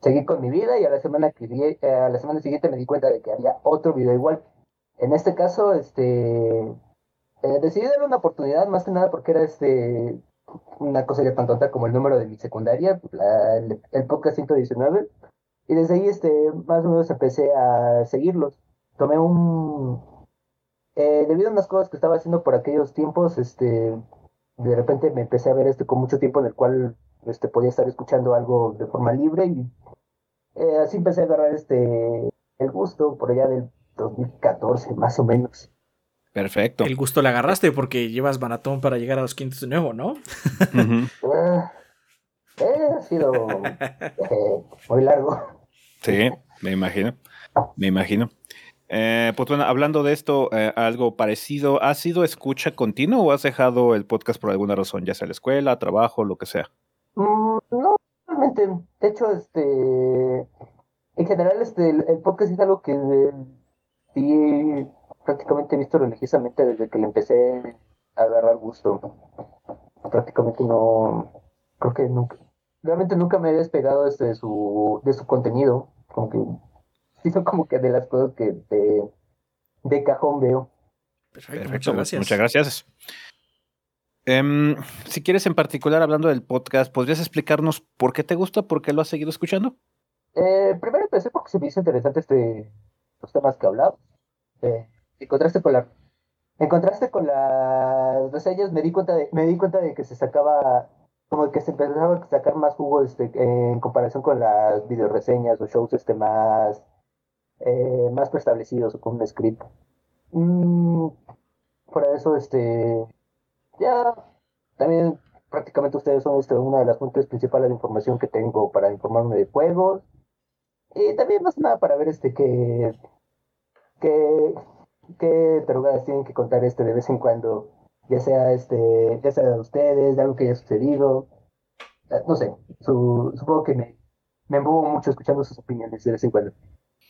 seguí con mi vida y a la semana que a la semana siguiente me di cuenta de que había otro video igual. En este caso, este eh, decidí darle una oportunidad, más que nada porque era este una cosa ya tan tonta como el número de mi secundaria, el, podcast 119, y desde ahí este, más o menos empecé a seguirlos. Tomé un... Eh, debido a unas cosas que estaba haciendo por aquellos tiempos, este, de repente me empecé a ver este con mucho tiempo en el cual este, podía estar escuchando algo de forma libre y eh, así empecé a agarrar este, el gusto por allá del 2014 más o menos. Perfecto. El gusto le agarraste porque llevas maratón para llegar a los quintos de nuevo, ¿no? Eh, ha sido eh, muy largo. Sí, me imagino. Me imagino. Eh, pues bueno, hablando de esto, algo parecido, ¿has sido escucha continua o has dejado el podcast por alguna razón, ya sea la escuela, trabajo, lo que sea? Mm, no, realmente. De hecho, este, en general, este, el, podcast es algo que sí prácticamente he visto religiosamente desde que le empecé a agarrar gusto. Prácticamente no, creo que nunca, realmente nunca me he despegado este, de su, de su contenido. Como que, sí son como que de las cosas que de, de cajón veo. Perfecto, muchas gracias. Muchas gracias. Em, si quieres en particular, hablando del podcast, ¿podrías explicarnos por qué te gusta, por qué lo has seguido escuchando? Eh, primero empecé porque se me hizo interesante este, los temas que hablaba. Eh, en contraste con la en contraste con las reseñas me di cuenta de me di cuenta de que se sacaba como que se empezaba a sacar más jugo este, en comparación con las videoreseñas o shows este más eh, más preestablecidos o con un script. Mm, de eso, este ya también prácticamente ustedes son este, una de las fuentes principales de información que tengo para informarme de juegos. Y también más nada para ver este que qué, qué tienen que contar este de vez en cuando, ya sea este, ya sea de ustedes, de algo que haya sucedido. Eh, no sé, supongo que me, me mucho escuchando sus opiniones de vez en.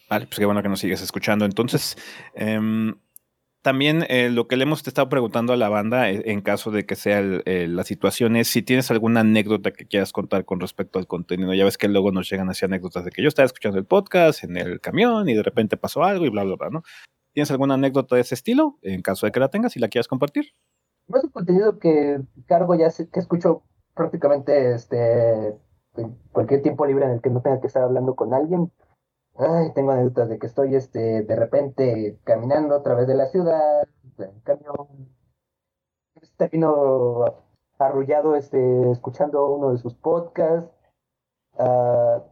Vale, pues qué bueno que nos sigues escuchando. Entonces, eh, también eh, lo que le hemos estado preguntando a la banda, eh, en caso de que sea la situación, es si tienes alguna anécdota que quieras contar con respecto al contenido. Ya ves que luego nos llegan así anécdotas de que yo estaba escuchando el podcast en el camión y de repente pasó algo y bla, bla, bla, ¿no? ¿Tienes alguna anécdota de ese estilo? En caso de que la tengas y la quieras compartir. Es un contenido que cargo ya, que escucho prácticamente este, cualquier tiempo libre en el que no tenga que estar hablando con alguien, Ay, tengo anécdotas de que estoy este, de repente caminando a través de la ciudad, en camión, termino arrullado este, escuchando uno de sus podcasts. Uh,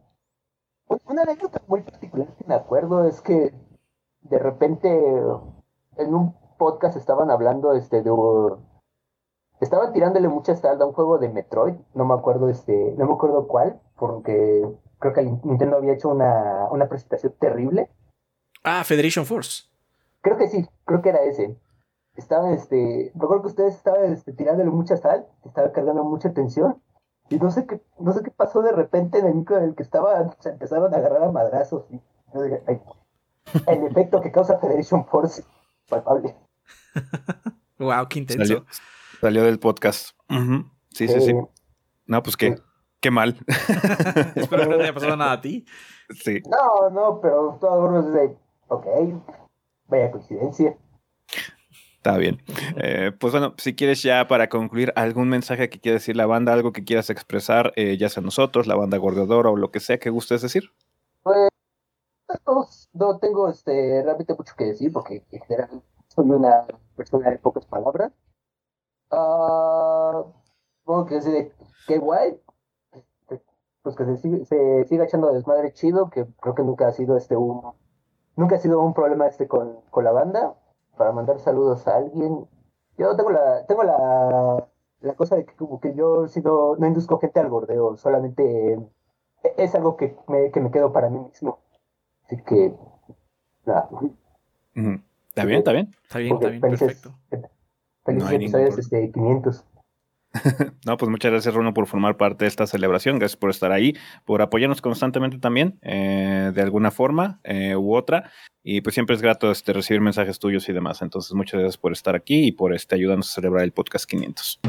una anécdota muy particular que me acuerdo es que de repente en un podcast estaban hablando este de estaban tirándole mucha salda a un juego de Metroid, no me acuerdo este, no me acuerdo cuál, porque creo que Nintendo había hecho una, una presentación terrible. Ah, Federation Force. Creo que sí, creo que era ese. Estaba, este, recuerdo que ustedes estaban este, tirándole mucha sal, estaba cargando mucha tensión. Y no sé qué, no sé qué pasó de repente en el micro en el que estaba, se empezaron a agarrar a madrazos. Y el efecto que causa Federation Force, palpable. wow, qué intenso. Salió, del podcast. Sí, sí, sí. No, pues qué. Qué mal. Espero que no te haya pasado nada a ti. Sí. No, no, pero todo es de. Ok. Vaya coincidencia. Está bien. Eh, pues bueno, si quieres ya para concluir algún mensaje que quiera decir la banda, algo que quieras expresar, eh, ya sea nosotros, la banda Gordodora o lo que sea que gustes decir. Pues no, tengo este, realmente mucho que decir porque en general soy una persona de pocas palabras. Ah, supongo que decir qué guay, pues que se, se siga echando desmadre chido, que creo que nunca ha sido este un nunca ha sido un problema este con, con la banda, para mandar saludos a alguien. Yo tengo la, tengo la, la cosa de que como que yo sido, no induzco gente al bordeo, solamente e, es algo que me, que me quedo para mí mismo. Así que nada. Está bien, está bien. Está bien, está bien, perfecto. Felices episodios este, 500. no, pues muchas gracias, Runo, por formar parte de esta celebración. Gracias por estar ahí, por apoyarnos constantemente también, eh, de alguna forma eh, u otra. Y pues siempre es grato este, recibir mensajes tuyos y demás. Entonces, muchas gracias por estar aquí y por este, ayudarnos a celebrar el podcast 500.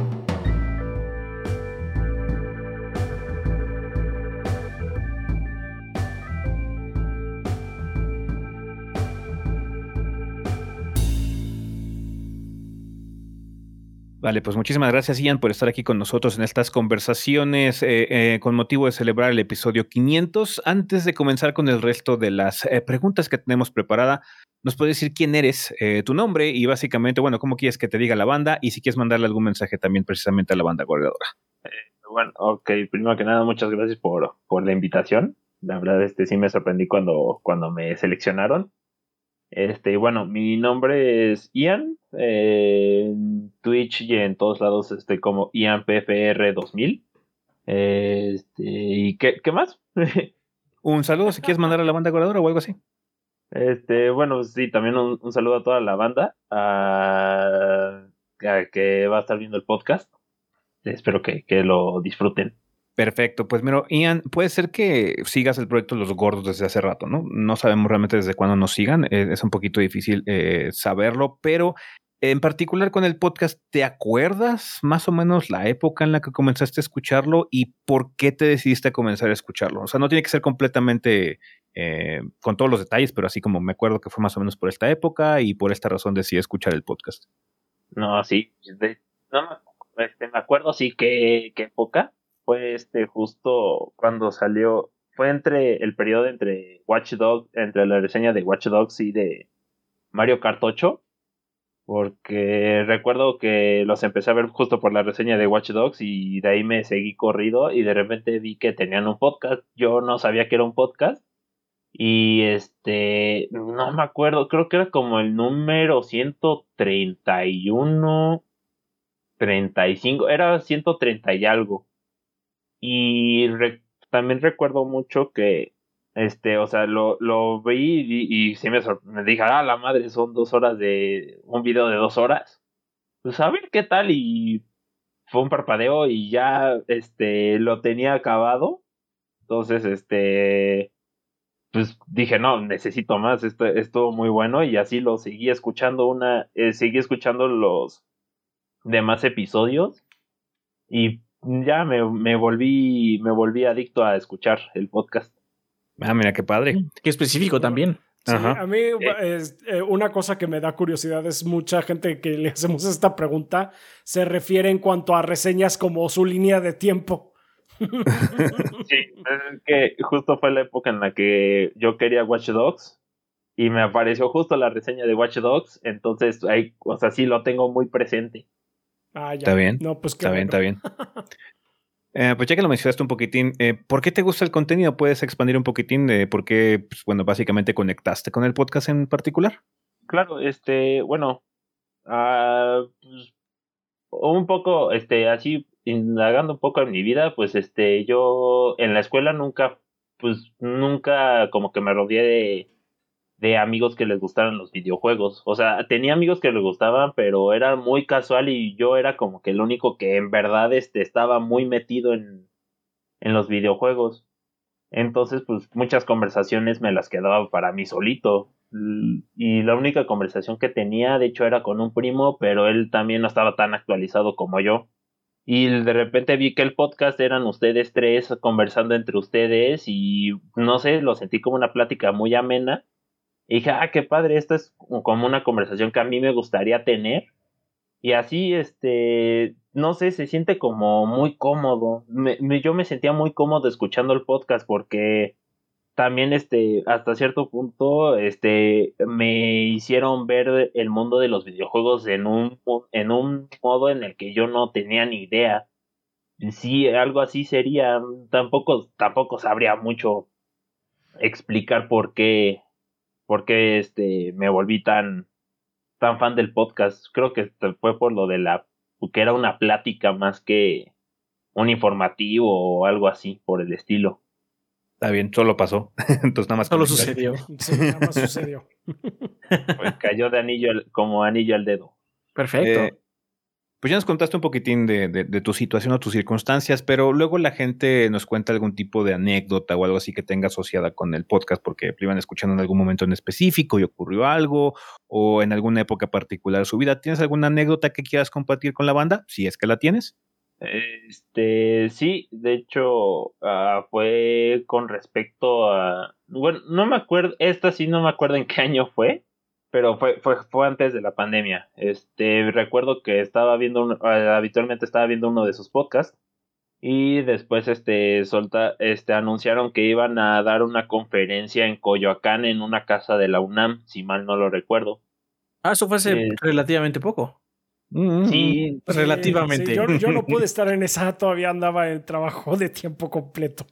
Vale, pues muchísimas gracias Ian por estar aquí con nosotros en estas conversaciones eh, eh, con motivo de celebrar el episodio 500. Antes de comenzar con el resto de las eh, preguntas que tenemos preparada, ¿nos puedes decir quién eres, tu nombre y básicamente, bueno, cómo quieres que te diga la banda y si quieres mandarle algún mensaje también precisamente a la banda goleadora? bueno, ok, primero que nada, muchas gracias por, por la invitación. La verdad, este sí me sorprendí cuando, cuando me seleccionaron. Este, bueno, mi nombre es Ian. en Twitch y en todos lados estoy como IanPFR2000. Este, ¿Y qué, qué más? un saludo si quieres mandar a la banda goleadora o algo así. Este, bueno, sí, también un, saludo a toda la banda a, que va a estar viendo el podcast. Espero que, que lo disfruten. Perfecto, pues mira, Ian, puede ser que sigas el proyecto Los Gordos desde hace rato, ¿no? No sabemos realmente desde cuándo nos sigan, eh, es un poquito difícil eh, saberlo, pero en particular con el podcast, ¿te acuerdas más o menos la época en la que comenzaste a escucharlo y por qué te decidiste a comenzar a escucharlo? O sea, no tiene que ser completamente eh, con todos los detalles, pero así como me acuerdo que fue más o menos por esta época y por esta razón decidí escuchar el podcast. No, sí, no, este, me acuerdo sí que época fue este justo cuando salió fue entre el periodo entre Watch Dogs, entre la reseña de Watch Dogs y de Mario Kart 8. Porque recuerdo que los empecé a ver justo por la reseña de Watch Dogs y de ahí me seguí corrido y de repente vi que tenían un podcast. Yo no sabía que era un podcast. Y este, no me acuerdo, creo que era como el número 131, 35, era 130 y algo. Y también recuerdo mucho que, este, o sea, lo, lo vi y, sí me, me dije, ah, la madre, son dos horas de, un video de dos horas. Pues a ver qué tal y fue un parpadeo y ya, este, lo tenía acabado. Entonces, este, pues dije, no, necesito más, esto estuvo muy bueno y así lo seguí escuchando una, eh, seguí escuchando los demás episodios y ya me, me, volví, me volví adicto a escuchar el podcast. Ah, mira qué padre. Qué específico también. Sí, a mí es, eh, una cosa que me da curiosidad es mucha gente que le hacemos esta pregunta se refiere en cuanto a reseñas como su línea de tiempo. sí, es que justo fue la época en la que yo quería Watch Dogs y me apareció justo la reseña de Watch Dogs, entonces ahí, o sea, sí lo tengo muy presente. Ah, ya. Está bien. No, pues está bien, está bien. Eh, pues ya que lo mencionaste un poquitín, eh, ¿por qué te gusta el contenido? ¿Puedes expandir un poquitín de por qué, pues, bueno, básicamente conectaste con el podcast en particular? Claro, este, bueno, uh, pues, un poco, este, así, indagando un poco en mi vida, pues, este, yo en la escuela nunca, pues, nunca como que me rodeé de de amigos que les gustaran los videojuegos. O sea, tenía amigos que les gustaban, pero era muy casual y yo era como que el único que en verdad este, estaba muy metido en, en los videojuegos. Entonces, pues muchas conversaciones me las quedaba para mí solito. Y la única conversación que tenía, de hecho, era con un primo, pero él también no estaba tan actualizado como yo. Y de repente vi que el podcast eran ustedes tres conversando entre ustedes y no sé, lo sentí como una plática muy amena y dije, ah, qué padre, esta es como una conversación que a mí me gustaría tener. Y así, este, no sé, se siente como muy cómodo. yo me sentía muy cómodo escuchando el podcast porque también, este, hasta cierto punto, este, me hicieron ver el mundo de los videojuegos en un, en un modo en el que yo no tenía ni idea. Sí, algo así sería, tampoco, tampoco sabría mucho explicar por qué porque este me volví tan tan fan del podcast. Creo que fue por lo de la que era una plática más que un informativo o algo así por el estilo. Está bien, solo pasó. Entonces nada más solo sucedió. nada más sucedió. Pues cayó de anillo como anillo al dedo. Perfecto. Eh, pues ya nos contaste un poquitín de, tu situación o tus circunstancias, pero luego la gente nos cuenta algún tipo de anécdota o algo así que tenga asociada con el podcast, porque lo iban escuchando en algún momento en específico y ocurrió algo, o en alguna época particular de su vida. ¿Tienes alguna anécdota que quieras compartir con la banda? Si es que la tienes. Este, sí, de hecho, ah, fue con respecto a. Bueno, no me acuerdo, esta sí no me acuerdo en qué año fue pero fue, fue, fue antes de la pandemia. Este, recuerdo que estaba viendo, eh, habitualmente estaba viendo uno de sus podcasts y después este, solta, este, anunciaron que iban a dar una conferencia en Coyoacán en una casa de la UNAM, si mal no lo recuerdo. Ah, eso fue hace eh, relativamente poco. Sí, relativamente. yo, yo, no pude estar en esa, todavía andaba en trabajo de tiempo completo.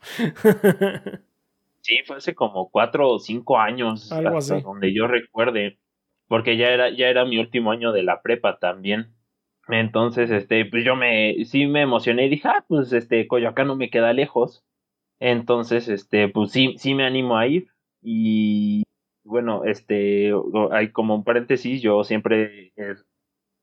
sí, fue hace como cuatro o cinco años, Algo así. donde yo recuerde porque ya era, ya era mi último año de la prepa también. Entonces, este, pues yo me, sí me emocioné y dije, ah, pues este, Coyoacán no me queda lejos. Entonces, este, pues sí, sí me animo a ir. Y bueno, este, hay como un paréntesis, yo siempre eh,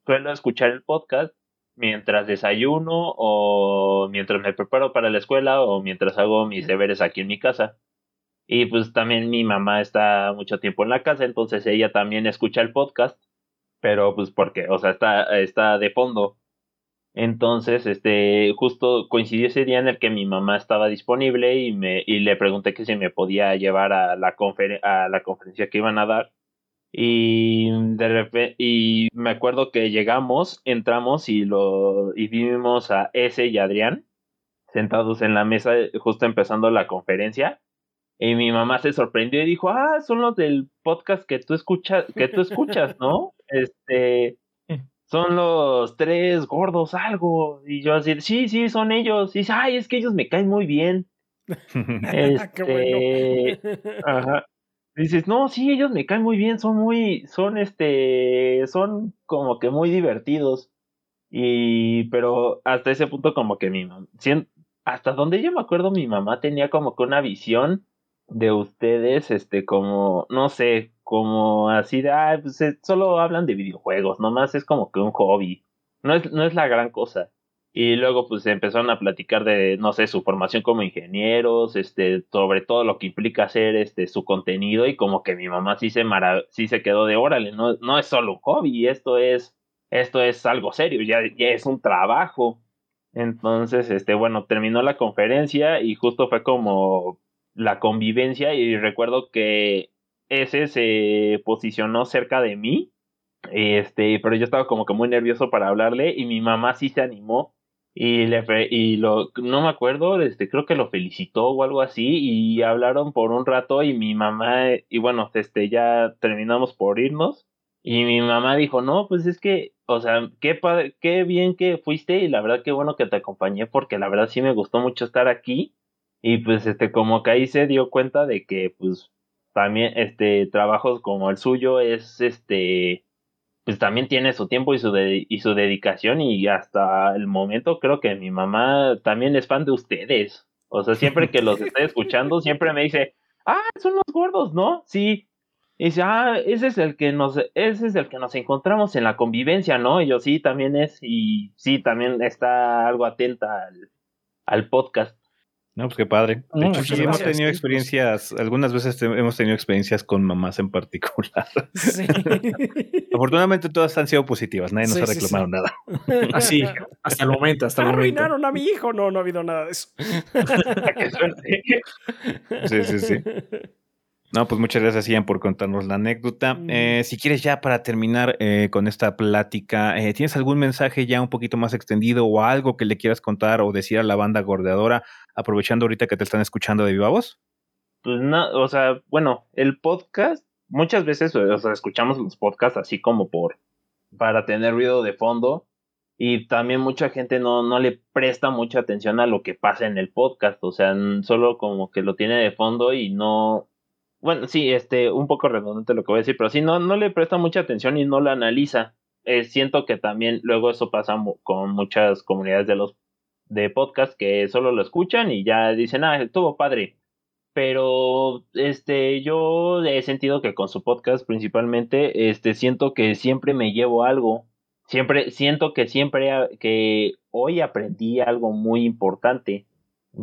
suelo escuchar el podcast mientras desayuno o mientras me preparo para la escuela o mientras hago mis deberes aquí en mi casa. Y pues también mi mamá está mucho tiempo en la casa, entonces ella también escucha el podcast, pero pues porque, o sea, está, está de fondo. Entonces, este, justo coincidió ese día en el que mi mamá estaba disponible y me, y le pregunté que si me podía llevar a la, a la conferencia que iban a dar. Y de repente, y me acuerdo que llegamos, entramos y lo, y vimos a ese y Adrián sentados en la mesa justo empezando la conferencia Y mi mamá se sorprendió y dijo, ah, son los del podcast que tú escuchas, que tú escuchas, ¿no? Este, son los tres gordos, algo. Y yo así, sí, sí, son ellos. Y dice, ay, es que ellos me caen muy bien. este, ajá. Dices, no, sí, ellos me caen muy bien, son muy, son este, son como que muy divertidos. Y, pero hasta ese punto como que mi mamá, hasta donde yo me acuerdo mi mamá tenía como que una visión de ustedes, este, como, no sé, como así de, ah, pues eh, solo hablan de videojuegos, nomás es como que un hobby, no es, no es la gran cosa. Y luego pues empezaron a platicar de, no sé, su formación como ingenieros, este, sobre todo lo que implica hacer este, su contenido y como que mi mamá sí se, mara sí se quedó de órale, no, no es solo un hobby, esto es, esto es algo serio, ya, ya es un trabajo. Entonces, este, bueno, terminó la conferencia y justo fue como la convivencia y recuerdo que ese se posicionó cerca de mí, este, pero yo estaba como que muy nervioso para hablarle y mi mamá sí se animó y le y lo no me acuerdo, este creo que lo felicitó o algo así y hablaron por un rato y mi mamá y bueno, este ya terminamos por irnos y mi mamá dijo, "No, pues es que o sea, qué qué bien que fuiste y la verdad qué bueno que te acompañé porque la verdad sí me gustó mucho estar aquí." Y pues este como que ahí se dio cuenta de que pues también este trabajos como el suyo es este pues también tiene su tiempo y su y su dedicación y hasta el momento creo que mi mamá también es fan de ustedes. O sea, siempre que los estoy escuchando siempre me dice, "Ah, son los gordos, ¿no?" Sí. Y dice, "Ah, ese es el que nos ese es el que nos encontramos en la convivencia, ¿no?" Y yo, "Sí, también es y sí, también está algo atenta al, al podcast." No, pues qué padre. De hecho, sí, hemos tenido experiencias, algunas veces hemos tenido experiencias con mamás en particular. Sí. Afortunadamente todas han sido positivas, nadie nos ha reclamado nada. Así, hasta el momento, hasta el Arruinaron a mi hijo, no, no ha habido nada de eso. sí, sí, sí. No, pues muchas gracias, Ian, por contarnos la anécdota. Mm. Eh, si quieres ya para terminar eh, con esta plática, eh, ¿tienes algún mensaje ya un poquito más extendido o algo que le quieras contar o decir a la banda gordeadora, aprovechando ahorita que te están escuchando de viva voz? Pues no, o sea, bueno, el podcast, muchas veces o sea, escuchamos los podcasts así como por, para tener ruido de fondo y también mucha gente no, no le presta mucha atención a lo que pasa en el podcast, o sea, solo como que lo tiene de fondo y no bueno, sí, este, un poco redundante lo que voy a decir, pero sí, no, no le presta mucha atención y no la analiza. Eh, siento que también luego eso pasa con muchas comunidades de los de podcast que solo lo escuchan y ya dicen, ah, estuvo padre. Pero este, yo he sentido que con su podcast principalmente, este, siento que siempre me llevo algo. Siempre, siento que siempre, que hoy aprendí algo muy importante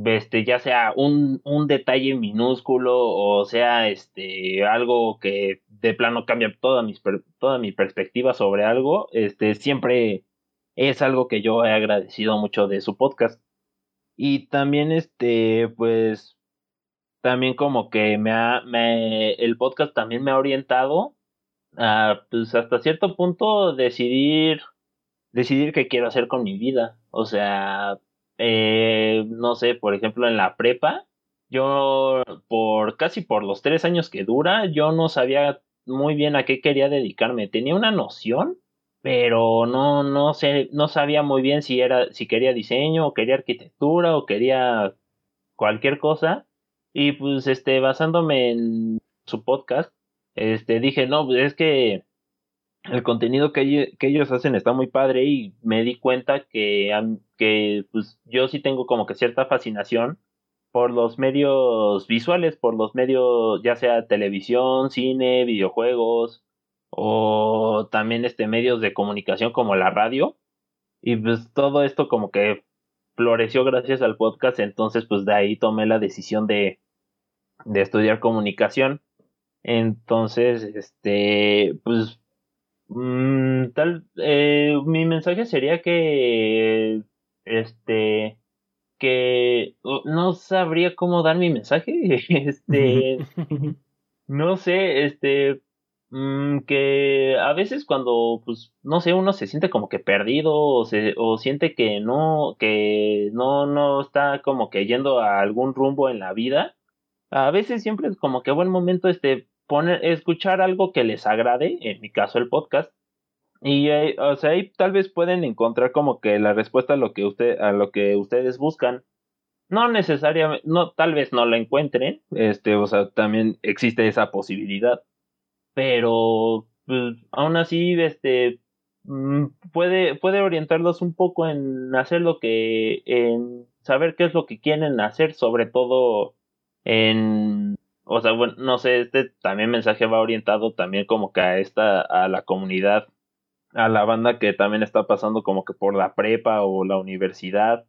este, ya sea un, un detalle minúsculo o sea este algo que de plano cambia toda, mis, toda mi perspectiva sobre algo, este, siempre es algo que yo he agradecido mucho de su podcast. Y también, este, pues, también como que me ha, me, el podcast también me ha orientado a, pues, hasta cierto punto decidir, decidir qué quiero hacer con mi vida. O sea, eh, no sé, por ejemplo, en la prepa, yo por casi por los tres años que dura, yo no sabía muy bien a qué quería dedicarme. Tenía una noción, pero no, no sé, no sabía muy bien si era, si quería diseño, o quería arquitectura, o quería cualquier cosa. Y pues, este, basándome en su podcast, este, dije, no, pues es que el contenido que, ellos hacen está muy padre y me di cuenta que, que pues, yo sí tengo como que cierta fascinación por los medios visuales, por los medios ya sea televisión, cine, videojuegos o también este medios de comunicación como la radio y pues todo esto como que floreció gracias al podcast, entonces pues de ahí tomé la decisión de, de estudiar comunicación. Entonces, este, pues Mm, tal, eh, mi mensaje sería que, este, que no sabría cómo dar mi mensaje, este, no sé, este, mm, que a veces cuando, pues, no sé, uno se siente como que perdido o, se, o siente que no, que no, no está como que yendo a algún rumbo en la vida, a veces siempre es como que buen momento este poner, escuchar algo que les agrade, en mi caso el podcast, y o sea, ahí tal vez pueden encontrar como que la respuesta a lo que usted, a lo que ustedes buscan. No necesariamente, no, tal vez no la encuentren, este, o sea, también existe esa posibilidad. Pero pues, aún así, este, mm, puede, puede orientarlos un poco en hacer lo que, en saber qué es lo que quieren hacer, sobre todo en, o sea, bueno, no sé, este también mensaje va orientado también como que a esta, a la comunidad, a la banda que también está pasando como que por la prepa o la universidad,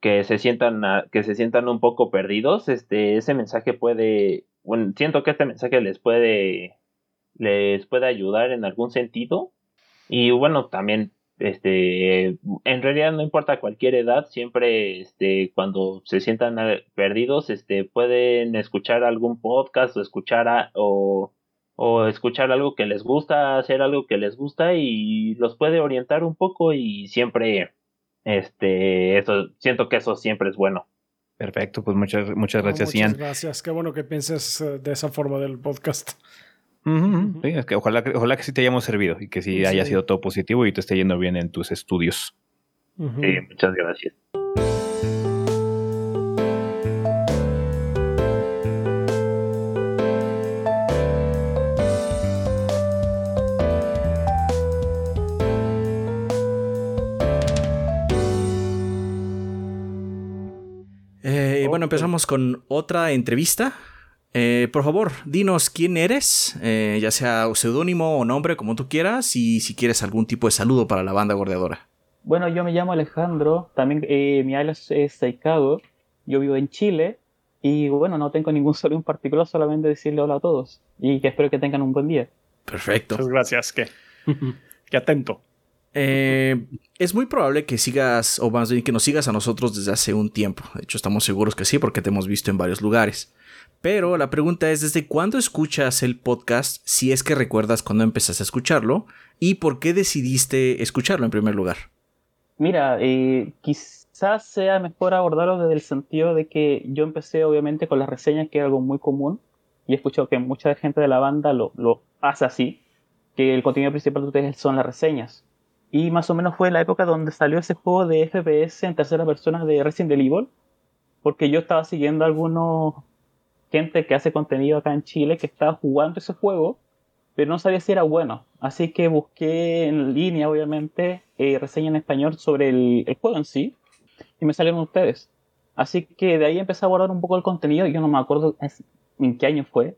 que se sientan, que se sientan un poco perdidos, este, ese mensaje puede, bueno, siento que este mensaje les puede, les puede ayudar en algún sentido. Y bueno, también este en realidad no importa cualquier edad siempre este cuando se sientan perdidos este pueden escuchar algún podcast o escuchar o, o escuchar algo que les gusta hacer algo que les gusta y los puede orientar un poco y siempre este eso siento que eso siempre es bueno. Perfecto pues muchas muchas gracias muchas gracias. Qué bueno que pienses eh, de esa forma del podcast. Sí, es que ojalá, ojalá que sí te hayamos servido y que sí, haya sido todo positivo y te esté yendo bien en tus estudios. Sí, muchas gracias. Empezamos con otra entrevista eh, por favor, dinos quién eres, eh, ya sea seudónimo o nombre, como tú quieras, y si quieres algún tipo de saludo para la banda gordeadora. Bueno, yo me llamo Alejandro, también eh, mi alias es Saikado, yo vivo en Chile, y bueno, no tengo ningún saludo en particular, solamente decirle hola a todos, y que espero que tengan un buen día. Perfecto. Muchas gracias, que, que atento. Es muy probable que sigas, o más bien que nos sigas a nosotros desde hace un tiempo. De hecho, estamos seguros que sí, porque te hemos visto en varios lugares. Pero la pregunta es, ¿desde cuándo escuchas el podcast? Si es que recuerdas cuándo empezaste a escucharlo y por qué decidiste escucharlo en primer lugar. Mira, eh, quizás sea mejor abordarlo desde el sentido de que yo empecé obviamente con las reseñas, que es algo muy común, y he escuchado que mucha gente de la banda lo, lo hace así, que el contenido principal de ustedes son las reseñas. Y más o menos fue la época donde salió ese juego de FPS en tercera persona de Resident Evil, porque yo estaba siguiendo algunos gente que hace contenido acá en Chile que estaba jugando ese juego, pero no sabía si era bueno. Así que busqué en línea, obviamente, eh, reseña en español sobre el, juego en sí, y me salieron ustedes. Así que de ahí empecé a abordar un poco el contenido, yo no me acuerdo en qué año fue.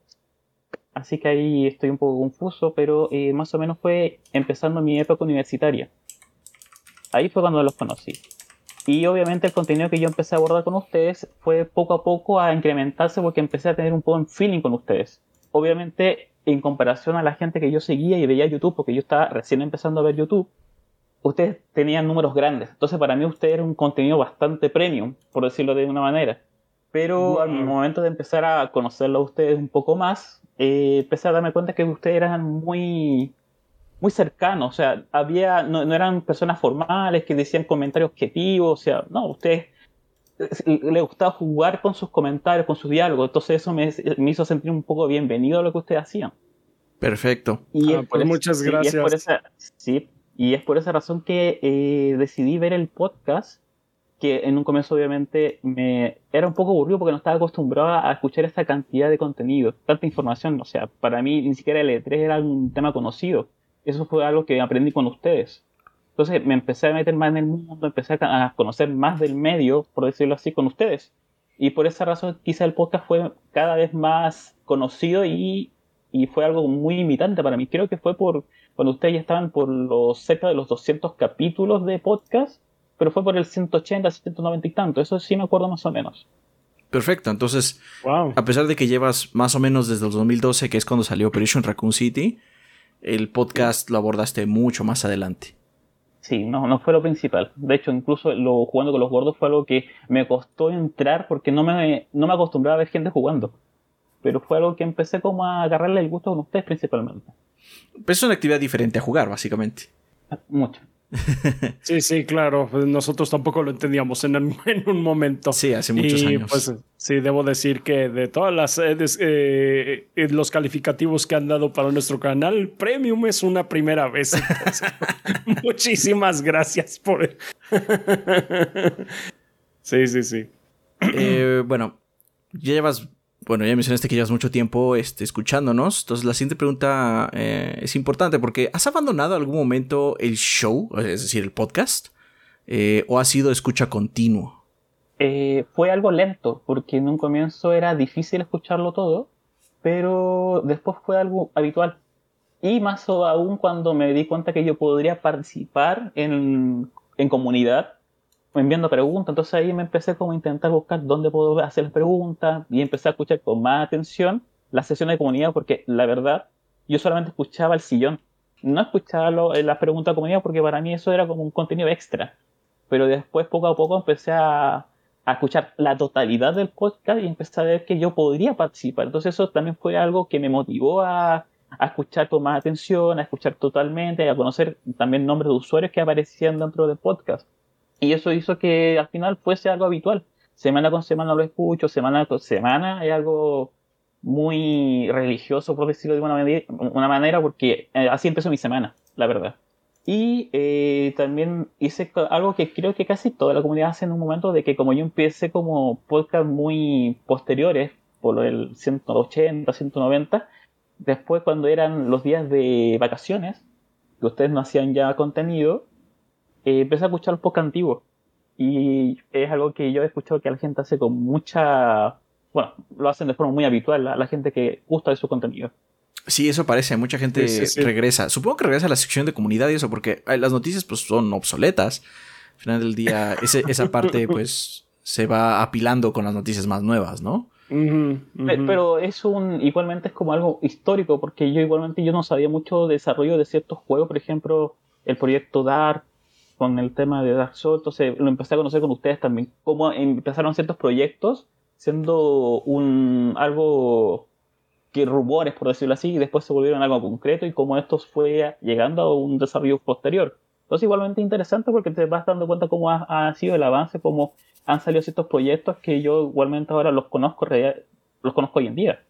Así que ahí estoy un poco confuso, pero eh, más o menos fue empezando mi época universitaria. Ahí fue cuando los conocí. Y obviamente el contenido que yo empecé a abordar con ustedes fue poco a poco a incrementarse porque empecé a tener un poco de feeling con ustedes. Obviamente en comparación a la gente que yo seguía y veía YouTube, porque yo estaba recién empezando a ver YouTube, ustedes tenían números grandes. Entonces para mí ustedes era un contenido bastante premium, por decirlo de una manera. Pero al momento de empezar a conocerlo a ustedes un poco más, eh, empecé a darme cuenta que ustedes eran muy muy cercano, o sea, había, no, eran personas formales que decían comentarios objetivos, o sea, no, ustedes le gustaba jugar con sus comentarios, con sus diálogos, entonces eso me, hizo sentir un poco bienvenido a lo que ustedes hacían. Perfecto. Y ah, pues muchas gracias. Y es por esa, sí, y es por esa razón que eh, decidí ver el podcast, que en un comienzo obviamente me era un poco aburrido porque no estaba acostumbrado a escuchar esta cantidad de contenido, tanta información, o sea, para mí ni siquiera el E3 era un tema conocido eso fue algo que aprendí con ustedes. Entonces me empecé a meter más en el mundo, empecé a conocer más del medio, por decirlo así, con ustedes. Y por esa razón quizá el podcast fue cada vez más conocido y, y fue algo muy imitante para mí. Creo que fue por cuando ustedes ya estaban por los cerca de los 200 capítulos de podcast, pero fue por el 180, 190 y tanto. Eso sí me acuerdo más o menos. Perfecto, entonces, a pesar de que llevas más o menos desde el 2012, que es cuando salió Operation Raccoon City, el podcast lo abordaste mucho más adelante. Sí, no, no fue lo principal. De hecho, incluso lo jugando con los gordos fue algo que me costó entrar porque no me, no me acostumbraba a ver gente jugando. Pero fue algo que empecé como a agarrarle el gusto con ustedes principalmente. Pero es una actividad diferente a jugar, básicamente. Mucho. Sí, sí, claro. Pues nosotros tampoco lo entendíamos en, un momento. Sí, hace muchos años. Pues sí, debo decir que de todas las eh, eh, los calificativos que han dado para nuestro canal, Premium es una primera vez. muchísimas gracias por. sí, sí, sí. Eh, bueno, ya llevas bueno, ya mencionaste que llevas mucho tiempo este, escuchándonos. Entonces, la siguiente pregunta eh, es importante porque ¿has abandonado algún momento el show, es decir, el podcast? Eh, ¿O ha sido escucha continuo? Eh, fue algo lento porque en un comienzo era difícil escucharlo todo, pero después fue algo habitual. Y más aún cuando me di cuenta que yo podría participar en, en comunidad enviando preguntas, entonces ahí me empecé como a intentar buscar dónde puedo hacer las preguntas y empecé a escuchar con más atención las sesiones de comunidad porque la verdad yo solamente escuchaba el sillón, no escuchaba eh, las preguntas de comunidad porque para mí eso era como un contenido extra, pero después poco a poco empecé a, escuchar la totalidad del podcast y empecé a ver que yo podría participar, entonces eso también fue algo que me motivó a, a escuchar con más atención, a escuchar totalmente, a conocer también nombres de usuarios que aparecían dentro del podcast. Y eso hizo que al final fuese algo habitual. Semana con semana lo escucho, semana con semana es algo muy religioso, por decirlo de una manera, porque eh, así empezó mi semana, la verdad. Y eh, también hice algo que creo que casi toda la comunidad hace en un momento, de que como yo empecé como podcast muy posteriores, por el 180, 190, después cuando eran los días de vacaciones, que ustedes no hacían ya contenido, eh, empecé a escuchar los podcasts antiguos. Y es algo que yo he escuchado que la gente hace con mucha. Bueno, lo hacen de forma muy habitual, la, la gente que gusta de su contenido. Sí, eso parece. Mucha gente regresa. Supongo que regresa a la sección de comunidad y eso, porque las noticias pues son obsoletas. Al final del día, esa parte pues se va apilando con las noticias más nuevas, ¿no? Pero es un, igualmente es como algo histórico, porque yo igualmente yo no sabía mucho desarrollo de ciertos juegos, por ejemplo, el proyecto Dark, con el tema de Dark Souls, entonces lo empecé a conocer con ustedes también, cómo empezaron ciertos proyectos siendo un algo que rumores, por decirlo así, y después se volvieron algo concreto y cómo esto fue llegando a un desarrollo posterior. Entonces igualmente interesante porque te vas dando cuenta cómo ha, sido el avance, cómo han salido ciertos proyectos que yo igualmente ahora los conozco, los conozco hoy en día.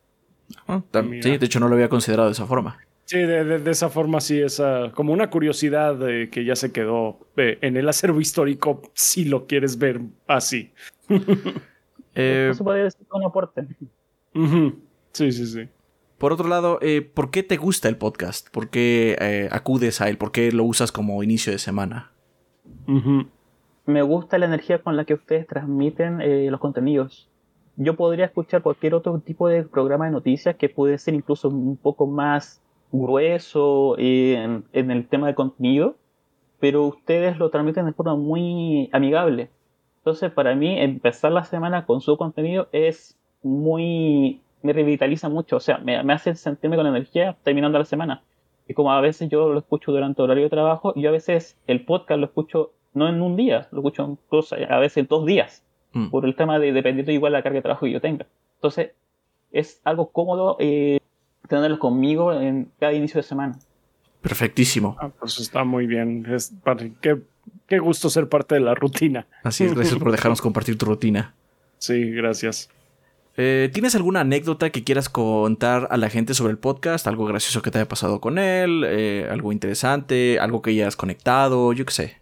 Ah, sí, de hecho no lo había considerado de esa forma. Sí, de, esa forma sí, es como una curiosidad que ya se quedó eh, en el acervo histórico, si lo quieres ver así. eh, Eso podría ser un aporte. Sí, sí, sí. Por otro lado, eh, ¿por qué te gusta el podcast? ¿Por qué eh, acudes a él? ¿Por qué lo usas como inicio de semana? Me gusta la energía con la que ustedes transmiten los contenidos. Yo podría escuchar cualquier otro tipo de programa de noticias que puede ser incluso un poco más grueso en, el tema de contenido, pero ustedes lo transmiten de forma muy amigable. Entonces, para mí, empezar la semana con su contenido es muy. me revitaliza mucho, o sea, me, hace sentirme con energía terminando la semana. Y como a veces yo lo escucho durante el horario de trabajo, yo a veces el podcast lo escucho no en un día, lo escucho incluso a veces en dos días, mm. por el tema de dependiendo igual la carga de trabajo que yo tenga. Entonces, es algo cómodo eh, tenerlos conmigo en cada inicio de semana. Perfectísimo. Ah, pues está muy bien. Es, qué, qué gusto ser parte de la rutina. Así es, gracias por dejarnos compartir tu rutina. Sí, gracias. Eh, ¿Tienes alguna anécdota que quieras contar a la gente sobre el podcast? ¿Algo gracioso que te haya pasado con él? Eh, ¿Algo interesante? ¿Algo que hayas conectado? Yo qué sé.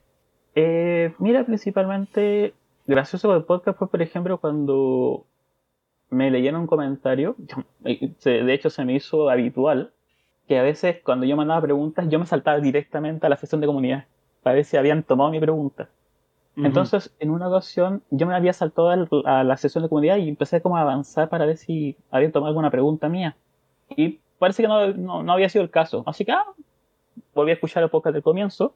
Eh, mira, principalmente gracioso del podcast fue, por ejemplo, cuando me leyeron un comentario, de hecho se me hizo habitual, que a veces cuando yo mandaba preguntas yo me saltaba directamente a la sesión de comunidad para ver si habían tomado mi pregunta. Entonces, en una ocasión yo me había saltado a la sesión de comunidad y empecé como a avanzar para ver si habían tomado alguna pregunta mía. Y parece que no, no, había sido el caso. Así que ah, volví a escuchar el podcast del comienzo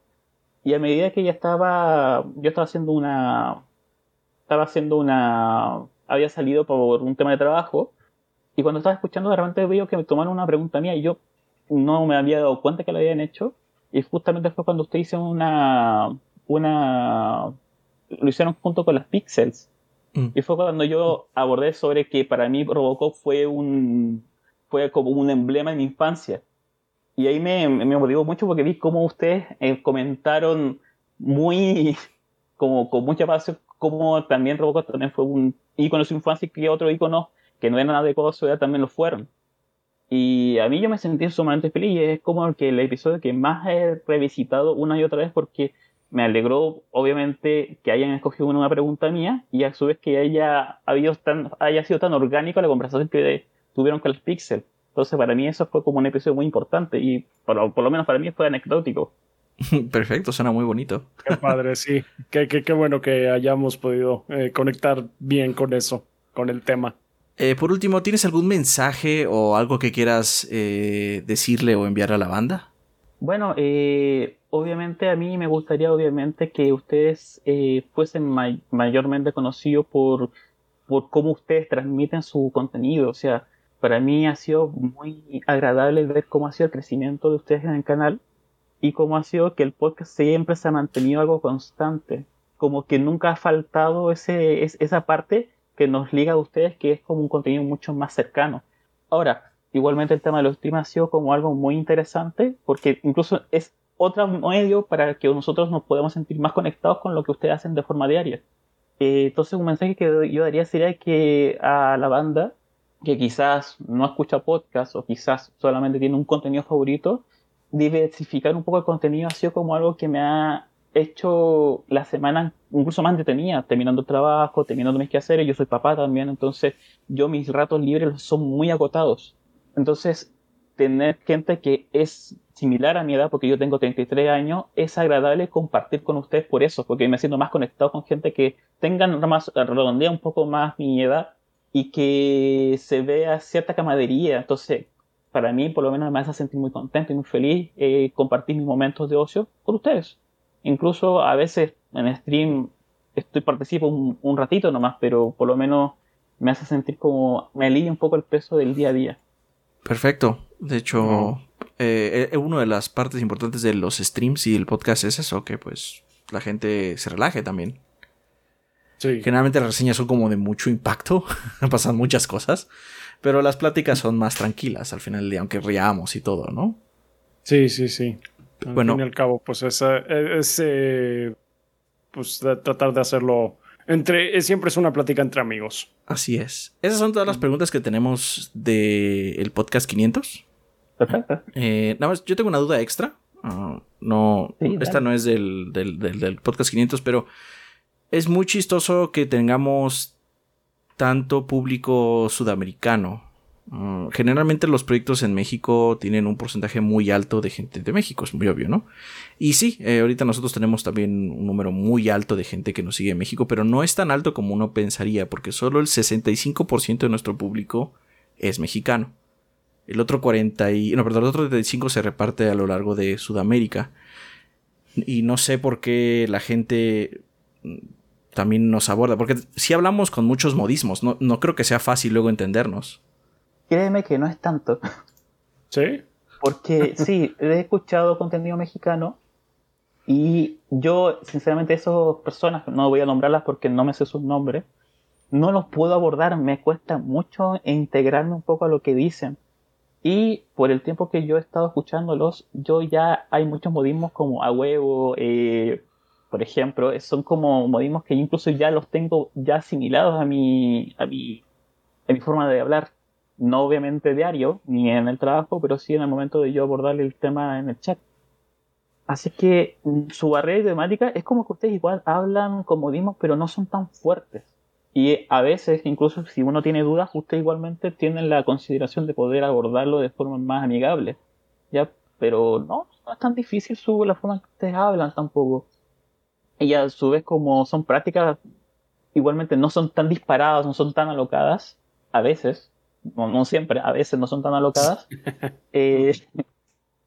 y a medida que ya estaba, yo estaba haciendo una, estaba haciendo una había salido por un tema de trabajo y cuando estaba escuchando de repente veo que me tomaron una pregunta mía y yo no me había dado cuenta que la habían hecho y justamente fue cuando usted hizo una una lo hicieron junto con las pixels mm. y fue cuando yo abordé sobre que para mí Robocop fue un fue como un emblema de mi infancia y ahí me, me motivó mucho porque vi cómo ustedes eh, comentaron muy, como con mucha pasión, como también Robocop también fue un ícono de su infancia y que otros íconos que no eran adecuados a su edad también lo fueron. Y a mí yo me sentí sumamente feliz es como que el episodio que más he revisitado una y otra vez porque me alegró obviamente que hayan escogido una pregunta mía y a su vez que haya, habido tan, haya sido tan orgánico la conversación que tuvieron con el Pixel. Entonces para mí eso fue como un episodio muy importante y por lo menos para mí fue anecdótico. Perfecto, suena muy bonito. Qué padre, sí. Qué, qué, qué bueno que hayamos podido eh, conectar bien con eso, con el tema. Eh, por último, ¿tienes algún mensaje o algo que quieras eh, decirle o enviar a la banda? Bueno, eh, obviamente a mí me gustaría obviamente que ustedes fuesen mayormente conocidos por, por cómo ustedes transmiten su contenido. O sea, para mí ha sido muy agradable ver cómo ha sido el crecimiento de ustedes en el canal y cómo ha sido que el podcast siempre se ha mantenido algo constante. Como que nunca ha faltado ese, esa parte que nos liga a ustedes, que es como un contenido mucho más cercano. Ahora, igualmente el tema de los streams ha sido como algo muy interesante, porque incluso es otro medio para que nosotros nos podamos sentir más conectados con lo que ustedes hacen de forma diaria. Eh, entonces, un mensaje que yo daría sería que a la banda, que quizás no escucha podcast o quizás solamente tiene un contenido favorito, diversificar un poco el contenido ha sido como algo que me ha hecho la semana incluso más detenida, terminando el trabajo, terminando mis quehaceres, yo soy papá también, entonces yo mis ratos libres son muy agotados. Entonces, tener gente que es similar a mi edad, porque yo tengo 33 años, es agradable compartir con ustedes por eso, porque me siento más conectado con gente que tengan más, redondea un poco más mi edad y que se vea cierta camadería. Entonces, para mí, por lo menos, me hace sentir muy contento y muy feliz eh, compartir mis momentos de ocio con ustedes. Incluso a veces en stream estoy participo un, ratito nomás, pero por lo menos me hace sentir como me alivia un poco el peso del día a día. Perfecto. De hecho, eh, eh, una de las partes importantes de los streams y el podcast es eso, que pues la gente se relaje también. Sí. Generalmente las reseñas son como de mucho impacto, pasan muchas cosas, pero las pláticas son más tranquilas al final del día, aunque riamos y todo, ¿no? Sí, sí, sí. Al bueno, fin y al cabo, pues esa, ese, pues tratar de hacerlo entre, siempre es una plática entre amigos. Así es. Esas son todas las preguntas que tenemos del podcast 500. Perfecto. Eh, nada más, yo tengo una duda extra. Ah, no, esta no es del, del, del, podcast 500, pero es muy chistoso que tengamos tanto público sudamericano Mm, generalmente los proyectos en México tienen un porcentaje muy alto de gente de México, es muy obvio, ¿no? Y sí, eh, ahorita nosotros tenemos también un número muy alto de gente que nos sigue en México, pero no es tan alto como uno pensaría, porque solo el 65% de nuestro público es mexicano. El otro 40 y, no, perdón, el otro 35 se reparte a lo largo de Sudamérica. Y no sé por qué la gente también nos aborda, porque si hablamos con muchos modismos, no, no creo que sea fácil luego entendernos. Créeme que no es tanto. ¿Sí? Porque sí, he escuchado contenido mexicano y yo, sinceramente, esas personas, no voy a nombrarlas porque no me sé sus nombres, no los puedo abordar, me cuesta mucho integrarme un poco a lo que dicen. Y por el tiempo que yo he estado escuchándolos, yo ya hay muchos modismos como a huevo, eh, por ejemplo, son como modismos que incluso ya los tengo ya asimilados a mi, a mi, a mi forma de hablar no obviamente diario, ni en el trabajo, pero sí en el momento de yo abordar el tema en el chat. Así que mm, su barrera temática es como que ustedes igual hablan como dimos, pero no son tan fuertes. Y a veces, incluso si uno tiene dudas, ustedes igualmente tienen la consideración de poder abordarlo de forma más amigable. ¿Ya? Pero no, no es tan difícil su, la forma en que ustedes hablan tampoco. Y a su vez, como son prácticas, igualmente no son tan disparadas, no son tan alocadas, a veces, no, siempre, a veces no son tan alocadas, eh,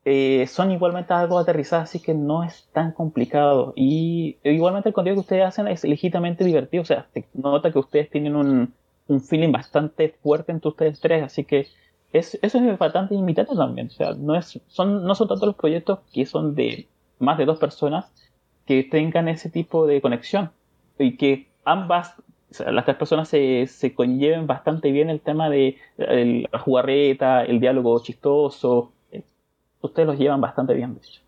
eh, son igualmente algo aterrizadas, así que no es tan complicado. Y igualmente el contenido que ustedes hacen es legítimamente divertido, o sea, se nota que ustedes tienen un, un feeling bastante fuerte entre ustedes tres, así que es, eso es bastante invitante también. O sea, no, es, son, no son tanto los proyectos que son de más de dos personas que tengan ese tipo de conexión y que ambas las tres personas se, se conlleven bastante bien el tema de la jugarreta, el diálogo chistoso. Ustedes los llevan bastante bien, de hecho.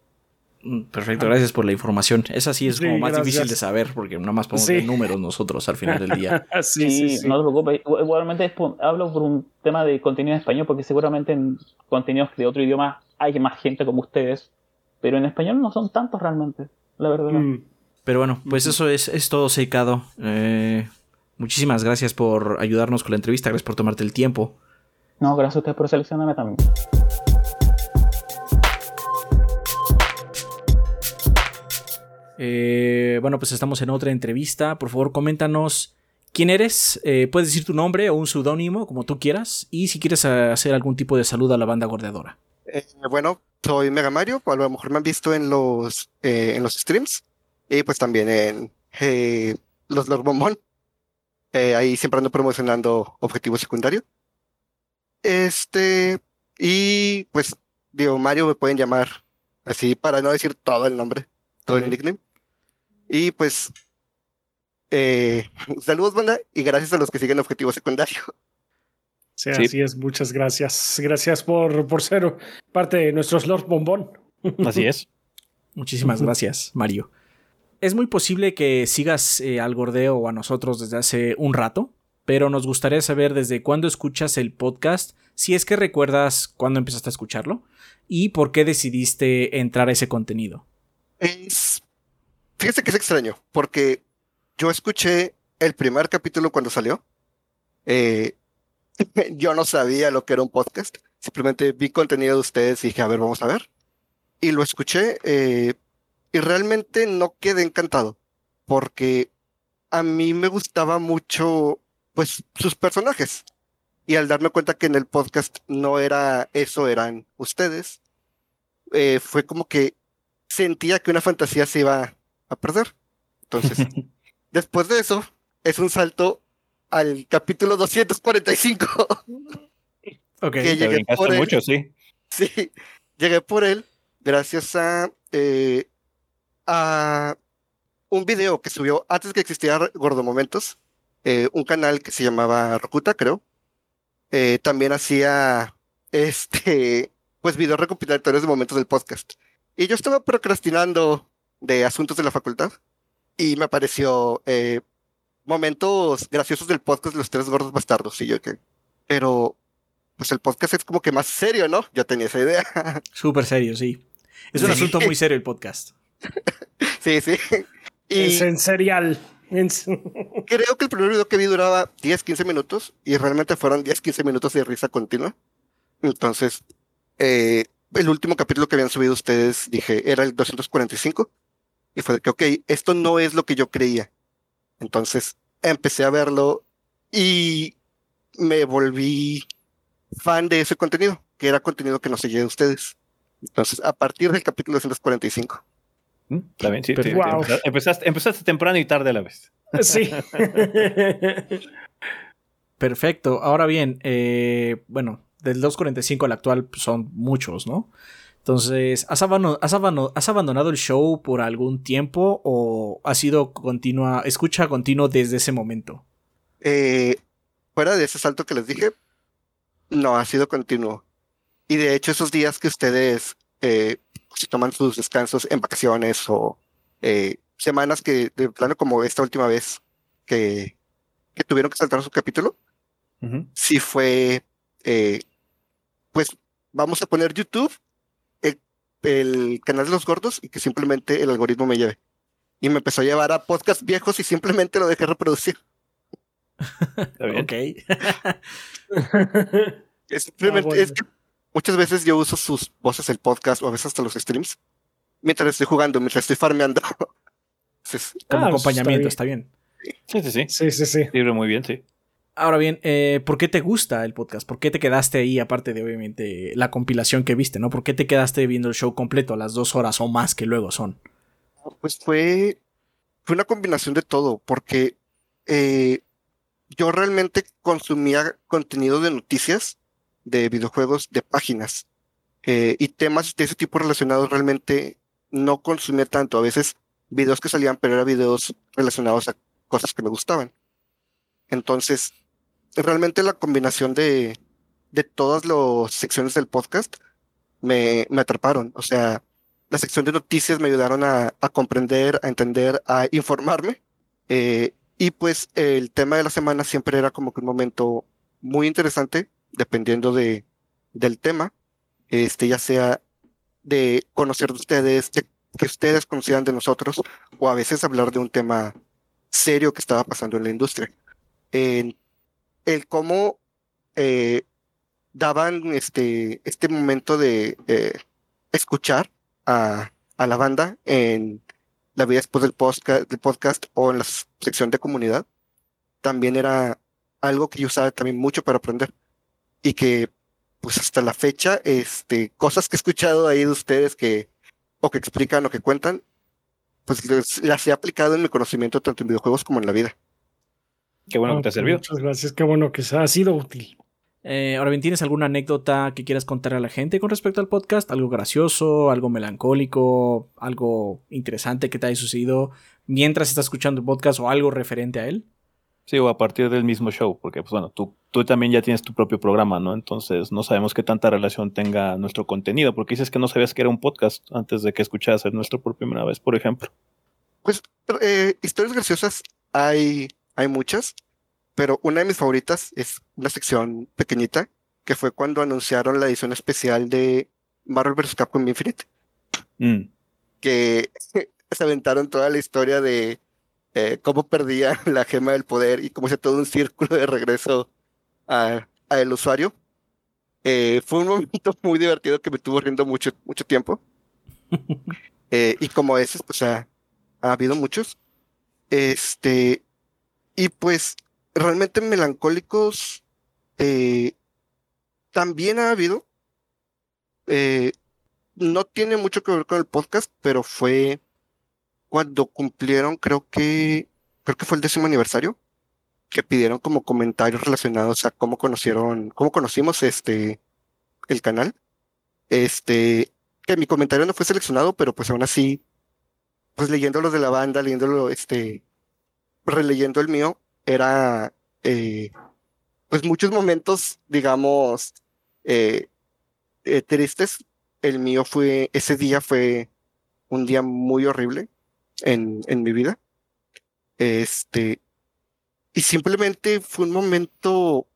Mm, perfecto, gracias por la información. Esa sí es como más difícil de saber porque nada más ponemos números nosotros al final del día. sí, sí, no te preocupes. Igualmente hablo por un tema de contenido en español porque seguramente en contenidos de otro idioma hay más gente como ustedes, pero en español no son tantos realmente, la verdad. Mm. Pero bueno, pues eso es, es todo, Seikado. Eh, muchísimas gracias por ayudarnos con la entrevista, gracias por tomarte el tiempo. No, gracias a usted por seleccionarme también. Eh, bueno, pues estamos en otra entrevista. Por favor, coméntanos quién eres. Eh, puedes decir tu nombre o un seudónimo, como tú quieras. Y si quieres hacer algún tipo de saludo a la banda gordeadora. Eh, bueno, soy Mega Mario. A lo mejor me han visto en los, en los streams. Y pues también en los Lord Bombón. ahí siempre ando promocionando objetivo secundario. Este. Y pues, digo, Mario me pueden llamar así para no decir todo el nombre, todo el nickname. Y pues, eh, saludos, banda, y gracias a los que siguen Objetivo Secundario. Sí, así es. Muchas gracias. Gracias por, por ser parte de nuestros Lord Bombón. Así es. Muchísimas gracias, Mario. Es muy posible que sigas eh, al gordeo o a nosotros desde hace un rato, pero nos gustaría saber desde cuándo escuchas el podcast, si es que recuerdas cuándo empezaste a escucharlo y por qué decidiste entrar a ese contenido. Es Fíjese que es extraño, porque yo escuché el primer capítulo cuando salió. Eh, yo no sabía lo que era un podcast. Simplemente vi contenido de ustedes y dije, a ver, vamos a ver. Y lo escuché eh, y realmente no quedé encantado, porque a mí me gustaba mucho, pues, sus personajes. Y al darme cuenta que en el podcast no era eso, eran ustedes, eh, fue como que sentía que una fantasía se iba a perder. Entonces, después de eso, es un salto al capítulo 245. Ok, que llegué por él. mucho, sí. Sí, llegué por él gracias a, eh, a un video que subió antes que existiera Gordo Momentos, eh, un canal que se llamaba Rokuta, creo. Eh, también hacía este, pues videos recopilatorios de momentos del podcast. Y yo estaba procrastinando de asuntos de la facultad y me apareció eh, momentos graciosos del podcast de los tres gordos bastardos. Y yo que, pero pues el podcast es como que más serio, ¿no? Yo tenía esa idea. Súper serio, sí. Es un asunto muy serio el podcast. sí, sí. Y es en serial. Creo que el primer video que vi duraba 10, 15 minutos y realmente fueron 10, 15 minutos de risa continua. Entonces, eh, el último capítulo que habían subido ustedes, dije, era el 245 y fue de que, ok, esto no es lo que yo creía. Entonces empecé a verlo y me volví fan de ese contenido, que era contenido que no seguía de ustedes. Entonces, a partir del capítulo 245. Mm, está bien, sí. empezaste, empezaste, temprano y tarde a la vez. Sí. Perfecto. Ahora bien, eh, bueno, del 245 al actual son muchos, ¿no? Entonces, ¿has, abandonado, el show por algún tiempo o ha sido continua, escucha continuo desde ese momento? Eh, fuera de ese salto que les dije, no, ha sido continuo. Y de hecho, esos días que ustedes eh, toman sus descansos en vacaciones o eh, semanas que, de plano, como esta última vez que, que tuvieron que saltar su capítulo, sí fue, pues vamos a poner YouTube el canal de los gordos y que simplemente el algoritmo me lleve. Y me empezó a llevar a podcasts viejos y simplemente lo dejé reproducir. Ok. es, simplemente, es que muchas veces yo uso sus voces el podcast o a veces hasta los streams mientras estoy jugando, mientras estoy farmeando. Como ah, acompañamiento, está bien. Sí, sí, sí. Sí, sí, sí. Sirve muy bien, sí. Ahora bien, eh, ¿por qué te gusta el podcast? ¿Por qué te quedaste ahí, aparte de obviamente la compilación que viste, ¿no? ¿Por qué te quedaste viendo el show completo a las dos horas o más que luego son? Pues fue, fue una combinación de todo, porque eh, yo realmente consumía contenido de noticias, de videojuegos, de páginas, eh, y temas de ese tipo relacionados realmente no consumía tanto. A veces videos que salían, pero eran videos relacionados a cosas que me gustaban. Entonces, realmente la combinación de, de todas las secciones del podcast me, me atraparon. O sea, la sección de noticias me ayudaron a, comprender, a entender, a informarme. Eh, y pues el tema de la semana siempre era como que un momento muy interesante, dependiendo de, del tema, este, ya sea de conocer de ustedes, de que ustedes conocieran de nosotros, o a veces hablar de un tema serio que estaba pasando en la industria. El cómo eh, daban este, este momento de eh, escuchar a, a, la banda en la vida después del podcast, del podcast o en la sección de comunidad, también era algo que yo usaba también mucho para aprender. Y que, pues hasta la fecha, este, cosas que he escuchado ahí de ustedes que, o que explican o que cuentan, pues las he aplicado en mi conocimiento tanto en videojuegos como en la vida. Qué bueno que te ha servido. Muchas gracias, qué bueno que ha sido útil. Eh, ahora bien, ¿tienes alguna anécdota que quieras contar a la gente con respecto al podcast? ¿Algo gracioso, algo melancólico, algo interesante que te haya sucedido mientras estás escuchando el podcast o algo referente a él? Sí, o a partir del mismo show, porque pues bueno, tú, tú también ya tienes tu propio programa, ¿no? Entonces no sabemos qué tanta relación tenga nuestro contenido, porque dices que no sabías que era un podcast antes de que escucharas nuestro por primera vez, por ejemplo. Pues eh, historias graciosas hay, hay muchas, pero una de mis favoritas es una sección pequeñita, que fue cuando anunciaron la edición especial de Marvel vs. Capcom Infinite. Mm. Que se aventaron toda la historia de eh, cómo perdía la gema del poder y cómo hice todo un círculo de regreso al usuario. Eh, fue un momento muy divertido que me estuvo riendo mucho, mucho tiempo. Eh, y como ese, pues ha, ha, habido muchos. Este, y pues realmente melancólicos también ha habido. no tiene mucho que ver con el podcast, pero fue cuando cumplieron, creo que, creo que fue el décimo aniversario, que pidieron como comentarios relacionados a cómo conocieron, cómo conocimos este, el canal. Este, que mi comentario no fue seleccionado, pero pues aún así, pues leyéndolo de la banda, leyéndolo, este, releyendo el mío, era, eh, pues muchos momentos, digamos, eh, eh, tristes. El mío fue, ese día fue un día muy horrible en, en mi vida. Este, y simplemente fue un momento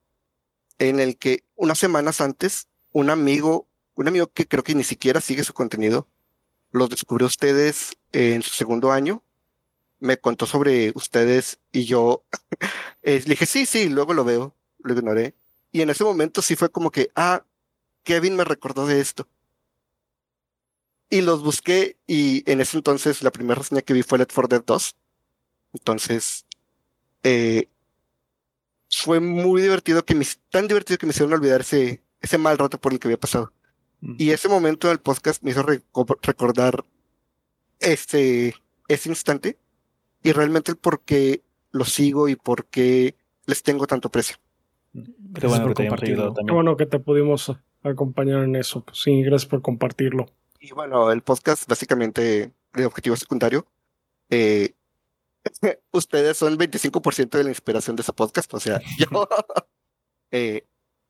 en el que unas semanas antes, un amigo, un amigo que creo que ni siquiera sigue su contenido, los descubrió ustedes en su segundo año, me contó sobre ustedes y yo le dije, sí, sí, luego lo veo, lo ignoré. Y en ese momento sí fue como que, ah, Kevin me recordó de esto. Y los busqué y en ese entonces la primera reseña que vi fue Let for Dead 2. Entonces, eh, fue muy divertido, que me, tan divertido que me hicieron olvidar ese, ese mal rato por el que había pasado. Mm. Y ese momento del podcast me hizo recordar ese, ese instante y realmente el por qué lo sigo y por qué les tengo tanto precio. Qué bueno que Qué bueno que te pudimos acompañar en eso. Sí, gracias por compartirlo. Y bueno, el podcast básicamente de objetivo secundario. Eh, ustedes son el 25% de la inspiración de ese podcast, o sea, yo. Eh,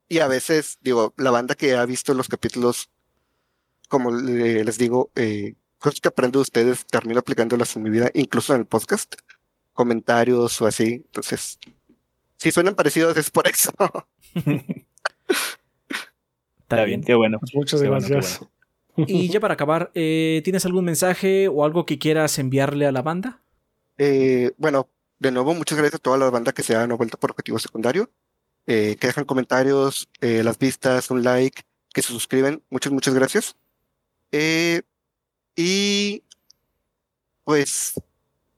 y a veces, digo, la banda que ha visto los capítulos, como les digo, eh, cosas que aprendo de ustedes, termino aplicándolas en mi vida, incluso en el podcast, comentarios o así. Entonces, si suenan parecidos es por eso. Está bien, qué bueno. Muchas gracias. Y ya para acabar, eh, ¿tienes algún mensaje o algo que quieras enviarle a la banda? Eh, bueno, de nuevo, muchas gracias a toda la banda que se han vuelto por objetivo secundario, eh, que dejan comentarios, las vistas, un like, que se suscriben. Muchas, muchas gracias. Y pues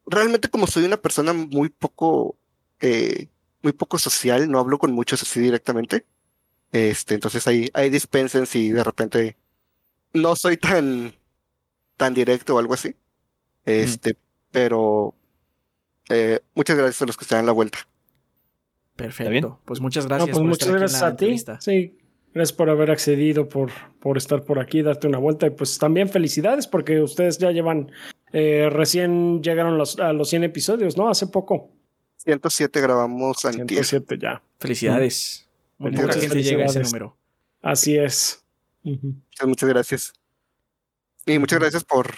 realmente como soy una persona muy poco, muy poco social, no hablo con muchos así directamente. Este, entonces ahí, ahí dispensen si de repente no soy tan, tan directo o algo así. Este, pero eh, muchas gracias a los que están en la vuelta. Perfecto. Pues muchas gracias. pues muchas gracias a ti. Sí, gracias por haber accedido, por, por estar por aquí, darte una vuelta. Y pues también felicidades porque ustedes ya llevan, eh, recién llegaron los, a los 100 episodios, ¿no? Hace poco. 107 grabamos antes. 107 ya. Felicidades. Mucha gente llega a ese número. Así es. Muchas, muchas gracias. Y muchas gracias por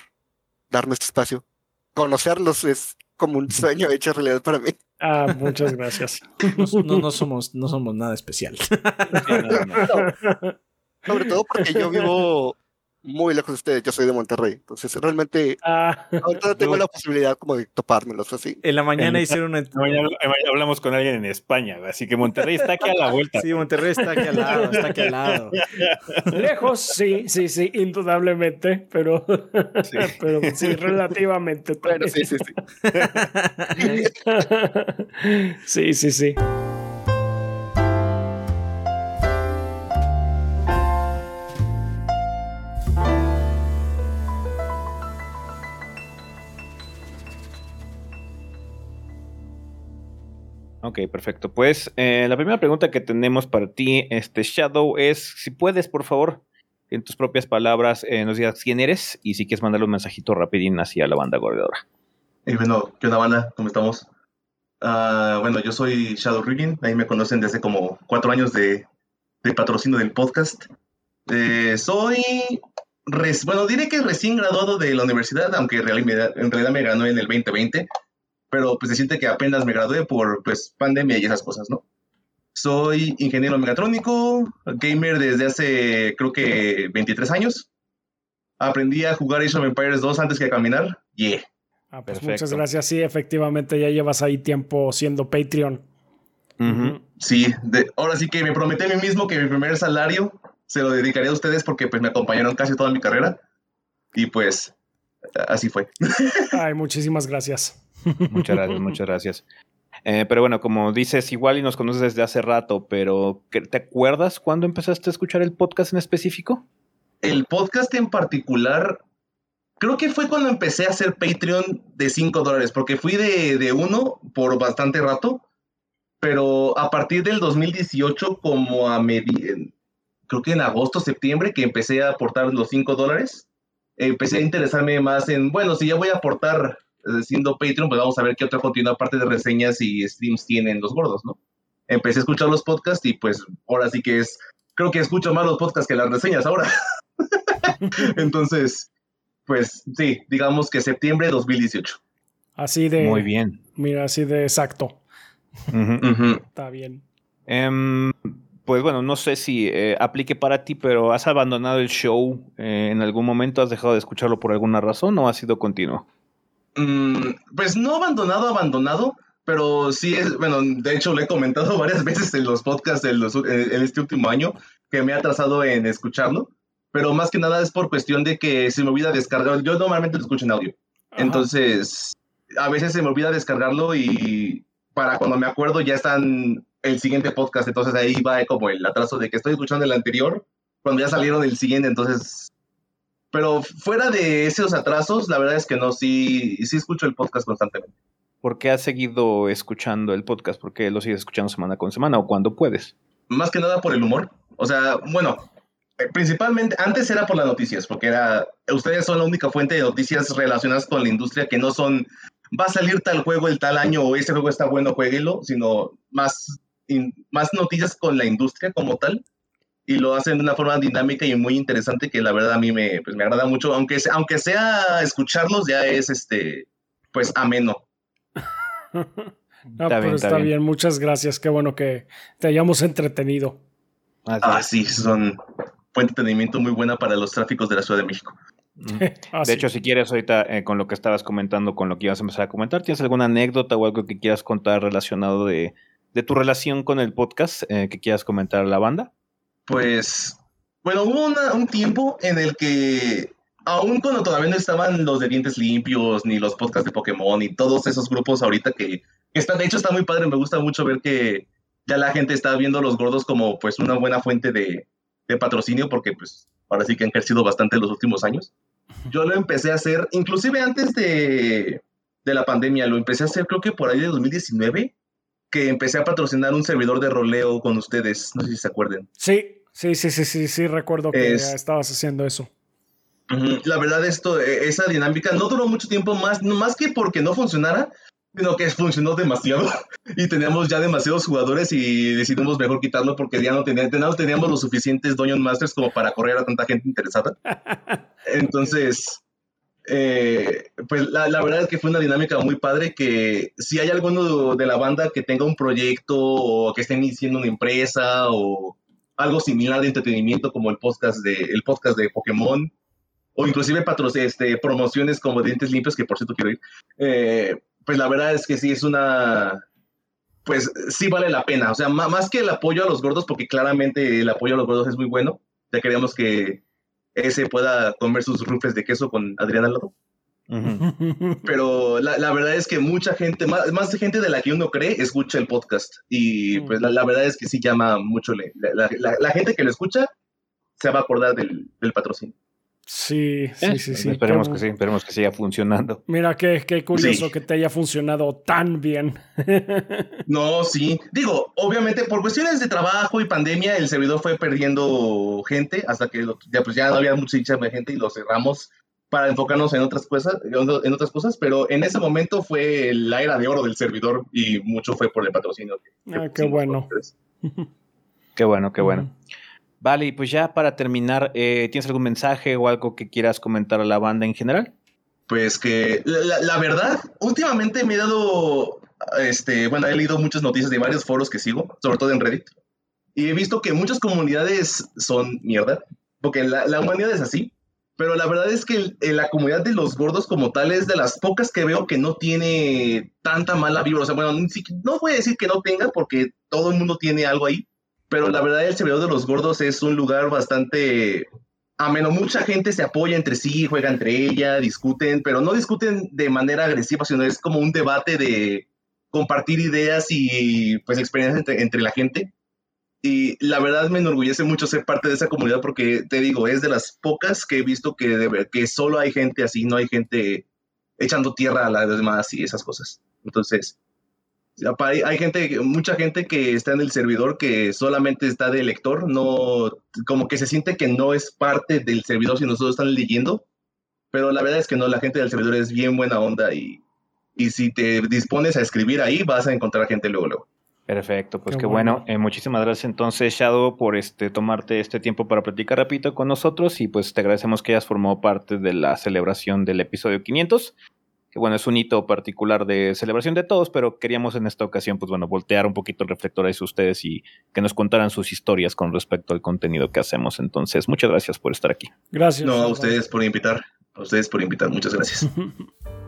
darme este espacio. Conocerlos es como un sueño hecho realidad para mí. Ah, muchas gracias. No, no, somos, no somos nada especial. Sobre todo porque yo vivo muy lejos de ustedes, yo soy de Monterrey, entonces realmente ah, ahorita tengo la posibilidad como de topármelos así. En la mañana hicieron una... Mañana hablamos con alguien en España, así que Monterrey está aquí a la vuelta. Sí, Monterrey está aquí al lado, está aquí al lado. Lejos, sí, sí, sí, indudablemente, pero sí, pero sí relativamente. Bueno, sí, sí, sí. sí, sí, sí. Ok, perfecto. Pues eh, la primera pregunta que tenemos para ti, este Shadow, es si puedes, por favor, en tus propias palabras, eh, nos digas quién eres y si quieres mandarle un mensajito rapidín hacia la banda gordadora. Y bueno, ¿qué onda banda? ¿Cómo estamos? Ah, bueno, yo soy Shadow Riggin, ahí me conocen desde como cuatro años de, de patrocinio del podcast. Eh, soy, bueno, diré que recién graduado de la universidad, aunque en realidad, en realidad me ganó en el 2020 pero pues se siente que apenas me gradué por pues pandemia y esas cosas, ¿no? Soy ingeniero mecatrónico, gamer desde hace creo que 23 años. Aprendí a jugar Age of Empires 2 antes que a caminar. Yeah. Ah, pues muchas gracias. Sí, efectivamente, ya llevas ahí tiempo siendo Patreon. Sí, ahora sí que me prometí a mí mismo que mi primer salario se lo dedicaría a ustedes porque pues me acompañaron casi toda mi carrera. Y pues así fue. Ay, muchísimas gracias. Muchas gracias, muchas gracias. Eh, pero bueno, como dices, igual y nos conoces desde hace rato, pero ¿te acuerdas cuándo empezaste a escuchar el podcast en específico? El podcast en particular, creo que fue cuando empecé a hacer Patreon de 5 dólares, porque fui de, de uno por bastante rato, pero a partir del 2018, como a medio, creo que en agosto, septiembre, que empecé a aportar los 5 dólares, empecé a interesarme más en, bueno, si ya voy a aportar siendo Patreon, pues vamos a ver qué otra contenido aparte de reseñas y streams tienen los gordos, ¿no? Empecé a escuchar los podcasts y pues ahora sí que es, creo que escucho más los podcasts que las reseñas ahora. Entonces, pues sí, digamos que septiembre de 2018. Así de... Muy bien. Mira, así de exacto. Está bien. Em, pues bueno, no sé si eh, aplique para ti, pero ¿has abandonado el show eh, en algún momento? ¿Has dejado de escucharlo por alguna razón o ha sido continuo? Mm, pues no abandonado, abandonado, pero sí es, bueno, de hecho lo he comentado varias veces en los podcasts en, este último año que me ha atrasado en escucharlo, pero más que nada es por cuestión de que se me olvida descargar, yo normalmente lo escucho en audio, entonces a veces se me olvida descargarlo y para cuando me acuerdo ya están el siguiente podcast, entonces ahí va como el atraso de que estoy escuchando el anterior, cuando ya salieron el siguiente, entonces pero fuera de esos atrasos, la verdad es que no, sí, sí escucho el podcast constantemente. ¿Por qué has seguido escuchando el podcast? ¿Por qué lo sigues escuchando semana con semana o cuando puedes? Más que nada por el humor. O sea, bueno, eh, principalmente antes era por las noticias, porque era, ustedes son la única fuente de noticias relacionadas con la industria que no son, va a salir tal juego el tal año o ese juego está bueno, jueguelo, sino más, más noticias con la industria como tal y lo hacen de una forma dinámica y muy interesante que la verdad a mí me, pues, me agrada mucho, aunque, aunque sea escucharlos ya es este, pues ameno. está, pero bien, está, bien. muchas gracias, qué bueno que te hayamos entretenido. ah, sí, son de entretenimiento muy buena para los tráficos de la Ciudad de México. Ah, de hecho, si quieres ahorita eh, con lo que estabas comentando, con lo que ibas a empezar a comentar, ¿tienes alguna anécdota o algo que quieras contar relacionado de, de tu relación con el podcast eh, que quieras comentar a la banda? Pues, bueno, hubo un tiempo en el que, aún cuando todavía no estaban los de dientes limpios, ni los podcasts de Pokémon, y todos esos grupos ahorita que, están, de hecho está muy padre, me gusta mucho ver que ya la gente está viendo a los gordos como pues una buena fuente de, patrocinio, porque pues ahora sí que han crecido bastante en los últimos años. Yo lo empecé a hacer, inclusive antes de, de la pandemia, lo empecé a hacer creo que por ahí de 2019 que empecé a patrocinar un servidor de roleo con ustedes. No sé si se acuerden. Sí, sí, sí, sí, sí, sí, recuerdo que estabas haciendo eso. La verdad, esto, e, esa dinámica no duró mucho tiempo más, más que porque no funcionara, sino que funcionó demasiado y teníamos ya demasiados jugadores y decidimos mejor quitarlo porque ya no, teníamos, no teníamos los suficientes Dungeon Masters como para correr a tanta gente interesada. Entonces, eh, pues la, la, verdad es que fue una dinámica muy padre que si hay alguno de la banda que tenga un proyecto o que esté iniciando una empresa o algo similar de entretenimiento como el podcast de, el podcast de Pokémon o inclusive este, promociones como Dientes Limpios, que por cierto quiero ir, eh, pues la verdad es que sí es una, pues sí vale la pena, o sea, más que el apoyo a los gordos, porque claramente el apoyo a los gordos es muy bueno, ya queríamos que ese pueda comer sus rufles de queso con Adrián al lado. Pero la, la, verdad es que mucha gente, más, más, gente de la que uno cree, escucha el podcast. Y pues la, la verdad es que sí llama mucho. La, la, gente que lo escucha se va a acordar del, del patrocinio. Sí, sí, eh, sí, sí. Esperemos que sí, esperemos que siga funcionando. Mira, qué, qué curioso que te haya funcionado tan bien. no, sí. Digo, obviamente por cuestiones de trabajo y pandemia, el servidor fue perdiendo gente hasta que ya, pues ya no había mucha gente y lo cerramos para enfocarnos en otras cosas, en otras cosas, pero en ese momento fue la era de oro del servidor y mucho fue por el patrocinio. ah, qué bueno. Qué bueno, qué bueno. Vale, y pues ya para terminar, eh, ¿tienes algún mensaje o algo que quieras comentar a la banda en general? Pues que la, la verdad, últimamente me he dado, este, bueno, he leído muchas noticias de varios foros que sigo, sobre todo en Reddit, y he visto que muchas comunidades son mierda, porque la, la humanidad es así, pero la verdad es que la comunidad de los gordos como tal es de las pocas que veo que no tiene tanta mala vibra. O sea, bueno, no voy a decir que no tenga porque todo el mundo tiene algo ahí, pero la verdad el servidor de los gordos es un lugar bastante ameno. Mucha gente se apoya entre sí, juega entre ella, discuten, pero no discuten de manera agresiva, sino es como un debate de compartir ideas y pues experiencias entre, entre la gente. Y la verdad me enorgullece mucho ser parte de esa comunidad porque te digo, es de las pocas que he visto que, que solo hay gente así, no hay gente echando tierra a las demás y esas cosas. Entonces, hay, gente, mucha gente que está en el servidor que solamente está de lector, no, como que se siente que no es parte del servidor si nosotros están leyendo, pero la verdad es que no, la gente del servidor es bien buena onda y, y si te dispones a escribir ahí vas a encontrar gente luego, luego. Perfecto, pues qué, bueno. Eh, muchísimas gracias entonces, Shadow, por este tomarte este tiempo para platicar rapidito con nosotros y pues te agradecemos que hayas formado parte de la celebración del episodio 500. Que bueno, es un hito particular de celebración de todos, pero queríamos en esta ocasión, pues bueno, voltear un poquito el reflector a ustedes y que nos contaran sus historias con respecto al contenido que hacemos. Entonces, muchas gracias por estar aquí. Gracias. No, a ustedes por invitar. A ustedes por invitar. Muchas gracias.